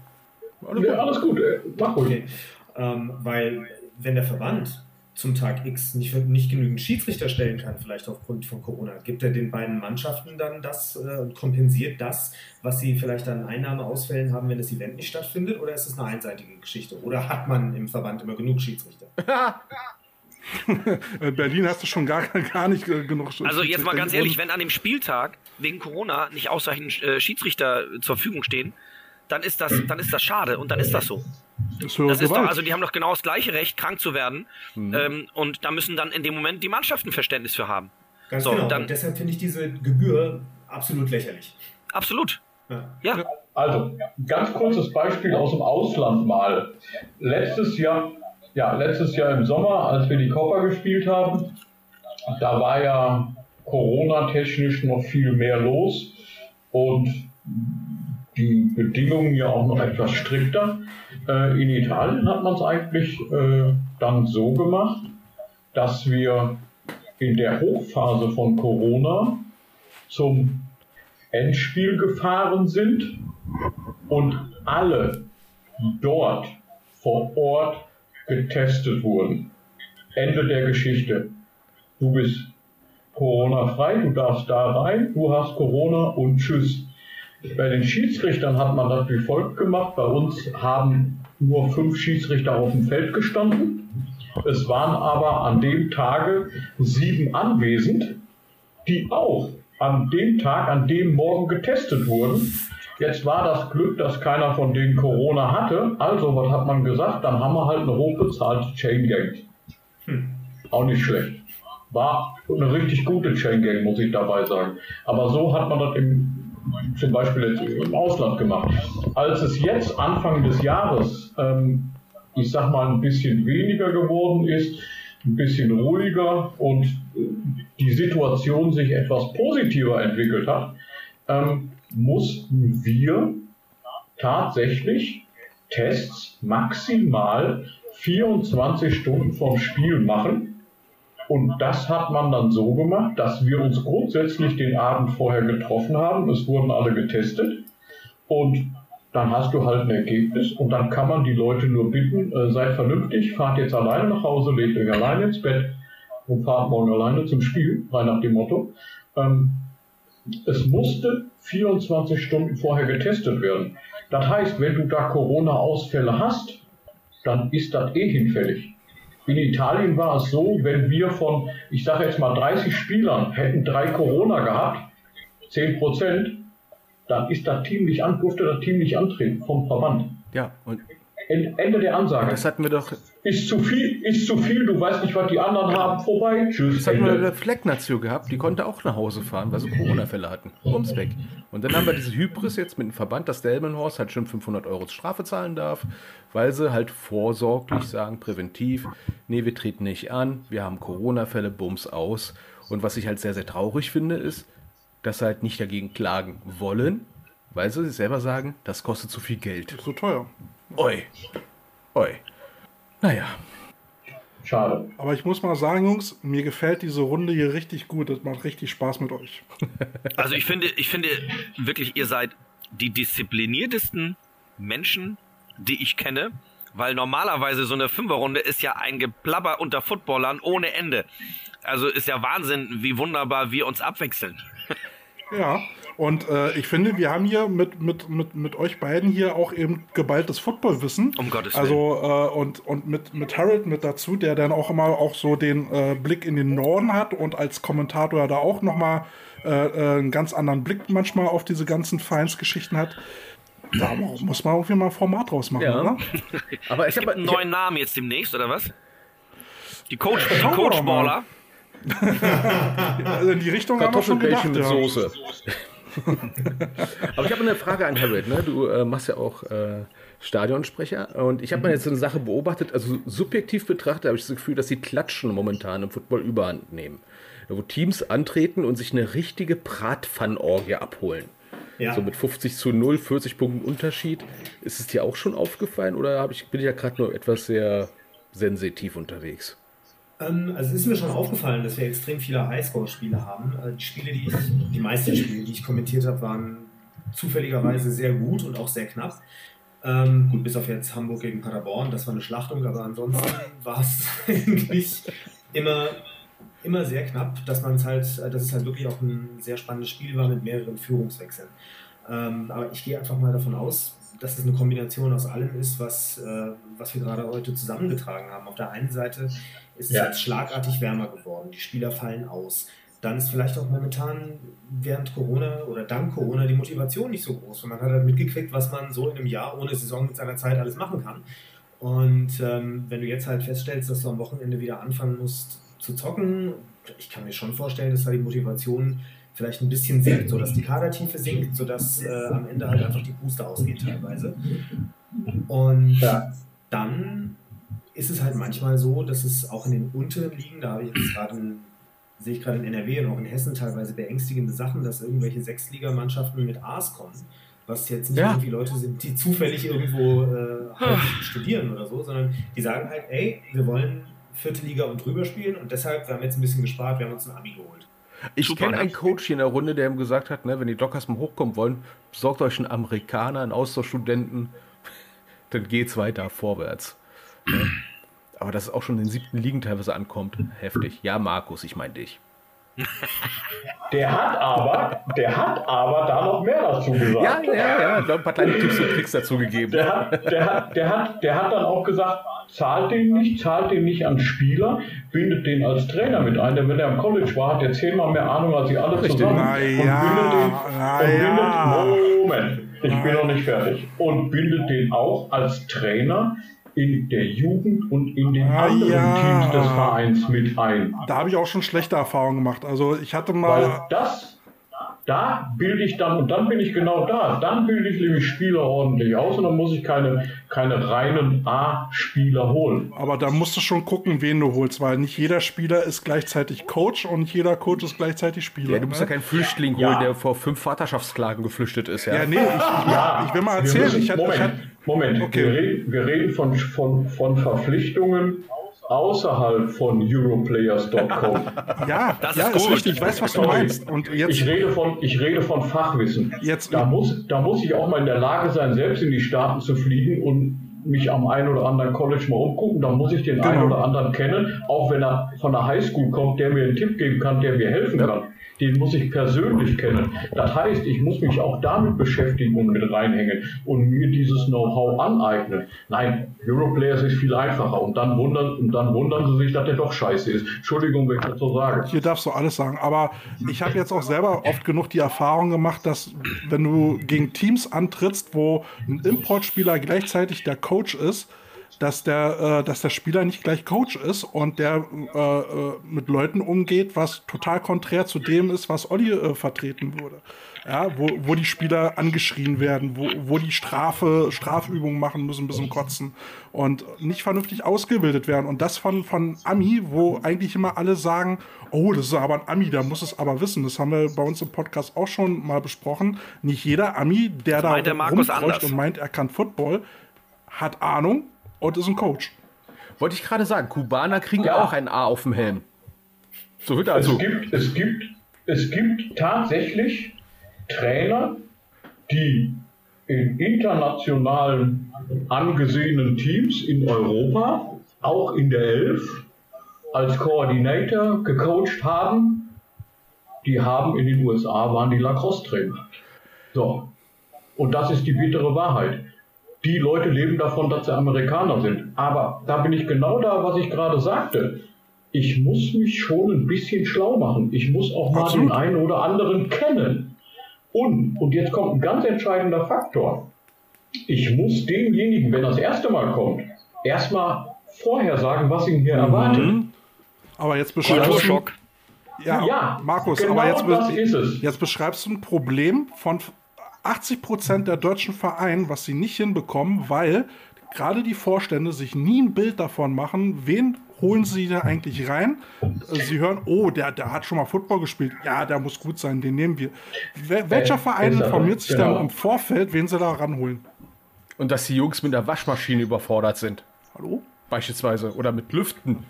Ja, alles gut, äh, mach ruhig. Okay. Ähm, weil, wenn der Verband zum Tag X nicht, nicht genügend Schiedsrichter stellen kann, vielleicht aufgrund von Corona, gibt er den beiden Mannschaften dann das äh, und kompensiert das, was sie vielleicht an Einnahmeausfällen haben, wenn das Event nicht stattfindet? Oder ist es eine einseitige Geschichte? Oder hat man im Verband immer genug Schiedsrichter? *laughs* Äh, Berlin hast du schon gar, gar nicht äh, genug. Also jetzt mal ganz ehrlich, wenn an dem Spieltag wegen Corona nicht ausreichend äh, Schiedsrichter zur Verfügung stehen, dann ist das, dann ist das schade und dann ist das so. Das, ist doch, also die haben doch genau das gleiche Recht, krank zu werden. Ähm, und da müssen dann in dem Moment die Mannschaften Verständnis für haben. Ganz So, genau. dann- und deshalb finde ich diese Gebühr absolut lächerlich. Absolut. Ja. Ja. Also, ganz kurzes Beispiel aus dem Ausland mal. Letztes Jahr, ja, letztes Jahr im Sommer, als wir die Copper gespielt haben, da war ja Corona-technisch noch viel mehr los und die Bedingungen ja auch noch etwas strikter. Äh, in Italien hat man es eigentlich äh, dann so gemacht, dass wir in der Hochphase von Corona zum Endspiel gefahren sind und alle dort vor Ort getestet wurden. Ende der Geschichte. Du bist Corona-frei, du darfst da rein, du hast Corona und tschüss. Bei den Schiedsrichtern hat man das wie folgt gemacht. Bei uns haben nur fünf Schiedsrichter auf dem Feld gestanden. Es waren aber an dem Tage sieben anwesend, die auch an dem Tag, an dem Morgen getestet wurden. Jetzt war das Glück, dass keiner von denen Corona hatte. Also, was hat man gesagt? Dann haben wir halt eine hochbezahlte Chain Gang. Auch nicht schlecht. War eine richtig gute Chain Gang, muss ich dabei sagen. Aber so hat man das im, zum Beispiel im Ausland gemacht. Als es jetzt Anfang des Jahres, ähm, ich sag mal, ein bisschen weniger geworden ist, ein bisschen ruhiger und die Situation sich etwas positiver entwickelt hat, ähm, mussten wir tatsächlich Tests maximal 24 Stunden vom Spiel machen. Und das hat man dann so gemacht, dass wir uns grundsätzlich den Abend vorher getroffen haben. Es wurden alle getestet. Und dann hast du halt ein Ergebnis und dann kann man die Leute nur bitten, äh, seid vernünftig, fahrt jetzt alleine nach Hause, legt euch alleine ins Bett und fahrt morgen alleine zum Spiel, rein nach dem Motto. Ähm, es musste 24 Stunden vorher getestet werden. Das heißt, wenn du da Corona-Ausfälle hast, dann ist das eh hinfällig. In Italien war es so, wenn wir von, ich sage jetzt mal 30 Spielern hätten drei Corona gehabt, 10 Prozent, dann ist das Team nicht an, durfte das Team nicht antreten vom Verband. Ja, und Ende der Ansage. Das hatten wir doch. Ist zu viel, ist zu viel, du weißt nicht, was die anderen haben, vorbei. Tschüss. Das hatten wir der Flecknation gehabt, die konnte auch nach Hause fahren, weil sie Corona-Fälle hatten. Ums weg. Und dann haben wir diese Hybris jetzt mit dem Verband, dass Delmenhorst halt schon 500 Euro Strafe zahlen darf, weil sie halt vorsorglich sagen, präventiv, nee, wir treten nicht an, wir haben Corona-Fälle, bums aus. Und was ich halt sehr, sehr traurig finde, ist, dass sie halt nicht dagegen klagen wollen, weil sie selber sagen, das kostet zu viel Geld. So teuer. Oi. Oi. Naja. Schade. Aber ich muss mal sagen, Jungs, mir gefällt diese Runde hier richtig gut. Das macht richtig Spaß mit euch. *laughs* Also ich finde, ich finde wirklich, ihr seid die diszipliniertesten Menschen, die ich kenne, weil normalerweise so eine Fünferrunde ist ja ein Geplapper unter Footballern ohne Ende. Also ist ja Wahnsinn, wie wunderbar wir uns abwechseln. *laughs* Ja, und äh, ich finde, wir haben hier mit, mit, mit, mit euch beiden hier auch eben geballtes Footballwissen. Um Gottes Willen. Also, äh, und, und mit, mit Harold mit dazu, der dann auch immer auch so den äh, Blick in den Norden hat und als Kommentator da auch nochmal äh, äh, einen ganz anderen Blick manchmal auf diese ganzen Vereinsgeschichten hat. Da muss man irgendwie mal ein Format draus machen, Ja. oder? Aber ich Es gibt habe einen neuen Namen jetzt demnächst, oder was? Die Coach, die mal. Coachballer. *laughs* Also in die Richtung haben wir schon gedacht. Mit. Soße. *laughs* Aber ich habe eine Frage an Harold. Ne? Du äh, machst ja auch äh, Stadionsprecher. Und ich habe mal jetzt so eine Sache beobachtet. Also subjektiv betrachtet habe ich das Gefühl, dass die Klatschen momentan im Football überhand nehmen. Wo Teams antreten und sich eine richtige Bratpfannorgie abholen. Ja. So mit 50 zu 0, 40 Punkten Unterschied. Ist es dir auch schon aufgefallen oder ich, bin ich ja gerade nur etwas sehr sensitiv unterwegs? Ähm, also es ist mir schon aufgefallen, dass wir extrem viele Highscore-Spiele haben. Äh, die Spiele, die ich, die meisten Spiele, die ich kommentiert habe, waren zufälligerweise sehr gut und auch sehr knapp. Ähm, gut, bis auf jetzt Hamburg gegen Paderborn, das war eine Schlachtung, aber ansonsten war es *laughs* eigentlich immer, immer sehr knapp, dass man es halt, äh, dass es halt wirklich auch ein sehr spannendes Spiel war mit mehreren Führungswechseln. Ähm, aber ich gehe einfach mal davon aus, dass es eine Kombination aus allem ist, was, äh, was wir gerade heute zusammengetragen haben. Auf der einen Seite ist es Ja. jetzt schlagartig wärmer geworden, die Spieler fallen aus. Dann ist vielleicht auch momentan während Corona oder dank Corona die Motivation nicht so groß. Und man hat halt mitgekriegt, was man so in einem Jahr ohne Saison mit seiner Zeit alles machen kann. Und ähm, wenn du jetzt halt feststellst, dass du am Wochenende wieder anfangen musst zu zocken, ich kann mir schon vorstellen, dass da die Motivation vielleicht ein bisschen sinkt, sodass die Kadertiefe sinkt, sodass äh, am Ende halt einfach die Puste ausgeht teilweise. Und Ja. dann ist es halt manchmal so, dass es auch in den unteren Ligen, da habe ich jetzt gerade ein- sehe ich gerade in NRW und auch in Hessen teilweise beängstigende Sachen, dass irgendwelche Sechsligamannschaften mit A's kommen. Was jetzt nicht Ja. irgendwie Leute sind, die zufällig irgendwo äh, halt studieren oder so, sondern die sagen halt, ey, wir wollen vierte Liga und drüber spielen und deshalb, wir haben jetzt ein bisschen gespart, wir haben uns ein Abi geholt. Ich kenne ne? einen Coach hier in der Runde, der ihm gesagt hat, ne, wenn die Dockers mal hochkommen wollen, besorgt euch einen Amerikaner, einen Austauschstudenten, *laughs* dann geht's weiter vorwärts. Aber dass es auch schon in den siebten Ligen teilweise ankommt, heftig. Ja, Markus, ich meine dich. *laughs* Der hat aber, der hat aber da noch mehr dazu gesagt. Ja, ja, ja, ich glaub, ein paar kleine Tipps und Tricks dazu gegeben. Der hat, der, hat, der, hat, der hat dann auch gesagt, zahlt den nicht, zahlt den nicht an Spieler, bindet den als Trainer mit ein. Denn wenn er am College war, hat er zehnmal mehr Ahnung als sie alle Richtig. zusammen. Na und ja, bindet den, na und ja. bindet, Moment, ich bin noch nicht fertig. Und bindet den auch als Trainer in der Jugend und in den Ah, anderen ja. Teams des Vereins mit ein. Da habe ich auch schon schlechte Erfahrungen gemacht. Also ich hatte Weil mal, das, da bilde ich dann, und dann bin ich genau da, dann bilde ich nämlich Spieler ordentlich aus und dann muss ich keine, keine reinen A-Spieler holen. Aber da musst du schon gucken, wen du holst, weil nicht jeder Spieler ist gleichzeitig Coach und nicht jeder Coach ist gleichzeitig Spieler. Ja, du musst ja ne? keinen Flüchtling Ja. holen, der vor fünf Vaterschaftsklagen geflüchtet ist, ja. ja, nee, ich, ich, *laughs* Ja, ich will mal erzählen. müssen- ich hatte, Moment, ich hatte, Moment. Okay. Wir, reden, wir reden von, von, von Verpflichtungen außerhalb von Europlayers.com. *laughs* ja, Das ja, ist ist richtig. Ich weiß, was du Sorry. meinst. Und jetzt, Ich rede von, ich rede von Fachwissen. Jetzt- da, muss, da muss ich auch mal in der Lage sein, selbst in die Staaten zu fliegen und mich am einen oder anderen College mal umgucken. Da muss ich den einen Genau. oder anderen kennen, auch wenn er von der Highschool kommt, der mir einen Tipp geben kann, der mir helfen kann. Den muss ich persönlich kennen. Das heißt, ich muss mich auch damit beschäftigen und mit reinhängen und mir dieses Know-how aneignen. Nein, Europlayers ist viel einfacher und dann wundern, und dann wundern sie sich, dass der doch scheiße ist. Entschuldigung, wenn ich das so sage. Hier darfst du alles sagen. Aber ich habe jetzt auch selber oft genug die Erfahrung gemacht, dass wenn du gegen Teams antrittst, wo ein Importspieler gleichzeitig der Coach ist, dass der, äh, dass der Spieler nicht gleich Coach ist und der äh, äh, mit Leuten umgeht, was total konträr zu dem ist, was Olli äh, vertreten würde. Ja, wo, wo die Spieler angeschrien werden, wo, wo die Strafe, Strafübungen machen müssen bis zum Kotzen und nicht vernünftig ausgebildet werden. Und das von, von Ami, wo eigentlich immer alle sagen, oh, das ist aber ein Ami, der muss es aber wissen. Das haben wir bei uns im Podcast auch schon mal besprochen. Nicht jeder Ami, der da meint der Markus rumkreucht anders. und meint, er kann Football, hat Ahnung und ist ein Coach. Wollte ich gerade sagen, Kubaner kriegen Ja. auch ein A auf dem Helm. So wird Es also. gibt, es gibt, es gibt tatsächlich Trainer, die in internationalen angesehenen Teams in Europa, auch in der Elf, als Koordinator gecoacht haben. Die haben in den USA waren die Lacrosse-Trainer. So. Und das ist die bittere Wahrheit. Die Leute leben davon, dass sie Amerikaner sind. Aber da bin ich genau da, was ich gerade sagte. Ich muss mich schon ein bisschen schlau machen. Ich muss auch mal Absolut. den einen oder anderen kennen. Und, und jetzt kommt ein ganz entscheidender Faktor. Ich muss demjenigen, wenn er das erste Mal kommt, erstmal vorher sagen, was ihn hier erwartet. Aber jetzt beschreibst du, Kulturschock. ja, Ja, Markus, genau aber jetzt, das be- ist es. jetzt beschreibst du ein Problem von 80 Prozent der deutschen Vereine, was sie nicht hinbekommen, weil gerade die Vorstände sich nie ein Bild davon machen, wen holen sie da eigentlich rein. Äh, Sie hören, oh, der, der hat schon mal Football gespielt. Ja, der muss gut sein, den nehmen wir. Wel welcher Äh, Verein er, informiert sich genau. dann im Vorfeld, wen sie da ranholen? Und dass die Jungs mit der Waschmaschine überfordert sind. Hallo? Beispielsweise. Oder mit Lüften.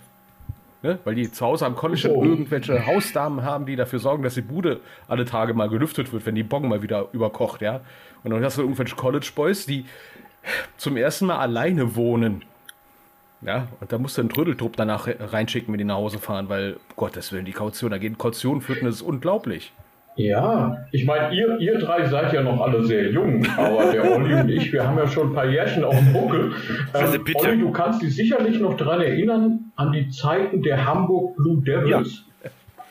Ne? Weil die zu Hause am College Oh. irgendwelche Hausdamen haben, die dafür sorgen, dass die Bude alle Tage mal gelüftet wird, wenn die Bon mal wieder überkocht, ja. Und dann hast du irgendwelche College Boys, die zum ersten Mal alleine wohnen. Ja, und da musst du einen Trödeltrupp danach re- reinschicken, wenn die nach Hause fahren, weil, um Gottes Willen, die Kaution, da gehen Kautionen flöten, das ist unglaublich. Ja, ich meine, ihr, ihr drei seid ja noch alle sehr jung, aber der Olli und ich, wir haben ja schon ein paar Jährchen auf dem Buckel. *laughs* Also Ähm, bitte. Olli, du kannst dich sicherlich noch daran erinnern, an die Zeiten der Hamburg Blue Devils,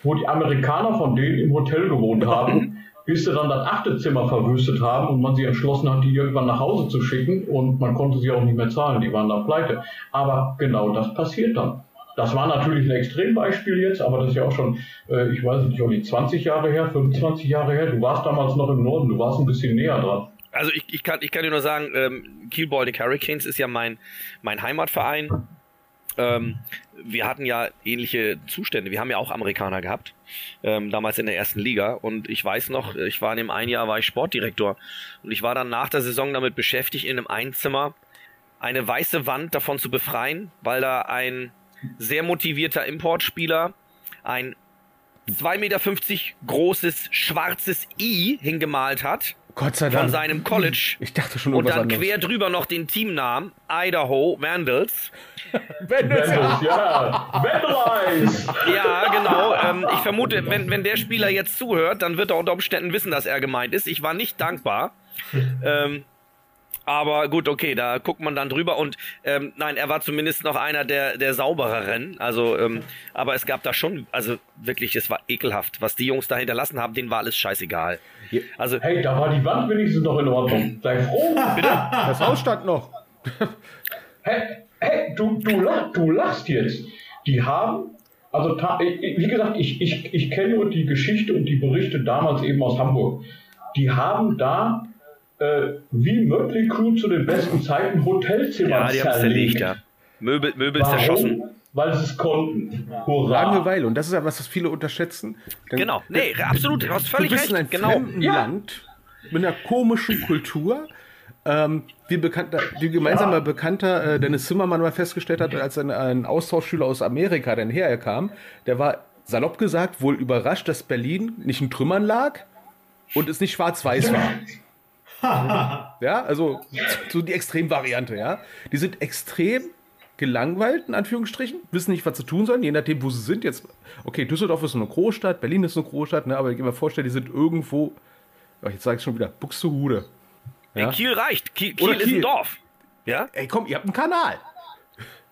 wo die Amerikaner von denen im Hotel gewohnt haben, bis sie dann das achte Zimmer verwüstet haben und man sie entschlossen hat, die irgendwann nach Hause zu schicken und man konnte sie auch nicht mehr zahlen, die waren da pleite. Aber genau das passiert dann. Das war natürlich ein Extrembeispiel jetzt, aber das ist ja auch schon, äh, ich weiß nicht, Olli, 20 Jahre her, 25 Jahre her. Du warst damals noch im Norden, du warst ein bisschen näher dran. Also ich, ich, kann, ich kann dir nur sagen, ähm, Kiel Baltic Hurricanes ist ja mein, mein Heimatverein. Ähm, wir hatten ja ähnliche Zustände. Wir haben ja auch Amerikaner gehabt, ähm, damals in der ersten Liga. Und ich weiß noch, ich war in dem einen Jahr war ich Sportdirektor und ich war dann nach der Saison damit beschäftigt, in einem Einzimmer eine weiße Wand davon zu befreien, weil da ein sehr motivierter Importspieler ein 2,50 Meter großes schwarzes I hingemalt hat Gott sei von Dank. seinem College Ich dachte schon und dann anderes. quer drüber noch den Teamnamen Idaho Vandals. *laughs* Vendels, ja, Vandalize! Ja, genau. Ähm, ich vermute, wenn, wenn der Spieler jetzt zuhört, dann wird er unter Umständen wissen, dass er gemeint ist. Ich war nicht dankbar. Ähm, aber gut, okay, da guckt man dann drüber und ähm, nein, er war zumindest noch einer der, der saubereren. Also, ähm, aber es gab da schon, also wirklich, es war ekelhaft. Was die Jungs da hinterlassen haben, denen war alles scheißegal. Also, Hey, da war die Wand wenigstens noch in Ordnung. Sei froh. *laughs* Das Haus stand noch. *laughs* Hey, hey du, du, lach, du lachst jetzt. Die haben Also wie gesagt, ich, ich, ich kenne nur die Geschichte und die Berichte damals eben aus Hamburg. Die haben da äh, wie Mötley Crew zu den besten Zeiten Hotelzimmer Ja, die haben es zerlegt, ja. Möbel, Möbel Warum? zerschossen. Weil sie es konnten. Hurra. Langeweile. Und das ist ja was, was viele unterschätzen. Denn Genau, nee, absolut, du hast Du völlig bist recht. in einem genau. fremden Ja. Land mit einer komischen Kultur. Ähm, wie, bekannter, wie gemeinsamer Bekannter äh, Dennis Zimmermann mal festgestellt hat, als ein, ein Austauschschüler aus Amerika dann herkam, der war salopp gesagt wohl überrascht, dass Berlin nicht in Trümmern lag und es nicht schwarz-weiß war. *laughs* ja, also so die Extremvariante, ja. Die sind extrem gelangweilt, in Anführungsstrichen, wissen nicht, was sie tun sollen, je nachdem, wo sie sind. Jetzt, okay, Düsseldorf ist eine Großstadt, Berlin ist eine Großstadt, ne, aber ich kann mir vorstellen, die sind irgendwo, oh, jetzt sage ich schon wieder, Buxtehude. Ey, Ja? Kiel reicht. Kiel, Kiel Oder ist Kiel. ein Dorf. Ja? Ey, komm, ihr habt einen Kanal.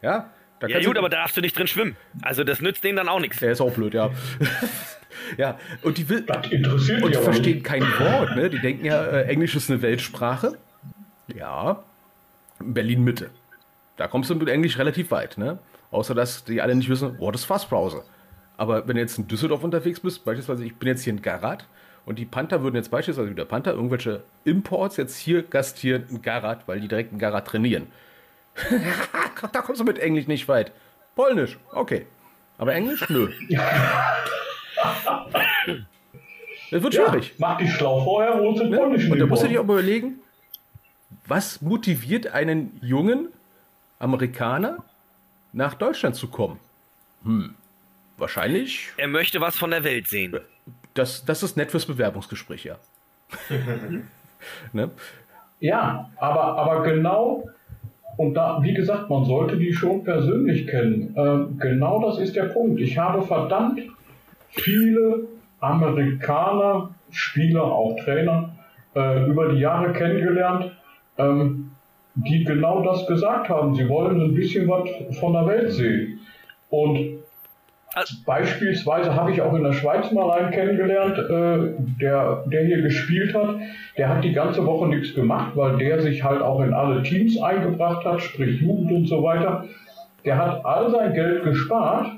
Ja, Ja gut, aber da darfst du nicht drin schwimmen. Also das nützt denen dann auch nichts. Der ist auch blöd, ja. *laughs* ja, und die will, Das interessiert und die verstehen kein Wort, ne? Die denken ja, äh, Englisch ist eine Weltsprache. Ja, Berlin Mitte. Da kommst du mit Englisch relativ weit, ne? Außer dass die alle nicht wissen, what is Fastbrowser. Aber wenn du jetzt in Düsseldorf unterwegs bist, beispielsweise, ich bin jetzt hier in Garat und die Panther würden jetzt beispielsweise der Panther irgendwelche Imports jetzt hier gastieren in Garat, weil die direkt in Garat trainieren. *laughs* da kommst du mit Englisch nicht weit. Polnisch, okay. Aber Englisch, nö. *laughs* Das wird Ja, schwierig. mach dich schlau vorher, holst den polnischen Und da musst du dir auch mal überlegen, was motiviert einen jungen Amerikaner nach Deutschland zu kommen? Hm, wahrscheinlich, Er möchte was von der Welt sehen. das, das ist nett fürs Bewerbungsgespräch, ja. *laughs* ne? Ja, aber, aber genau, und da, wie gesagt, man sollte die schon persönlich kennen. Ähm, genau das ist der Punkt. Ich habe verdammt viele Amerikaner, Spieler, auch Trainer, äh, über die Jahre kennengelernt, ähm, die genau das gesagt haben. Sie wollen ein bisschen was von der Welt sehen. Und Also- Beispielsweise habe ich auch in der Schweiz mal einen kennengelernt, äh, der, der hier gespielt hat. Der hat die ganze Woche nichts gemacht, weil der sich halt auch in alle Teams eingebracht hat, sprich Jugend und so weiter. Der hat all sein Geld gespart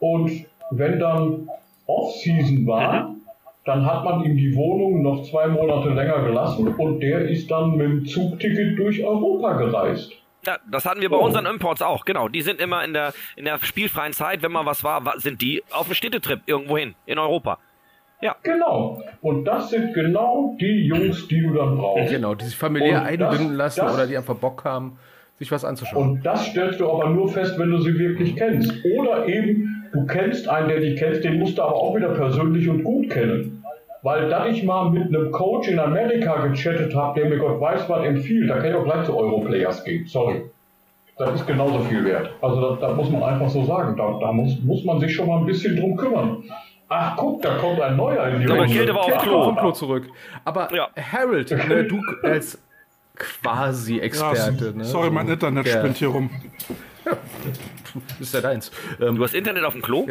und wenn dann Off-Season war, dann hat man ihm die Wohnung noch zwei Monate länger gelassen und der ist dann mit dem Zugticket durch Europa gereist. Ja, das hatten wir bei Oh. unseren Imports auch, genau. Die sind immer in der, in der spielfreien Zeit, wenn mal was war, wa- sind die auf dem Städtetrip irgendwo hin, in Europa. Genau. Und das sind genau die Jungs, die du dann brauchst. Genau, die sich familiär Und einbinden das- lassen das- oder die einfach Bock haben, sich was anzuschauen. Und das stellst du aber nur fest, wenn du sie wirklich kennst. Oder eben, du kennst einen, der dich kennt, den musst du aber auch wieder persönlich und gut kennen. Weil da ich mal mit einem Coach in Amerika gechattet habe, der mir Gott weiß was empfiehlt, da kann ich auch gleich zu Europlayers gehen. Sorry. Das ist genauso viel wert. Also das, das muss man einfach so sagen. Da, da muss, muss man sich schon mal ein bisschen drum kümmern. Ach guck, da kommt ein neuer in die Aber Runde. Kälte war auf Kälte Klo. vom Klo zurück. Aber Ja. Harold, ne, du als quasi Ja, Experte, ne? sorry, mein Internet spinnt hier rum. *laughs* Ist ja deins. Ähm, Du hast Internet auf dem Klo?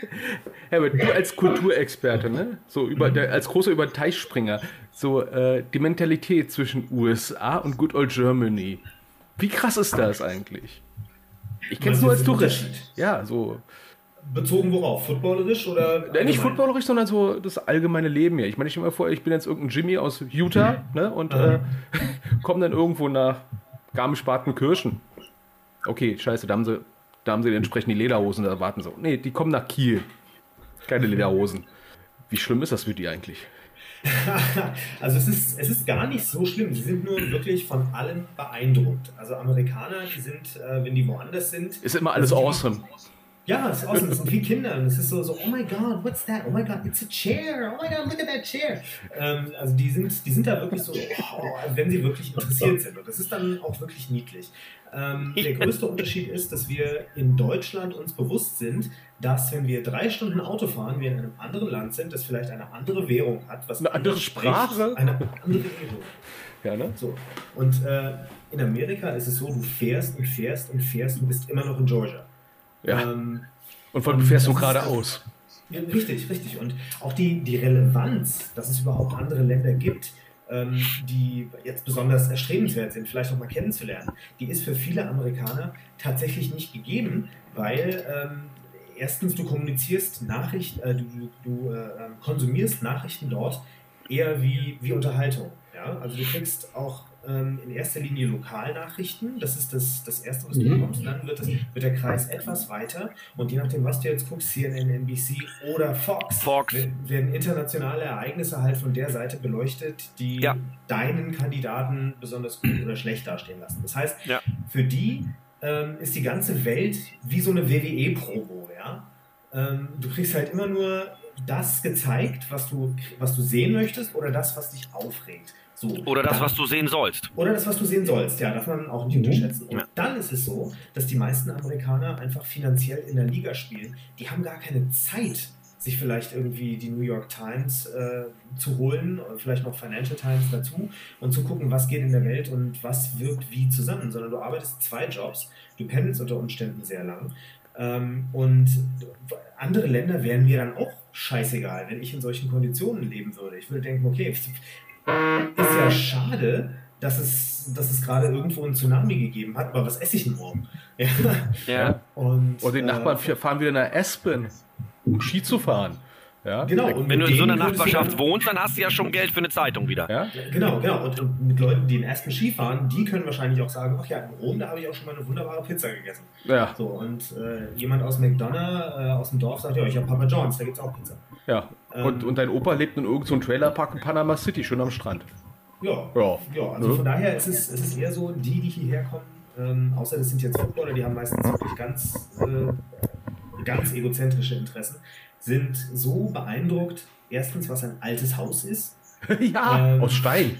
*laughs* Herbert, du als Kulturexperte, ne? So über der, als großer über den Teichspringer, so äh, die Mentalität zwischen USA und Good Old Germany. Wie krass ist das eigentlich? Ich kenne es Meinst nur als Tourist. Ja, so. Bezogen worauf? Footballerisch oder? Nicht allgemein? footballerisch, sondern so das allgemeine Leben hier. Ich meine, ich stelle mir vor, ich bin jetzt irgendein Jimmy aus Utah ne, und äh, *laughs* komme dann irgendwo nach Garmisch-Partenkirchen. Okay, scheiße, da haben sie, da haben sie entsprechend die Lederhosen, da warten sie. Nee, die kommen nach Kiel. Keine Lederhosen. Wie schlimm ist das für die eigentlich? *laughs* Also es ist, es ist gar nicht so schlimm. Die sind nur wirklich von allem beeindruckt. Also Amerikaner, die sind, äh, wenn die woanders sind. Ist immer alles sind- awesome. Ja, es ist awesome. Das sind wie Kinder. Und es ist so, so, oh my God, what's that? Oh my God, it's a chair. Oh my God, look at that chair. Ähm, also die sind, die sind da wirklich so, oh, wenn sie wirklich interessiert sind. Und das ist dann auch wirklich niedlich. Ähm, *laughs* der größte Unterschied ist, dass wir in Deutschland uns bewusst sind, dass wenn wir drei Stunden Auto fahren, wir in einem anderen Land sind, das vielleicht eine andere Währung hat. Was Eine andere Sprache? Eine andere Währung. *laughs* Ja, ne? So. Und äh, in Amerika ist es so, du fährst und fährst und fährst und bist immer noch in Georgia. Ja. Ähm, Und vor allem, fährst du geradeaus. ja, richtig, richtig. Und auch die, die Relevanz, dass es überhaupt andere Länder gibt, ähm, die jetzt besonders erstrebenswert sind, vielleicht auch mal kennenzulernen, die ist für viele Amerikaner tatsächlich nicht gegeben, weil ähm, erstens, du kommunizierst Nachrichten, äh, du, du, äh, konsumierst Nachrichten dort eher wie, wie Unterhaltung. Ja? Also du kriegst auch ähm, in erster Linie Lokalnachrichten, das ist das, das Erste, was du Mhm. bekommst. Dann wird, das, wird der Kreis etwas weiter und je nachdem, was du jetzt guckst, CNN, NBC oder Fox, Fox. wer- werden internationale Ereignisse halt von der Seite beleuchtet, die Ja. deinen Kandidaten besonders gut oder schlecht dastehen lassen. Das heißt, Ja. für die ähm, ist die ganze Welt wie so eine WWE-Promo, ja. Ähm, du kriegst halt immer nur das gezeigt, was du, was du sehen möchtest oder das, was dich aufregt. So. Oder das, Dann- was du sehen sollst. oder das, was du sehen sollst, ja, darf man auch nicht Mhm. unterschätzen. Und Ja. dann ist es so, dass die meisten Amerikaner einfach finanziell in der Liga spielen. Die haben gar keine Zeit, sich vielleicht irgendwie die New York Times äh, zu holen, oder vielleicht noch Financial Times dazu und zu gucken, was geht in der Welt und was wirkt wie zusammen, sondern du arbeitest zwei Jobs, du pendelst unter Umständen sehr lang. Ähm, und andere Länder wären mir dann auch scheißegal, wenn ich in solchen Konditionen leben würde. Ich würde denken, okay, ist ja schade, dass es, dass es gerade irgendwo einen Tsunami gegeben hat, aber was esse ich denn morgen? *laughs* Ja. Ja. Und, Und die äh, Nachbarn fahren wieder nach Aspen, um Ski zu fahren. Ja, Genau, und Wenn du in so einer Nachbarschaft dann- wohnst, dann hast du ja schon Geld für eine Zeitung wieder. ja? Genau, genau. Und, und mit Leuten, die in Aspen Ski fahren, die können wahrscheinlich auch sagen, ach ja, in Rom, da habe ich auch schon mal eine wunderbare Pizza gegessen. ja, So, und äh, jemand aus McDonough, äh, aus dem Dorf, sagt, ja, ich habe Papa John's, da gibt es auch Pizza. ja. Und, Ähm, und dein Opa lebt in irgendeinem so einem Trailerpark in Panama City, schön am Strand. Ja, Ja. ja also Ne? von daher ist es, es ist eher so, die, die hierher kommen, ähm, außer das sind jetzt Footballer, die haben meistens wirklich ganz, äh, ganz egozentrische Interessen, sind so beeindruckt, erstens, was ein altes Haus ist. *laughs* ja, Ähm, aus Stein.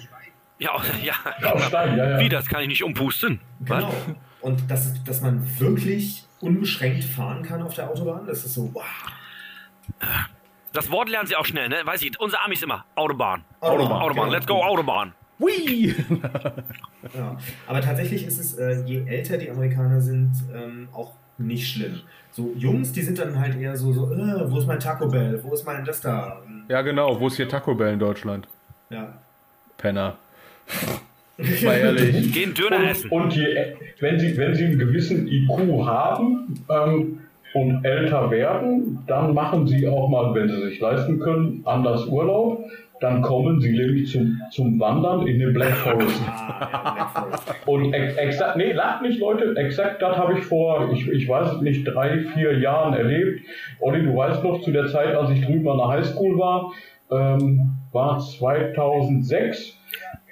Ja, ja. Auf Stein, ja, ja. Wie, das kann ich nicht umpusten? Was? Genau. Und dass, dass man wirklich unbeschränkt fahren kann auf der Autobahn, das ist so, wow. Das Wort lernen sie auch schnell, ne? Weiß ich, unser Amis immer. Autobahn. Autobahn, Autobahn, genau. let's go, Autobahn. Hui! Ja. Aber tatsächlich ist es, äh, je älter die Amerikaner sind, ähm, auch nicht schlimm. So Jungs, die sind dann halt eher so, so äh, wo ist mein Taco Bell, wo ist mein das da? Ja, genau. Wo ist hier Taco Bell in Deutschland? Ja. Penner. *laughs* Mal ehrlich. Gehen Döner Und, essen. und je, wenn, sie, wenn Sie einen gewissen IQ haben ähm, und älter werden, dann machen Sie auch mal, wenn Sie sich leisten können, anders Urlaub. Dann kommen Sie nämlich zum, zum Wandern in den Black Forest. Ah. Und ex exakt, nee, lacht nicht, Leute, exakt das habe ich vor, ich, ich weiß nicht, drei, vier Jahren erlebt. Olli, du weißt noch, zu der Zeit, als ich drüben an der Highschool war, ähm, war 2006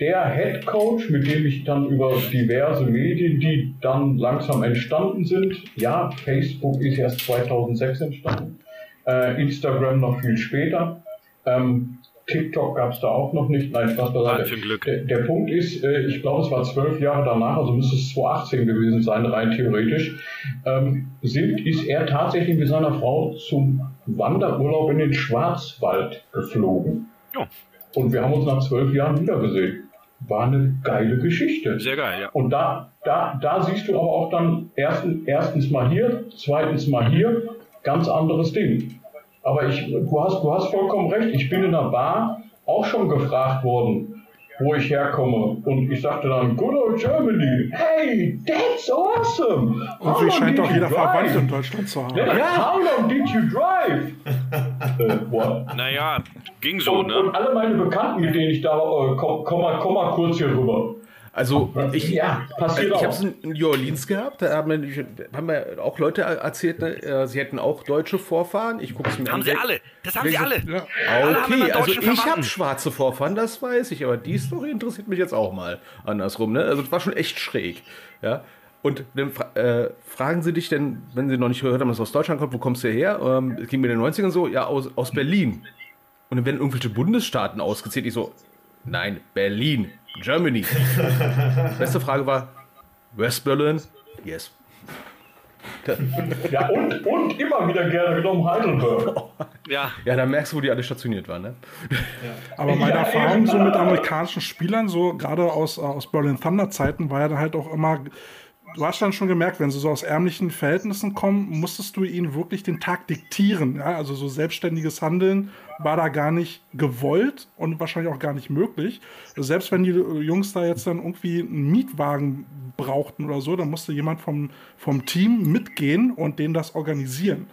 der Head Coach, mit dem ich dann über diverse Medien, die dann langsam entstanden sind, ja, Facebook ist erst 2006 entstanden, äh, Instagram noch viel später, ähm, TikTok gab es da auch noch nicht, nein, Spaß beiseite. Was für ein Glück. Der, der Punkt ist, äh, ich glaube, es war zwölf Jahre danach, also müsste es 2018 gewesen sein, rein theoretisch, ähm, sind, ist er tatsächlich mit seiner Frau zum Wanderurlaub in den Schwarzwald geflogen. Ja. Und wir haben uns nach zwölf Jahren wiedergesehen. War eine geile Geschichte. Sehr geil, ja. Und da, da, da siehst du aber auch dann erstens, erstens mal hier, zweitens mal hier, ganz anderes Ding. Aber ich, du hast, du hast vollkommen recht. Ich bin in der Bar auch schon gefragt worden, wo ich herkomme. Und ich sagte dann, good old Germany. Hey, that's awesome. Irgendwie long scheint doch jeder? Verwandte in Deutschland zu haben. Ja. How long did you drive? *laughs* äh, what? Naja, ging so, Und, und ne? alle meine Bekannten, mit denen ich da, äh, komm, komm, mal, komm mal kurz hier rüber. Also, ich, ja, ich auch. habe es in New Orleans gehabt, da haben mir, haben mir auch Leute erzählt, ne, äh, sie hätten auch deutsche Vorfahren. Ich gucke es mir Haben an. sie alle. Das haben sie alle. Ja. Alle Okay, also deutschen ich habe schwarze Vorfahren, das weiß ich, aber die Story interessiert mich jetzt auch mal andersrum. Ne? Also es war schon echt schräg. Ja? Und dann äh, fragen sie dich denn, wenn sie noch nicht gehört haben, dass du aus Deutschland kommt, wo kommst du her? Ähm, es ging mir in den 90ern so, ja, aus, aus Berlin. Und dann werden irgendwelche Bundesstaaten ausgezählt. Ich so, nein, Berlin, Germany. *laughs* Beste Frage war, West Berlin? Yes. Ja, und, und immer wieder gerne genommen Heidelberg. Ja, Ja, da merkst du, wo die alle stationiert waren. Ne? Aber meine Ja, Erfahrung eben. so mit amerikanischen Spielern, so gerade aus, äh, aus Berlin Thunder Zeiten, war ja dann halt auch immer, du hast dann schon gemerkt, wenn sie so aus ärmlichen Verhältnissen kommen, musstest du ihnen wirklich den Tag diktieren. Ja? Also so selbstständiges Handeln war da gar nicht gewollt und wahrscheinlich auch gar nicht möglich. Selbst wenn die Jungs da jetzt dann irgendwie einen Mietwagen brauchten oder so, dann musste jemand vom, vom Team mitgehen und denen das organisieren.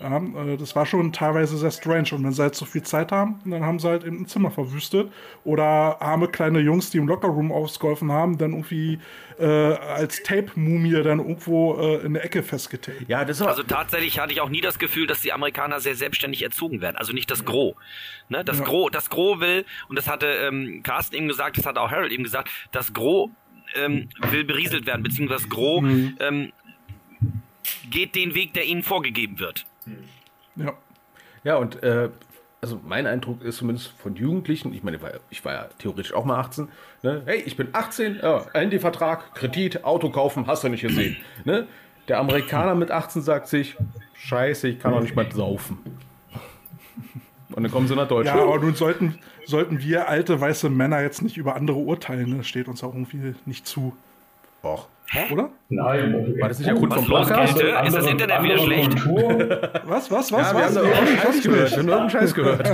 Ja, äh, das war schon teilweise sehr strange. Und wenn sie halt so viel Zeit haben, dann haben sie halt eben ein Zimmer verwüstet. Oder arme kleine Jungs, die im Lockerroom ausgeholfen haben, dann irgendwie äh, als Tape-Mumie dann irgendwo äh, in der Ecke festgetaped. Ja, das Also tatsächlich hatte ich auch nie das Gefühl, dass die Amerikaner sehr selbstständig erzogen werden. Also nicht das Gros. Ne? Das, Ja. Gros das Gros will, und das hatte ähm, Carsten eben gesagt, das hat auch Harold eben gesagt, das Gros ähm, will berieselt werden, beziehungsweise das Gros Mhm. ähm, geht den Weg, der ihnen vorgegeben wird. Ja. Ja, und äh, also mein Eindruck ist zumindest von Jugendlichen, ich meine, ich war, ja theoretisch auch mal 18, ne? hey, ich bin 18, ja, Handyvertrag, Kredit, Auto kaufen, hast du nicht gesehen. *clears throat* Ne? Der Amerikaner mit 18 sagt sich, scheiße, ich kann doch nicht mal saufen. Und dann kommen sie nach Ja, Deutschland. aber nun sollten, sollten wir alte weiße Männer jetzt nicht über andere urteilen. ne? Das steht uns auch irgendwie nicht zu, Och. Hä? oder? Nein. War das nicht der Grund vom Podcast? Ist das Internet wieder schlecht? *laughs* Was, was, was, Ja, wir was? haben Nee, doch irgendeinen Scheiß gehört. Wir haben irgendeinen Scheiß gehört.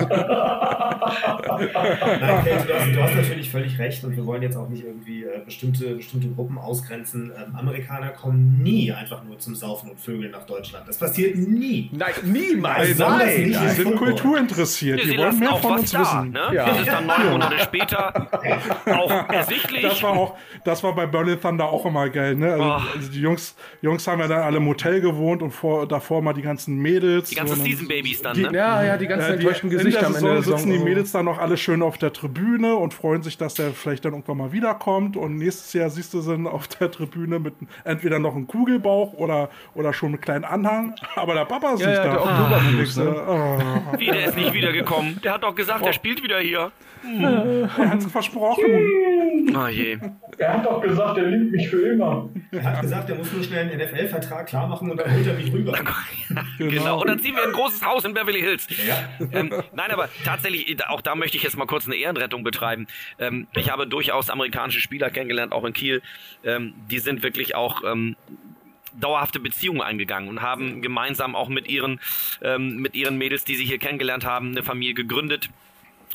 Nein, Kate, du, hast, du hast natürlich völlig recht und wir wollen jetzt auch nicht irgendwie äh, bestimmte, bestimmte Gruppen ausgrenzen. Ähm, Amerikaner kommen nie einfach nur zum Saufen und Vögeln nach Deutschland. Das passiert nie. Nein, niemals. Nein. nicht Die im sind kulturinteressiert. Sie Die wollen mehr auch von uns da. wissen. Ne? Ja. Das ist dann neun Monate später *laughs* auch ersichtlich. Das war auch, das war bei Berlin Thunder auch immer geil, ne? Also, Oh. also die Jungs, Jungs haben ja dann alle im Hotel gewohnt und vor, davor mal die ganzen Mädels. die ganzen und dann- Season Babys dann, die- ne? Ja, ja, die ganzen Äh, die, enttäuschten in Gesichter der am Ende der Saison. sitzen die Mädels dann noch alle schön auf der Tribüne und freuen sich, dass der vielleicht dann irgendwann mal wiederkommt. Und nächstes Jahr siehst du sie dann auf der Tribüne mit entweder noch einem Kugelbauch oder, oder schon mit kleinen Anhang. Aber der Papa ist Ja, nicht ja, da. der Oktoberfuchs, Ah, ne? oh, Wie, der ist nicht wiedergekommen. Der hat doch gesagt, der spielt wieder hier. Er hat's versprochen. Oh je. Er hat doch gesagt, er liebt mich für immer. Er hat gesagt, er muss nur schnell einen NFL-Vertrag klar machen und dann holt er mich rüber. *laughs* Genau. Und dann ziehen wir ein großes Haus in Beverly Hills. Ja. Ähm, nein, aber tatsächlich, auch da möchte ich jetzt mal kurz eine Ehrenrettung betreiben. Ähm, ich habe durchaus amerikanische Spieler kennengelernt, auch in Kiel. Ähm, die sind wirklich auch ähm, dauerhafte Beziehungen eingegangen und haben gemeinsam auch mit ihren, ähm, mit ihren Mädels, die sie hier kennengelernt haben, eine Familie gegründet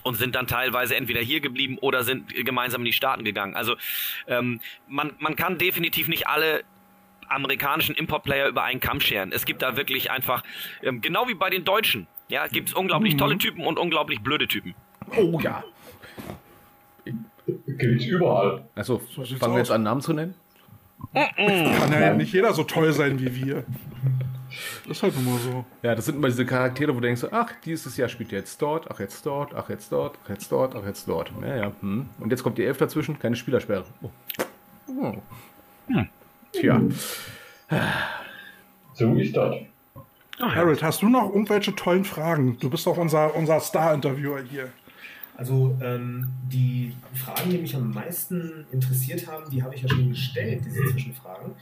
und sind dann teilweise entweder hier geblieben oder sind gemeinsam in die Staaten gegangen. Also ähm, man, man kann definitiv nicht alle amerikanischen Import-Player über einen Kamm scheren. Es gibt da wirklich einfach, ähm, genau wie bei den Deutschen, ja, gibt es unglaublich tolle Typen und unglaublich blöde Typen. Oh ja. Gibt's überall. Also, fangen wir jetzt an, Namen zu nennen? Kann ja nicht jeder so toll sein wie wir. Das ist halt nun mal so. Ja, das sind immer diese Charaktere, wo du denkst, ach, dieses Jahr spielt er jetzt dort, ach, jetzt dort, ach, jetzt dort, ach, jetzt dort, ach, jetzt dort. Ja, ja. Hm. Und jetzt kommt die Elf dazwischen, keine Spielersperre. Oh. Oh. Tja. So ist das. Harold, hast du noch irgendwelche tollen Fragen? Du bist doch unser, unser Star-Interviewer hier. Also ähm, die Fragen, die mich am meisten interessiert haben, die habe ich ja schon gestellt, diese Zwischenfragen.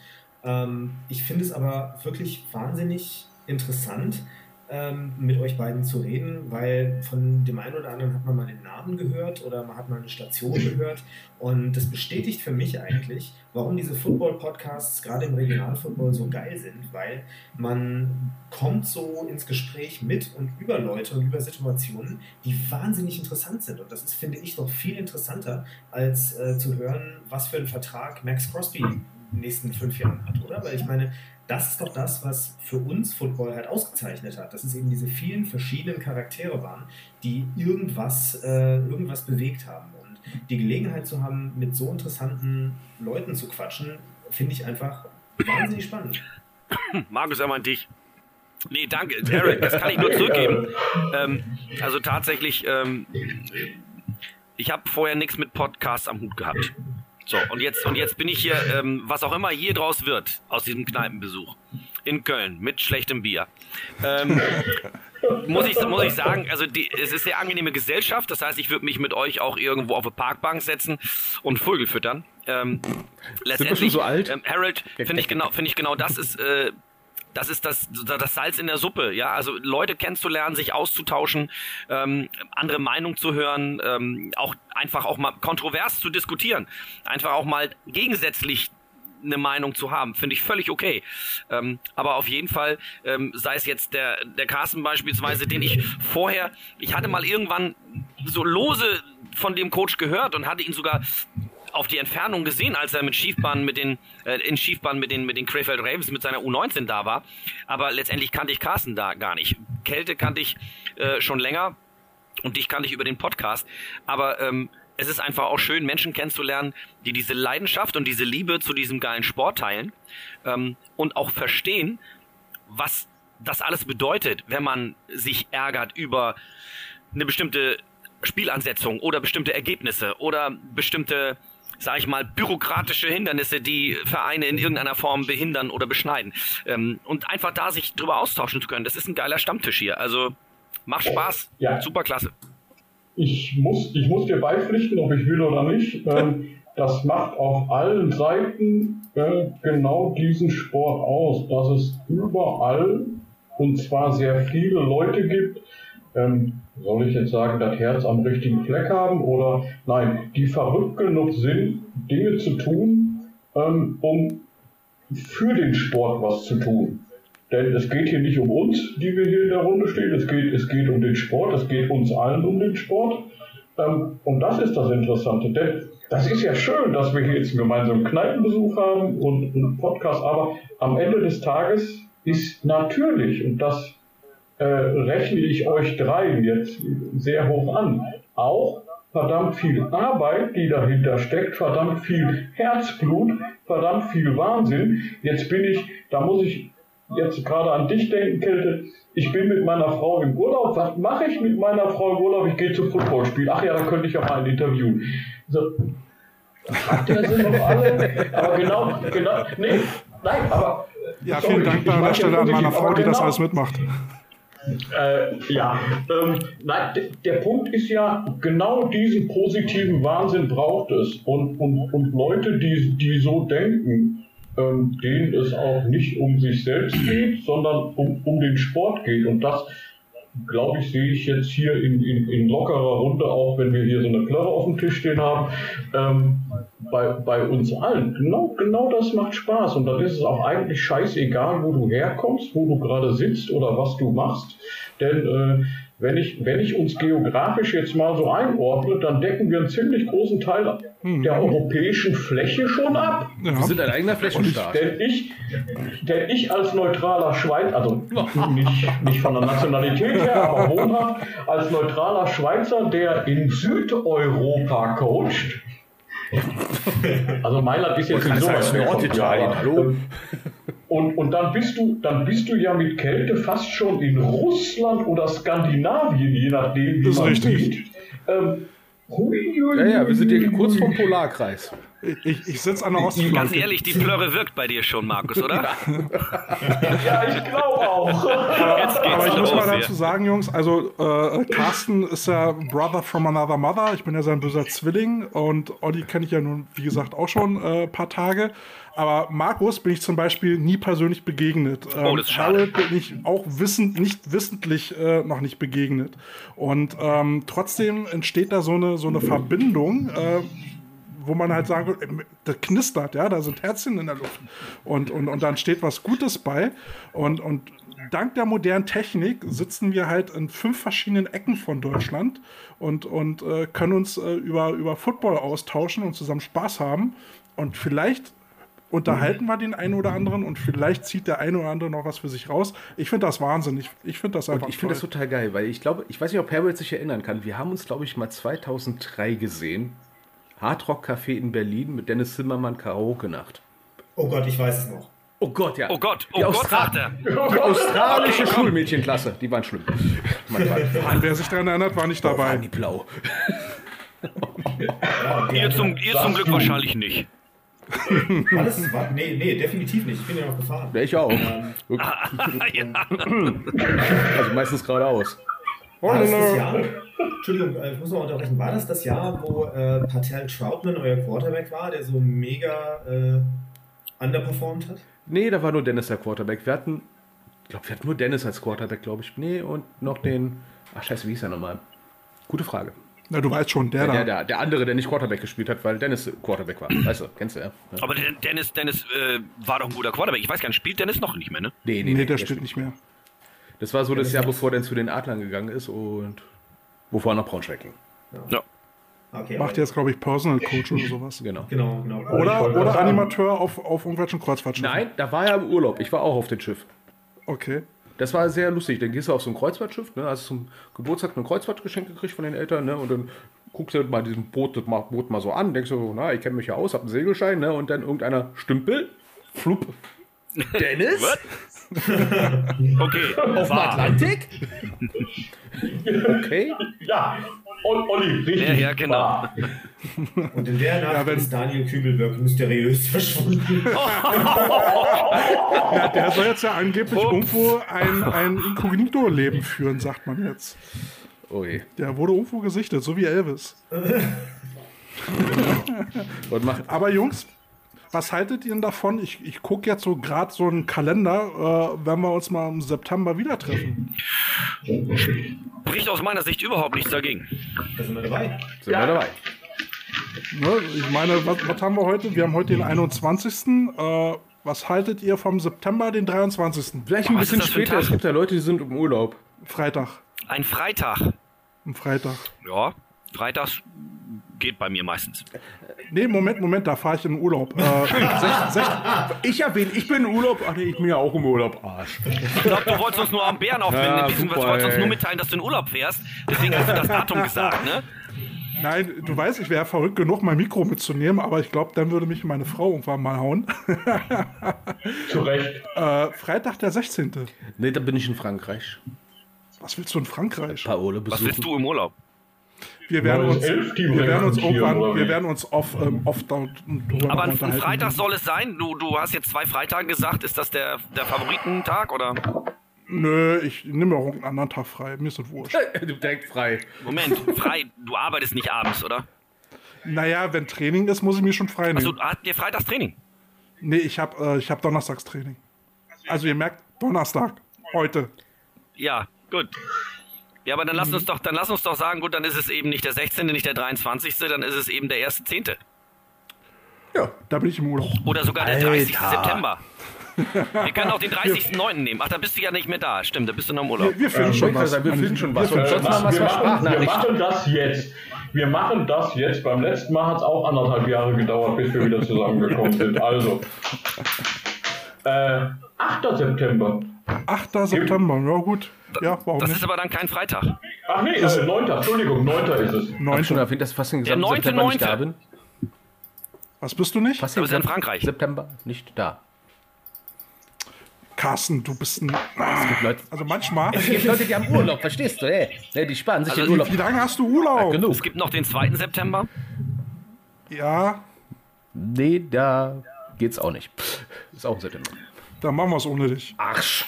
Ähm, ich finde es aber wirklich wahnsinnig interessant, ähm, mit euch beiden zu reden, weil von dem einen oder anderen hat man mal den Namen gehört oder man hat mal eine Station *clears throat* gehört und das bestätigt für mich eigentlich, warum diese Football-Podcasts gerade im Regionalfootball so geil sind, weil man kommt so ins Gespräch mit und über Leute und über Situationen, die wahnsinnig interessant sind. Und das ist, finde ich, noch viel interessanter, als äh, zu hören, was für einen Vertrag Max Crosby in den nächsten fünf Jahren hat, oder? Weil ich meine, das ist doch das, was für uns Football halt ausgezeichnet hat, dass es eben diese vielen verschiedenen Charaktere waren, die irgendwas, äh, irgendwas bewegt haben. Und die Gelegenheit zu haben, mit so interessanten Leuten zu quatschen, finde ich einfach wahnsinnig spannend. Markus, er meint dich. Nee, danke, Eric, das kann ich nur zurückgeben. Ähm, also tatsächlich, ähm, ich habe vorher nichts mit Podcasts am Hut gehabt. So, und jetzt, und jetzt bin ich hier, ähm, was auch immer hier draus wird, aus diesem Kneipenbesuch in Köln mit schlechtem Bier. Ähm, muss ich, muss ich sagen, also die, es ist sehr angenehme Gesellschaft. Das heißt, ich würde mich mit euch auch irgendwo auf eine Parkbank setzen und Vögel füttern. Ähm, letztendlich, schon so alt? Ähm, Harold, finde ich genau, finde ich genau, das ist, äh, das ist das, das Salz in der Suppe, ja. Also Leute kennenzulernen, sich auszutauschen, ähm, andere Meinung zu hören, ähm, auch einfach auch mal kontrovers zu diskutieren, einfach auch mal gegensätzlich eine Meinung zu haben, finde ich völlig okay. Ähm, aber auf jeden Fall, ähm, sei es jetzt der, der Carsten beispielsweise, den ich vorher, ich hatte mal irgendwann so lose von dem Coach gehört und hatte ihn sogar auf die Entfernung gesehen, als er mit Schiefbahn mit den äh, in Schiefbahn mit den mit den Krefeld Ravens mit seiner U19 da war. Aber letztendlich kannte ich Carsten da gar nicht. Kälte kannte ich äh, schon länger und dich kannte ich über den Podcast. Aber ähm, es ist einfach auch schön, Menschen kennenzulernen, die diese Leidenschaft und diese Liebe zu diesem geilen Sport teilen ähm, und auch verstehen, was das alles bedeutet, wenn man sich ärgert über eine bestimmte Spielansetzung oder bestimmte Ergebnisse oder bestimmte, sag ich mal, bürokratische Hindernisse, die Vereine in irgendeiner Form behindern oder beschneiden. Ähm, und einfach da sich drüber austauschen zu können, das ist ein geiler Stammtisch hier. Also macht Spaß, Ja. super klasse. ich muss, ich muss dir beipflichten, ob ich will oder nicht. Ähm, das macht auf allen Seiten äh, genau diesen Sport aus, dass es überall und zwar sehr viele Leute gibt. Ähm, soll ich jetzt sagen, das Herz am richtigen Fleck haben oder nein, die verrückt genug sind, Dinge zu tun, ähm, um für den Sport was zu tun. Denn es geht hier nicht um uns, die wir hier in der Runde stehen, es geht, es geht um den Sport, es geht uns allen um den Sport. Ähm, und das ist das Interessante. Denn das ist ja schön, dass wir hier jetzt einen gemeinsamen Kneipenbesuch haben und einen Podcast, aber am Ende des Tages ist natürlich, und das äh, rechne ich euch dreien jetzt sehr hoch an, auch verdammt viel Arbeit, die dahinter steckt, verdammt viel Herzblut, verdammt viel Wahnsinn. Jetzt bin ich, da muss ich jetzt gerade an dich denken, Kälte. Ich bin mit meiner Frau im Urlaub. Was mache ich mit meiner Frau im Urlaub? Ich gehe zum Footballspiel. Ach ja, da könnte ich ja mal ein Interview. So. Ihr das noch alle? Aber genau, genau, nee, nein, aber. Ja, sorry, vielen Dank ich da an der Stelle an meiner Frau, die das genau- alles mitmacht. Äh, ja, ähm, nein, der Punkt ist ja, genau diesen positiven Wahnsinn braucht es. Und, und, und Leute, die, die so denken, ähm, denen es auch nicht um sich selbst geht, sondern um, um den Sport geht. Und das, glaube ich, sehe ich jetzt hier in, in, in lockerer Runde, auch wenn wir hier so eine Plörre auf dem Tisch stehen haben, ähm, bei, bei uns allen. Genau, genau das macht Spaß. Und dann ist es auch eigentlich scheißegal, wo du herkommst, wo du gerade sitzt oder was du machst. Denn äh, wenn, ich, wenn ich uns geografisch jetzt mal so einordne, dann decken wir einen ziemlich großen Teil der europäischen Fläche schon ab. Wir Ja. sind ein eigener Flächenstaat. Denn ich, denn ich als neutraler Schweizer, also nicht, nicht von der Nationalität her, aber wohnhaft, als neutraler Schweizer, der in Südeuropa coacht. Also Mailand ist jetzt nicht kann so weit weg von aber, hallo? Und, und dann bist du, dann bist du ja mit Kälte fast schon in Russland oder Skandinavien, je nachdem, wie Das man richtig. sieht. Ähm, hui, hui, Ja, ja, wir sind hier kurz vom Polarkreis. Ich, ich sitze an der Ganz Ostflanke. ehrlich, die Plörre wirkt bei dir schon, Markus, oder? Ja, *laughs* ich glaube auch. Jetzt geht's Aber ich muss mal hier. dazu sagen, Jungs, also äh, Carsten ist ja Brother from another mother. Ich bin ja sein böser Zwilling und Olli kenne ich ja nun, wie gesagt, auch schon ein äh, paar Tage. Aber Markus bin ich zum Beispiel nie persönlich begegnet. Ähm, Oh, das ist schade. Harold bin ich auch wissend, nicht wissentlich äh, noch nicht begegnet. Und ähm, trotzdem entsteht da so eine, so eine Verbindung. Äh, wo man halt sagen würde, äh, das knistert, ja, da sind Herzchen in der Luft. Und, und, und dann steht was Gutes bei. Und, und dank der modernen Technik sitzen wir halt in fünf verschiedenen Ecken von Deutschland und, und äh, können uns äh, über, über Football austauschen und zusammen Spaß haben. Und vielleicht unterhalten wir den einen oder anderen und vielleicht zieht der eine oder andere noch was für sich raus. Ich finde das Wahnsinn. Ich, ich finde das einfach Und ich finde das total geil, weil ich glaube, ich weiß nicht, ob Herbert sich erinnern kann. Wir haben uns, glaube ich, mal 2003 gesehen. Hardrock Café in Berlin mit Dennis Zimmermann Karaoke-Nacht. Oh Gott, ich weiß es noch. Oh Gott, ja. Oh Gott, oh Die Gott, Austra- er. Die *laughs* australische Schulmädchenklasse, die waren schlimm. Nein, *laughs* wer sich daran erinnert, war nicht waren dabei. die blau. Ja, Ihr zum, ihr zum Glück wahrscheinlich nicht. *laughs* War, nee, nee, definitiv nicht. Ich bin ja noch gefahren. Ja, ich auch. Ähm. Also meistens geradeaus. War das das Jahr? *laughs* Entschuldigung, äh, ich muss noch unterbrechen. War das das Jahr, wo äh, Patel Troutman euer Quarterback war, der so mega äh, underperformed hat? Nee, da war nur Dennis der Quarterback. Wir hatten, ich glaube, wir hatten nur Dennis als Quarterback, glaube ich. Nee, und noch den, ach scheiße, wie hieß er nochmal? Gute Frage. Na, du weißt schon, der, Der, da. der, der andere, der nicht Quarterback gespielt hat, weil Dennis Quarterback war. Weißt du, kennst du ja? ja. Aber der Dennis, Dennis äh, war doch ein guter Quarterback. Ich weiß gar nicht, spielt Dennis noch nicht mehr, ne? Nee, Nee, der spielt nicht mehr. Das war so das Jahr, bevor er dann zu den Adlern gegangen ist und bevor er nach Braunschweig ging. Ja. Okay, Macht jetzt, glaube ich, Personal Coach oder sowas. Genau. Genau, genau. Oder, oder. Animateur auf, auf irgendwelchen Kreuzfahrtschiffen. Nein, da war er im Urlaub. Ich war auch auf dem Schiff. Okay. Das war sehr lustig. Dann gehst du auf so ein Kreuzfahrtschiff, ne? hast zum Geburtstag ein Kreuzfahrtgeschenk gekriegt von den Eltern, ne? Und dann guckst du mal diesen Boot, das Boot, Boot mal so an, denkst du, na, ich kenne mich ja aus, hab einen Segelschein, ne? Und dann irgendeiner Stümpel, flup. *laughs* Dennis? *laughs* Okay. Auf dem Atlantik? Okay. Ja, O- Olli, richtig. Ja, ja, genau. Und in der Nacht wenn- ist Daniel Kübelberg mysteriös *laughs* verschwunden. *laughs* Ja, der soll jetzt ja angeblich irgendwo ein, ein Inkognito-Leben führen, sagt man jetzt. Oh je. Der wurde irgendwo gesichtet, so wie Elvis. Und macht. Aber Jungs, was haltet ihr denn davon? Ich, ich gucke jetzt so gerade so einen Kalender, äh, wenn wir uns mal im September wieder treffen. Bricht aus meiner Sicht überhaupt nichts dagegen. Da sind wir dabei. Sind wir dabei. Ne? Ich meine, was, was haben wir heute? Wir haben heute den 21. Äh, was haltet ihr vom September, den 23.? Vielleicht ein Was bisschen ist das für ein später. Es gibt ja Leute, die sind im Urlaub. Freitag. Ein Freitag. Am Freitag. Ja, freitags geht bei mir meistens. Nee, Moment, Moment, da fahre ich in den Urlaub. Äh, sech, sech, Ich erwähne, ich bin im Urlaub. Ach nee, ich bin ja auch im Urlaub. Arsch. Ich glaube, du wolltest uns nur am Bären aufwinden, Ja, beziehungsweise super, wolltest uns nur mitteilen, dass du in Urlaub fährst. Deswegen hast du das Datum gesagt, ne? nein, du weißt, ich wäre verrückt genug, mein Mikro mitzunehmen, aber ich glaube, dann würde mich meine Frau irgendwann mal hauen. *laughs* Zu Recht. Äh, Freitag, der 16. Nee, da bin ich in Frankreich. Was willst du in Frankreich? Paole Was besuchen. willst du im Urlaub? Wir werden uns, wir werden uns irgendwann, wir werden uns off, ähm, off da, Aber ein. Freitag soll es sein? Du, du hast jetzt zwei Freitage gesagt. Ist das der, der Favoritentag oder? Nö, ich nehme mir auch irgendeinen anderen Tag frei. Mir ist das wurscht. *laughs* Du direkt frei. Moment, frei. Du arbeitest nicht abends, oder? Naja, wenn Training ist, muss ich mir schon frei nehmen. Also habt ihr Freitagstraining? Nee, ich habe äh, ich hab Donnerstagstraining. Also ihr merkt, Donnerstag, heute. Ja, gut. Ja, aber dann lass uns doch, dann lass uns doch sagen, gut, dann ist es eben nicht der 16., nicht der 23., dann ist es eben der 1.10. Ja, da bin ich im Urlaub. Oder sogar der Alter. 30. September. *laughs* Wir können auch den 30.09. nehmen. Ach, da bist du ja nicht mehr da. Stimmt, da bist du noch im Urlaub. Wir, wir finden Ich schon wollte was. sagen, wir finden schon was. Wir es wir, per machen, wir machen das jetzt. Wir machen das jetzt. Beim letzten Mal hat es auch anderthalb Jahre gedauert, bis wir wieder zusammengekommen sind. Also, äh, 8. September. 8. September, ja gut. Ja, warum Das nicht? ist aber dann kein Freitag. Ach nee, äh, 9. Entschuldigung, 9. ist es. Hab schon 9. erwähnt, dass fast den Der gesamten September nicht 9.9.. da bin. Was bist du nicht? Fast Du bist in Frankreich. September nicht da. Carsten, du bist ein... Es gibt Leute, Also manchmal... es gibt Leute, die haben Urlaub, verstehst du? Ey, die sparen sich Also den Urlaub. Wie lange hast du Urlaub? Genug. Es gibt noch den 2. September. Ja, Nee, da geht's auch nicht. Ist auch im September. dann machen wir es ohne dich. Arsch.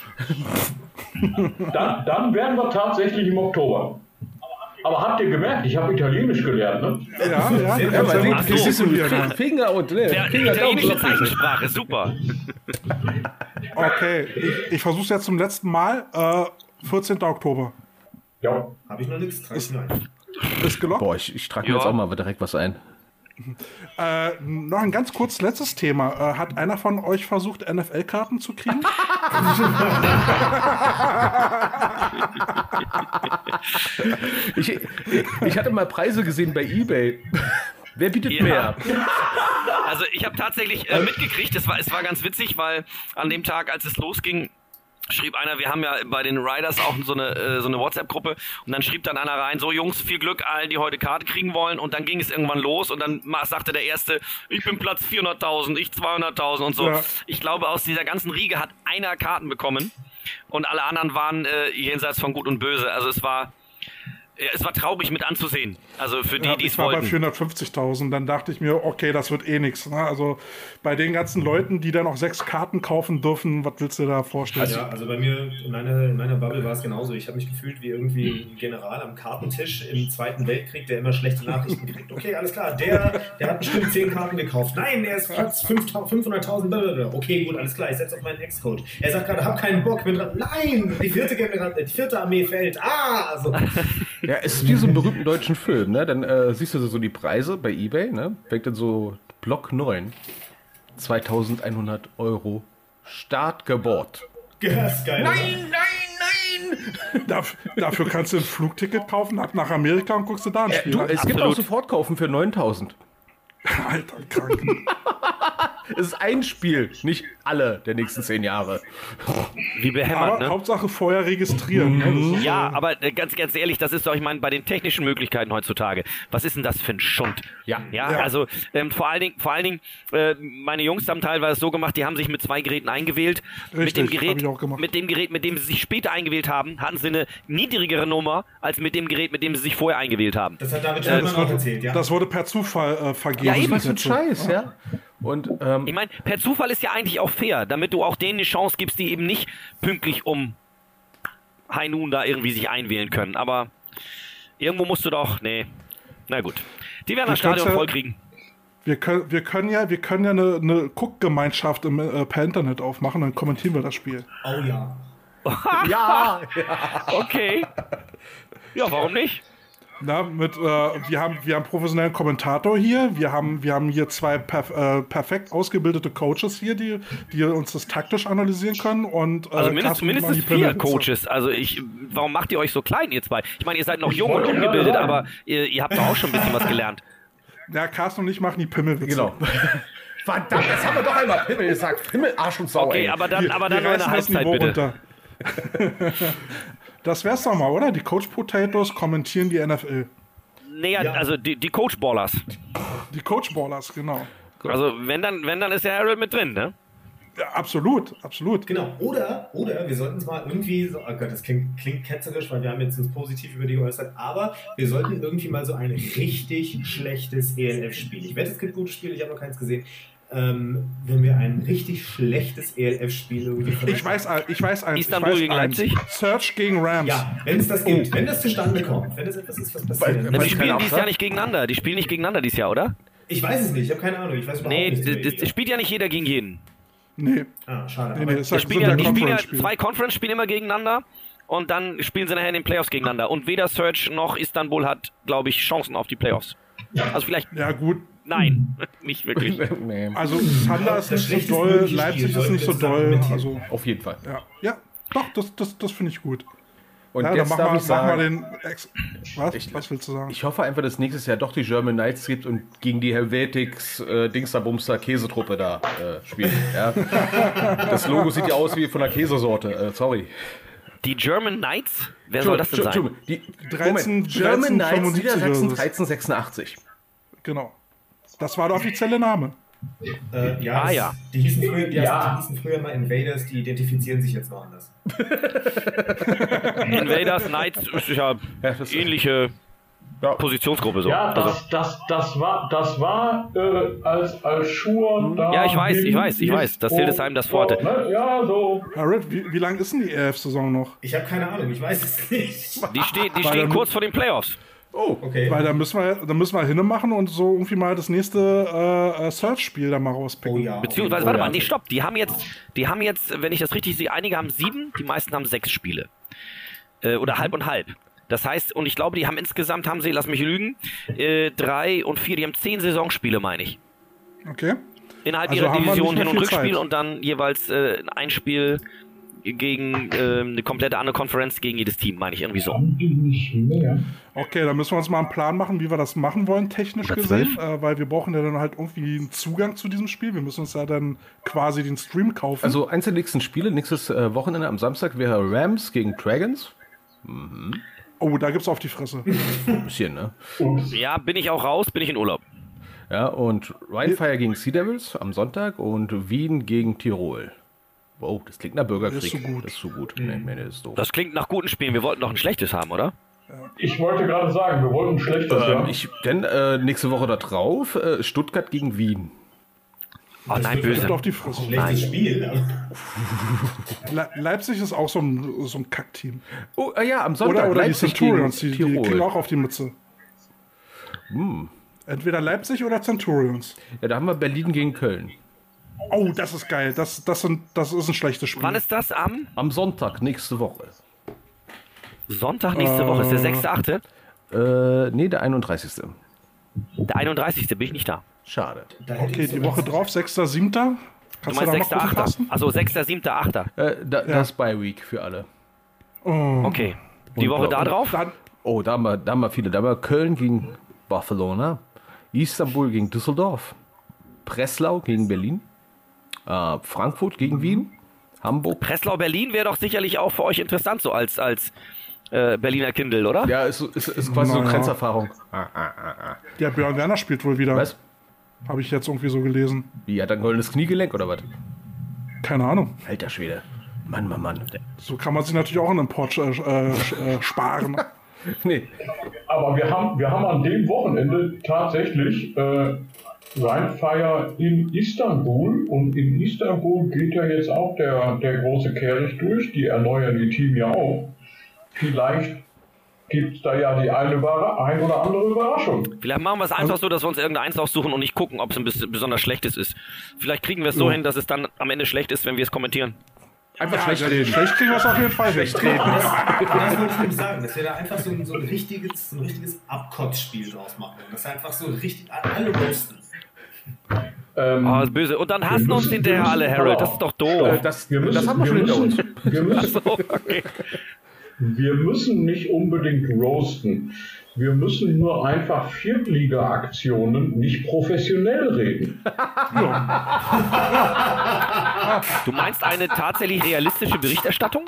Dann, dann werden wir tatsächlich im Oktober. Aber habt ihr gemerkt, ich habe Italienisch gelernt, ne? Ja, ja, du Ja, ja die- gut Ach so. gestikulieren. Finger und ne, Finger, Daumen, italienische. Zeichensprache, super. Okay, ich, ich versuche es jetzt zum letzten Mal. Äh, 14. Oktober. Ja. Habe ich noch nichts? Ein. Ist gelockt. Boah, ich, ich trage mir Ja. jetzt auch mal direkt was ein. *laughs* Äh, noch ein ganz kurz letztes Thema. Äh, hat einer von euch versucht, NFL-Karten zu kriegen? *laughs* Ich, ich hatte mal Preise gesehen bei Ebay. *laughs* Wer bietet Ja. mehr? Also ich habe tatsächlich äh, mitgekriegt, es war, es war ganz witzig, weil an dem Tag, als es losging, schrieb einer, wir haben ja bei den Riders auch so eine, äh, so eine WhatsApp-Gruppe und dann schrieb dann einer rein, so Jungs, viel Glück allen, die heute Karte kriegen wollen und dann ging es irgendwann los und dann sagte der Erste, ich bin Platz 400.000, ich 200.000 und so. Ja. Ich glaube, aus dieser ganzen Riege hat einer Karten bekommen und alle anderen waren äh, jenseits von Gut und Böse. Also es war, ja, es war traurig mit anzusehen. Also für die, Ja, die es ich war bei wollten. 450.000. Dann dachte ich mir, okay, das wird eh nichts. Ne? Also bei den ganzen Leuten, die dann auch sechs Karten kaufen dürfen, was willst du da vorstellen? Ja, also bei mir in meiner, in meiner Bubble war es genauso. Ich habe mich gefühlt wie irgendwie ein General am Kartentisch im Zweiten Weltkrieg, der immer schlechte Nachrichten kriegt. Okay, alles klar, der, der hat bestimmt 10 Karten gekauft. Nein, er ist Platz 5000 500.000. blablabla. Okay, gut, alles klar, ich setze auf meinen Ex-Coach. Er sagt gerade, hab keinen Bock, bin dran. Nein, die vierte, General, die vierte Armee fällt. Ah, also. Ja, es ist wie so ein berühmten deutschen Film, ne? Dann äh, siehst du so die Preise bei Ebay, ne? Fängt dann so Block 9. 2100 Euro Startgebot. Das ist geil. oder? nein, nein! *laughs* Daf- dafür kannst du ein Flugticket kaufen, ab nach Amerika und guckst du da ein Spiel. Du, es gibt Absolut. auch sofort kaufen für 9000. Alter, krank. *laughs* Es ist ein Spiel, nicht alle der nächsten zehn Jahre. Wie behämmert, Aber ne? Hauptsache vorher registrieren. ne? Das ist, Ja, äh, aber äh, ganz, ganz ehrlich, das ist doch, ich meine, bei den technischen Möglichkeiten heutzutage, was ist denn das für ein Schund? Ja. Ja, Ja. also ähm, vor allen Dingen, vor allen Dingen, äh, meine Jungs haben teilweise so gemacht, die haben sich mit zwei Geräten eingewählt. mit Richtig, dem hab Gerät, ich auch gemacht. mit dem Gerät, mit dem sie sich später eingewählt haben, hatten sie eine niedrigere Nummer als mit dem Gerät, mit dem sie sich vorher eingewählt haben. Das hat David das, Schulman auch wurde, erzählt, ja. das wurde per Zufall äh, vergeben. Ja, eben. Was für ein. Scheiß, ja. Und ähm, Ich meine, per Zufall ist ja eigentlich auch fair, damit du auch denen eine Chance gibst, die eben nicht pünktlich um High Noon da irgendwie sich einwählen können. Aber irgendwo musst du doch, nee. Na gut. Die werden das Stadion ja- voll kriegen. Wir können, wir können ja, wir können ja eine, eine Guckgemeinschaft im, äh, per Internet aufmachen, dann kommentieren wir das Spiel. Oh ja. *laughs* ja, Okay. Ja, warum nicht? Na, mit, äh, wir haben, wir haben einen professionellen Kommentator hier, wir haben, wir haben hier zwei perf äh, perfekt ausgebildete Coaches hier, die, die uns das taktisch analysieren können und äh, Also mach mindestens vier Coaches. Also ich, warum macht ihr euch so klein, ihr zwei? Ich meine, ihr seid noch jung und ungebildet, aber ihr, ihr habt doch auch schon ein bisschen was gelernt. Ja, Carsten und ich machen die Pimmelwitze. genau. *laughs* Verdammt, das haben wir doch einmal Pimmel gesagt. Pimmel, Arsch und Sau. Okay, ey. aber dann, Wir, aber wir dann nur in der Halbzeit bitte. *laughs* das wär's doch mal, oder? Die Coach Potatoes kommentieren die NFL. Nee, ja, also die, die Coach-Ballers. Die Coach Ballers, genau. Also wenn dann, wenn dann ist der Harold mit drin, ne? Ja, absolut, absolut. Genau. Oder, oder wir sollten es mal irgendwie so, oh Gott, das klingt, klingt ketzerisch, weil wir haben jetzt uns positiv über die geäußert, aber wir sollten irgendwie mal so ein richtig schlechtes ELF-Spiel. Ich wette, es gibt gute Spiele, ich habe noch keins gesehen. Ähm, wenn wir ein richtig schlechtes ELF-Spiel irgendwie Ich weiß, ein- ich weiß eins. Istanbul ich weiß gegen eins. Leipzig? Search gegen Rams. Ja, wenn es das gibt, wenn das zustande kommt, wenn das etwas ist, was passiert. Weil- Die spielen dieses? Jahr nicht gegeneinander. Die spielen nicht gegeneinander dieses Jahr, oder? ich weiß es nicht, ich habe keine Ahnung, ich weiß überhaupt Nee, die das spielt ja nicht jeder gegen jeden. Nee, Ah, schade. nee, nee. Das Die sind spielen ja ja, die spielen ja zwei Conference-Spiele immer gegeneinander und dann spielen sie nachher in den Playoffs gegeneinander. Und weder Search noch Istanbul hat, glaube ich, Chancen auf die Playoffs. Also vielleicht, Ja, gut. Nein, *laughs* nicht wirklich. *laughs* nee, Also, Thunder ist Das nicht so doll, mögliche Leipzig ist nicht so doll. zusammen Also, auf jeden Fall. ja. Ja, doch, das, das, das finde ich gut. Und Ja, dann jetzt mach darf mal, ich mach mal sagen, den. Ex was? Ich- was willst du sagen? ich hoffe einfach, dass nächstes Jahr doch die German Knights gibt und gegen die Helvetics äh, Dingsterbumster Käsetruppe da äh, spielen. Ja? *laughs* Das Logo sieht ja aus wie von einer Käsesorte. Äh, sorry. Die German Knights? Wer soll das denn sein? Entschuldigung, Die, 13, Moment, German 13, Knights 75 Niedersachsen oder so. 1386. Genau. Das war der offizielle Name. Äh, ja, Ah, es- ja. Die hießen, früher, die, Ja. die hießen früher mal Invaders, die identifizieren sich jetzt noch anders. *laughs* Invaders Knights ist ja das- ähnliche Ja. Positionsgruppe so. Ja, Also, das, das, das war, das war äh, als, als Schur da. Ja, ich weiß, ich weiß, ich weiß, dass Hildesheim das vorhatte. Ne? Ja, so. Harold, wie, wie lang ist denn die ELF-Saison noch? Ich habe keine Ahnung, ich weiß es nicht. die, ste die stehen kurz vor den Playoffs. Oh, Okay. Weil da müssen wir, da müssen wir hinmachen und so irgendwie mal das nächste äh, äh, Search-Spiel da mal rauspicken. Oh ja. Beziehungsweise, Oh warte mal, nee, stopp. Die haben jetzt, die haben jetzt, wenn ich das richtig sehe, einige haben sieben, die meisten haben sechs Spiele. Äh, oder halb und halb. Das heißt, und ich glaube, die haben insgesamt, haben sie, lass mich lügen, äh, drei und vier, die haben zehn Saisonspiele, meine ich. Okay. Innerhalb Also ihrer Division Hin- und Rückspiel Zeit. und dann jeweils äh, ein Spiel gegen äh, eine komplette andere Konferenz gegen jedes Team, meine ich irgendwie so. Okay, dann müssen wir uns mal einen Plan machen, wie wir das machen wollen, technisch Oder gesehen, äh, weil wir brauchen ja dann halt irgendwie einen Zugang zu diesem Spiel. Wir müssen uns ja dann quasi den Stream kaufen. Also eins der nächsten Spiele, nächstes äh, Wochenende am Samstag wäre Rams gegen Dragons. oh, da gibt's auf die Fresse. *laughs* Bisschen, ne? Ja, bin ich auch raus, bin ich in Urlaub. Ja, und Rheinfire gegen Sea Devils am Sonntag und Wien gegen Tirol. Wow, das klingt nach Bürgerkrieg. Das ist so gut. Das ist so gut. Nee, nee, nee, das ist doof. Das klingt nach guten Spielen. Wir wollten doch ein schlechtes haben, oder? Ich wollte gerade sagen, wir wollten schlechtes, ähm, ja. ich, denn äh, nächste Woche da drauf äh, Stuttgart gegen Wien. Oh nein, böse. auf die Fresse. Schlechtes Spiel. Le Leipzig ist auch so ein, so ein Kackteam. Oh, äh, ja, am Sonntag Oder, oder die Leipzig Centurions, die, gegen die kriegen auch auf die Mütze. Entweder Leipzig oder Centurions. Ja, da haben wir Berlin gegen Köln. Oh, das ist geil. Das, das, sind, das ist ein schlechtes Spiel. Wann ist das? Am Am Sonntag, nächste Woche. Sonntag nächste Woche. Ist der 6.8.? Äh, nee, der 31. Der 31. bin ich nicht da. Schade. Okay, die Woche drauf, 6.7. Du Kannst du, meinst da 6.8.? lassen? Also 6., 7., 8. Äh, da, Das Bye Week für alle. Oh. Okay. Die Und- Woche da drauf? Dann, Oh, da haben wir, da haben wir viele. Da haben wir Köln gegen Barcelona, Istanbul gegen Düsseldorf, Breslau gegen Berlin, äh, Frankfurt gegen Wien, Hamburg. Breslau Berlin wäre doch sicherlich auch für euch interessant, so als, als äh, Berliner Kindle, oder? Ja, ist, ist, ist quasi so eine Naja. Grenzerfahrung. der Björn Werner spielt wohl wieder. Was? Habe ich jetzt irgendwie so gelesen. Wie, hat er ein goldenes Kniegelenk oder was? Keine Ahnung. Alter Schwede. Mann, Mann, Mann. So kann man sich natürlich auch einen Import äh, äh, äh, sparen. *laughs* Nee, Aber wir haben, wir haben an dem Wochenende tatsächlich äh, Rheinfeier in Istanbul und in Istanbul geht ja jetzt auch der, der große Kehricht durch, die erneuern ihr Team ja auch. Vielleicht gibt es da ja die eine ein oder andere Überraschung. Vielleicht machen wir es einfach so, dass wir uns irgendeins aussuchen und nicht gucken, ob es ein bisschen besonders schlechtes ist. Vielleicht kriegen wir es so hin, dass es dann am Ende schlecht ist, wenn wir es kommentieren. einfach Ja, schlecht reden. Schlecht kriegen wir es auf jeden Fall hin. Das, *laughs* das wollte ich nämlich sagen, dass wir da einfach so ein, so ein richtiges, so ein richtiges Abkotzspiel draus machen. Dass wir einfach so richtig alle roasten. Ähm, Oh, das ist böse. Und dann hassen Wir uns müssen- hinterher alle, müssen- Harold. Das ist doch Äh, doof. das, wir müssen, das haben wir schon wir hinter uns. müssen, wir müssen, So, okay. Wir müssen nicht unbedingt roasten. Wir müssen nur einfach Viertliga-Aktionen nicht professionell reden. Du meinst eine tatsächlich realistische Berichterstattung?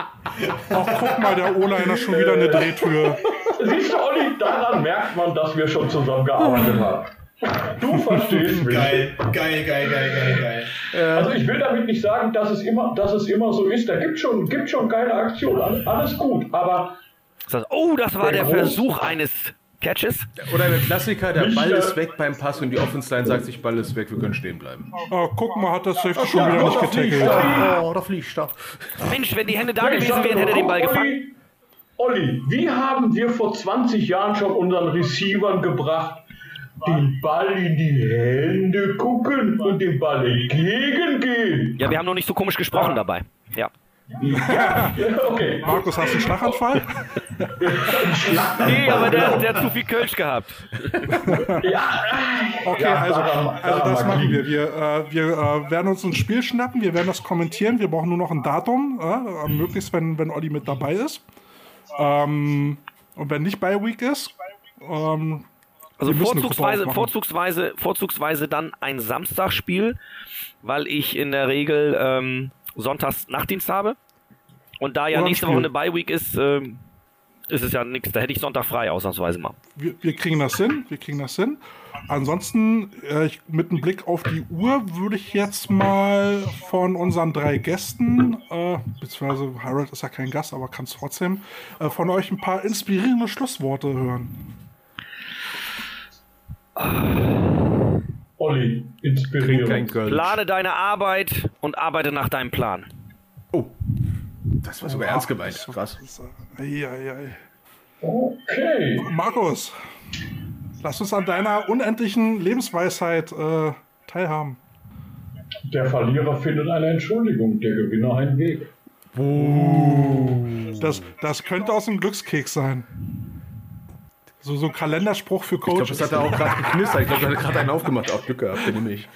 Ach, guck mal, der O-Liner schon wieder eine Drehtür. *laughs* Siehst du, Olli, daran merkt man, dass wir schon zusammengearbeitet haben. Du *laughs* verstehst mich. Geil, geil, geil, geil, geil, geil. Also ich will damit nicht sagen, dass es immer, dass es immer so ist. Da gibt schon, gibt schon geile Aktionen, alles gut. Aber oh, das war der Versuch eines Catches. Oder der Klassiker, der Ball ist weg beim Pass und die Offense-Line sagt sich, Ball ist weg, wir können stehen bleiben. Oh, guck mal, hat das Safety schon ja, wieder nicht getackelt. Oh, da fliegt er. Mensch, wenn die Hände da gewesen wären, hätte er den Ball gefangen. Olli, wie haben wir vor 20 Jahren schon unseren Receivern gebracht, den Ball in die Hände gucken und dem Ball entgegengehen? Ja, wir haben noch nicht so komisch gesprochen dabei. Ja. Okay. Markus, hast du einen Schlaganfall? Nee, aber der, der hat zu viel Kölsch gehabt. Ja, Okay, Ja, also, also das machen wir. Wir, äh, wir äh, werden uns ein Spiel schnappen, wir werden das kommentieren. Wir brauchen nur noch ein Datum, äh, möglichst, wenn, wenn Olli mit dabei ist. Ähm, und wenn nicht bei Week ist, ähm, Also vorzugsweise, vorzugsweise, vorzugsweise dann ein Samstagsspiel, weil ich in der Regel ähm, sonntags Nachtdienst habe. Und da ja Oder nächste. Woche eine Bye-Week ist, ähm, ist es ja nichts. Da hätte ich Sonntag frei, ausnahmsweise mal. wir, wir kriegen das hin. Wir kriegen das hin. Ansonsten, äh, ich, mit einem Blick auf die Uhr, würde ich jetzt mal von unseren drei Gästen, äh, beziehungsweise Harold ist ja kein Gast, aber kann es trotzdem, äh, von euch ein paar inspirierende Schlussworte hören. Olli. Köln. Plane deine Arbeit und arbeite nach deinem Plan. Oh, das war sogar ernst gemeint. Krass. Das, ei, ei, ei. Okay. Markus, lass uns an deiner unendlichen Lebensweisheit äh, teilhaben. Der Verlierer findet eine Entschuldigung, der Gewinner einen Weg. Das, das könnte aus dem Glückskeks sein. So, so ein Kalenderspruch für Ich glaube, Coaches. das hat er auch gerade geknistert. Ich glaube, er hat gerade einen aufgemacht. Auch Glück gehabt, den nehme ich.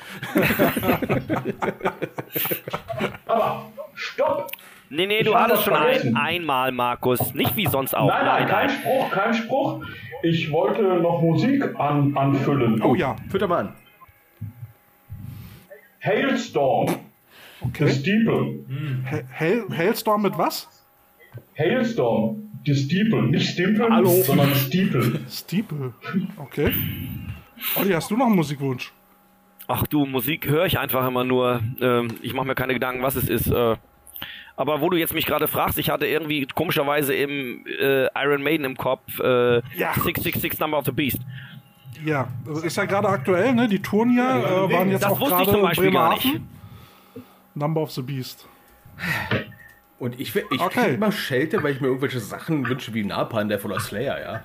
Aber stopp! Nee, nee, Ich du hattest schon ein, einmal, Markus. Nicht wie sonst auch. Nein, nein, kein Spruch, kein Spruch. Ich wollte noch Musik an, anfüllen. oh ja, Fütter mal an. Hailstorm, The okay. Steeple. Ha- Hail, Hailstorm mit was? Hailstorm, The Steeple. Nicht Stimple, Hallo. sondern Steeple. *laughs* Steeple. Okay. Olli, hast du noch einen Musikwunsch? Ach du, Musik höre ich einfach immer nur. Ähm, ich mache mir keine Gedanken, was es ist. Äh, aber wo du jetzt mich gerade fragst, ich hatte irgendwie komischerweise im äh, Iron Maiden im Kopf äh, Ja. 666 Number of the Beast. Ja, das ist ja gerade aktuell, ne? Die Touren ja, äh, waren jetzt Das auch wusste ich gerade zum in Beispiel gar Bremerhaven. nicht. Number of the Beast. Und ich, will- ich Okay. krieg mal Schelte, weil ich mir irgendwelche Sachen wünsche wie Napalm, der voller Slayer, ja.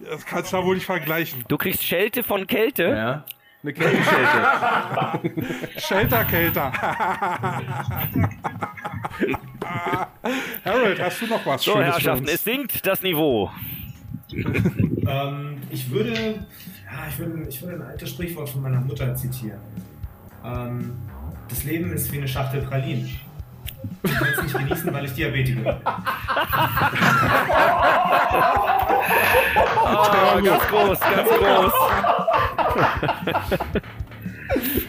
Das kannst du ja wohl nicht vergleichen. Du kriegst Schelte von Kälte. Ja. Eine Kälteschelte. *laughs* Shelter, Kälter. Harold, hast du noch was So, Schönes für Herrschaften, uns? es sinkt das Niveau. Ähm, ich würde, ja, ich würde, ich würde ein altes Sprichwort von meiner Mutter zitieren. Ähm, das Leben ist wie eine Schachtel Pralinen. Ich kann es nicht genießen, weil ich Diabetiker bin. Oh, ganz groß, ganz groß.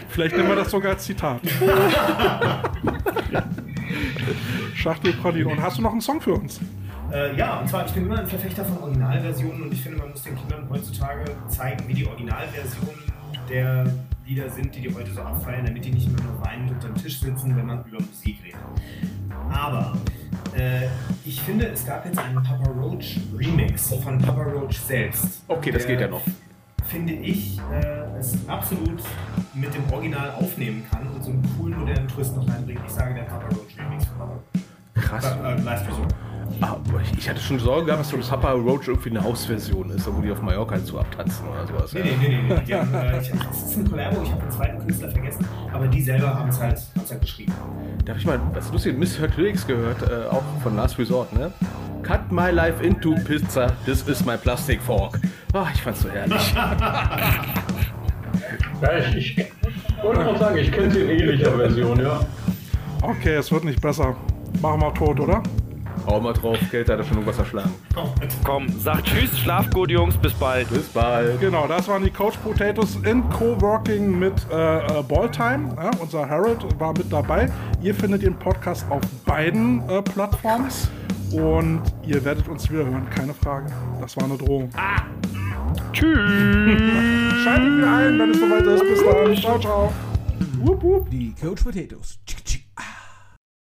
Vielleicht nehmen wir das sogar als Zitat. Schachtel Pralinen. Und hast du noch einen Song für uns? Äh, ja, und zwar, ich bin immer ein Verfechter von Originalversionen und ich finde, man muss den Kindern heutzutage zeigen, wie die Originalversionen der Lieder sind, die die heute so abfeiern, damit die nicht immer nur weinend unterm Tisch sitzen, wenn man über Musik redet. Aber äh, ich finde, es gab jetzt einen Papa Roach Remix von Papa Roach selbst. Okay, das Der, geht ja noch. Finde ich, äh, es absolut mit dem Original aufnehmen kann und so einen coolen modernen Twist noch reinbringt. Ich sage der Papa Roach Remix von Papa Krass. äh, Last Resort. Ah, ich, hatte schon Sorge gehabt, dass so das Papa Roach irgendwie eine Hausversion ist, wo die auf Mallorca halt so abtanzen oder sowas. Nee, ja. nee, nee, nee. haben, äh, ich, das ist ein Collabo, ich habe den zweiten Künstler vergessen, aber die selber haben es halt, halt geschrieben. Da habe ich mal was lustig Misheard Lyrics gehört, äh, auch von Last Resort, ne? Cut my life into pizza, this is my plastic fork. Ah, ich fand's so herrlich. Ja, ich, ich wollte mal sagen, ich kenne sie in ähnlicher Version, ja. Okay, es wird nicht besser. Machen wir tot, oder? Hau mal drauf, Kälte hat er schon irgendwas erschlagen. Komm, sag Tschüss, schlaf gut, Jungs, bis bald. Bis bald. Genau, das waren die Coach Potatoes in Coworking mit äh, äh, Balltime. Ja, unser Harold war mit dabei. Ihr findet den Podcast auf beiden äh, Plattformen. Und ihr werdet uns wieder hören, keine Frage. Das war eine Drohung. Tschüss. Schaltet mir ein, wenn es soweit ist. Bis dann. Ciao, ciao. Wupp, wupp. Die Coach Potatoes.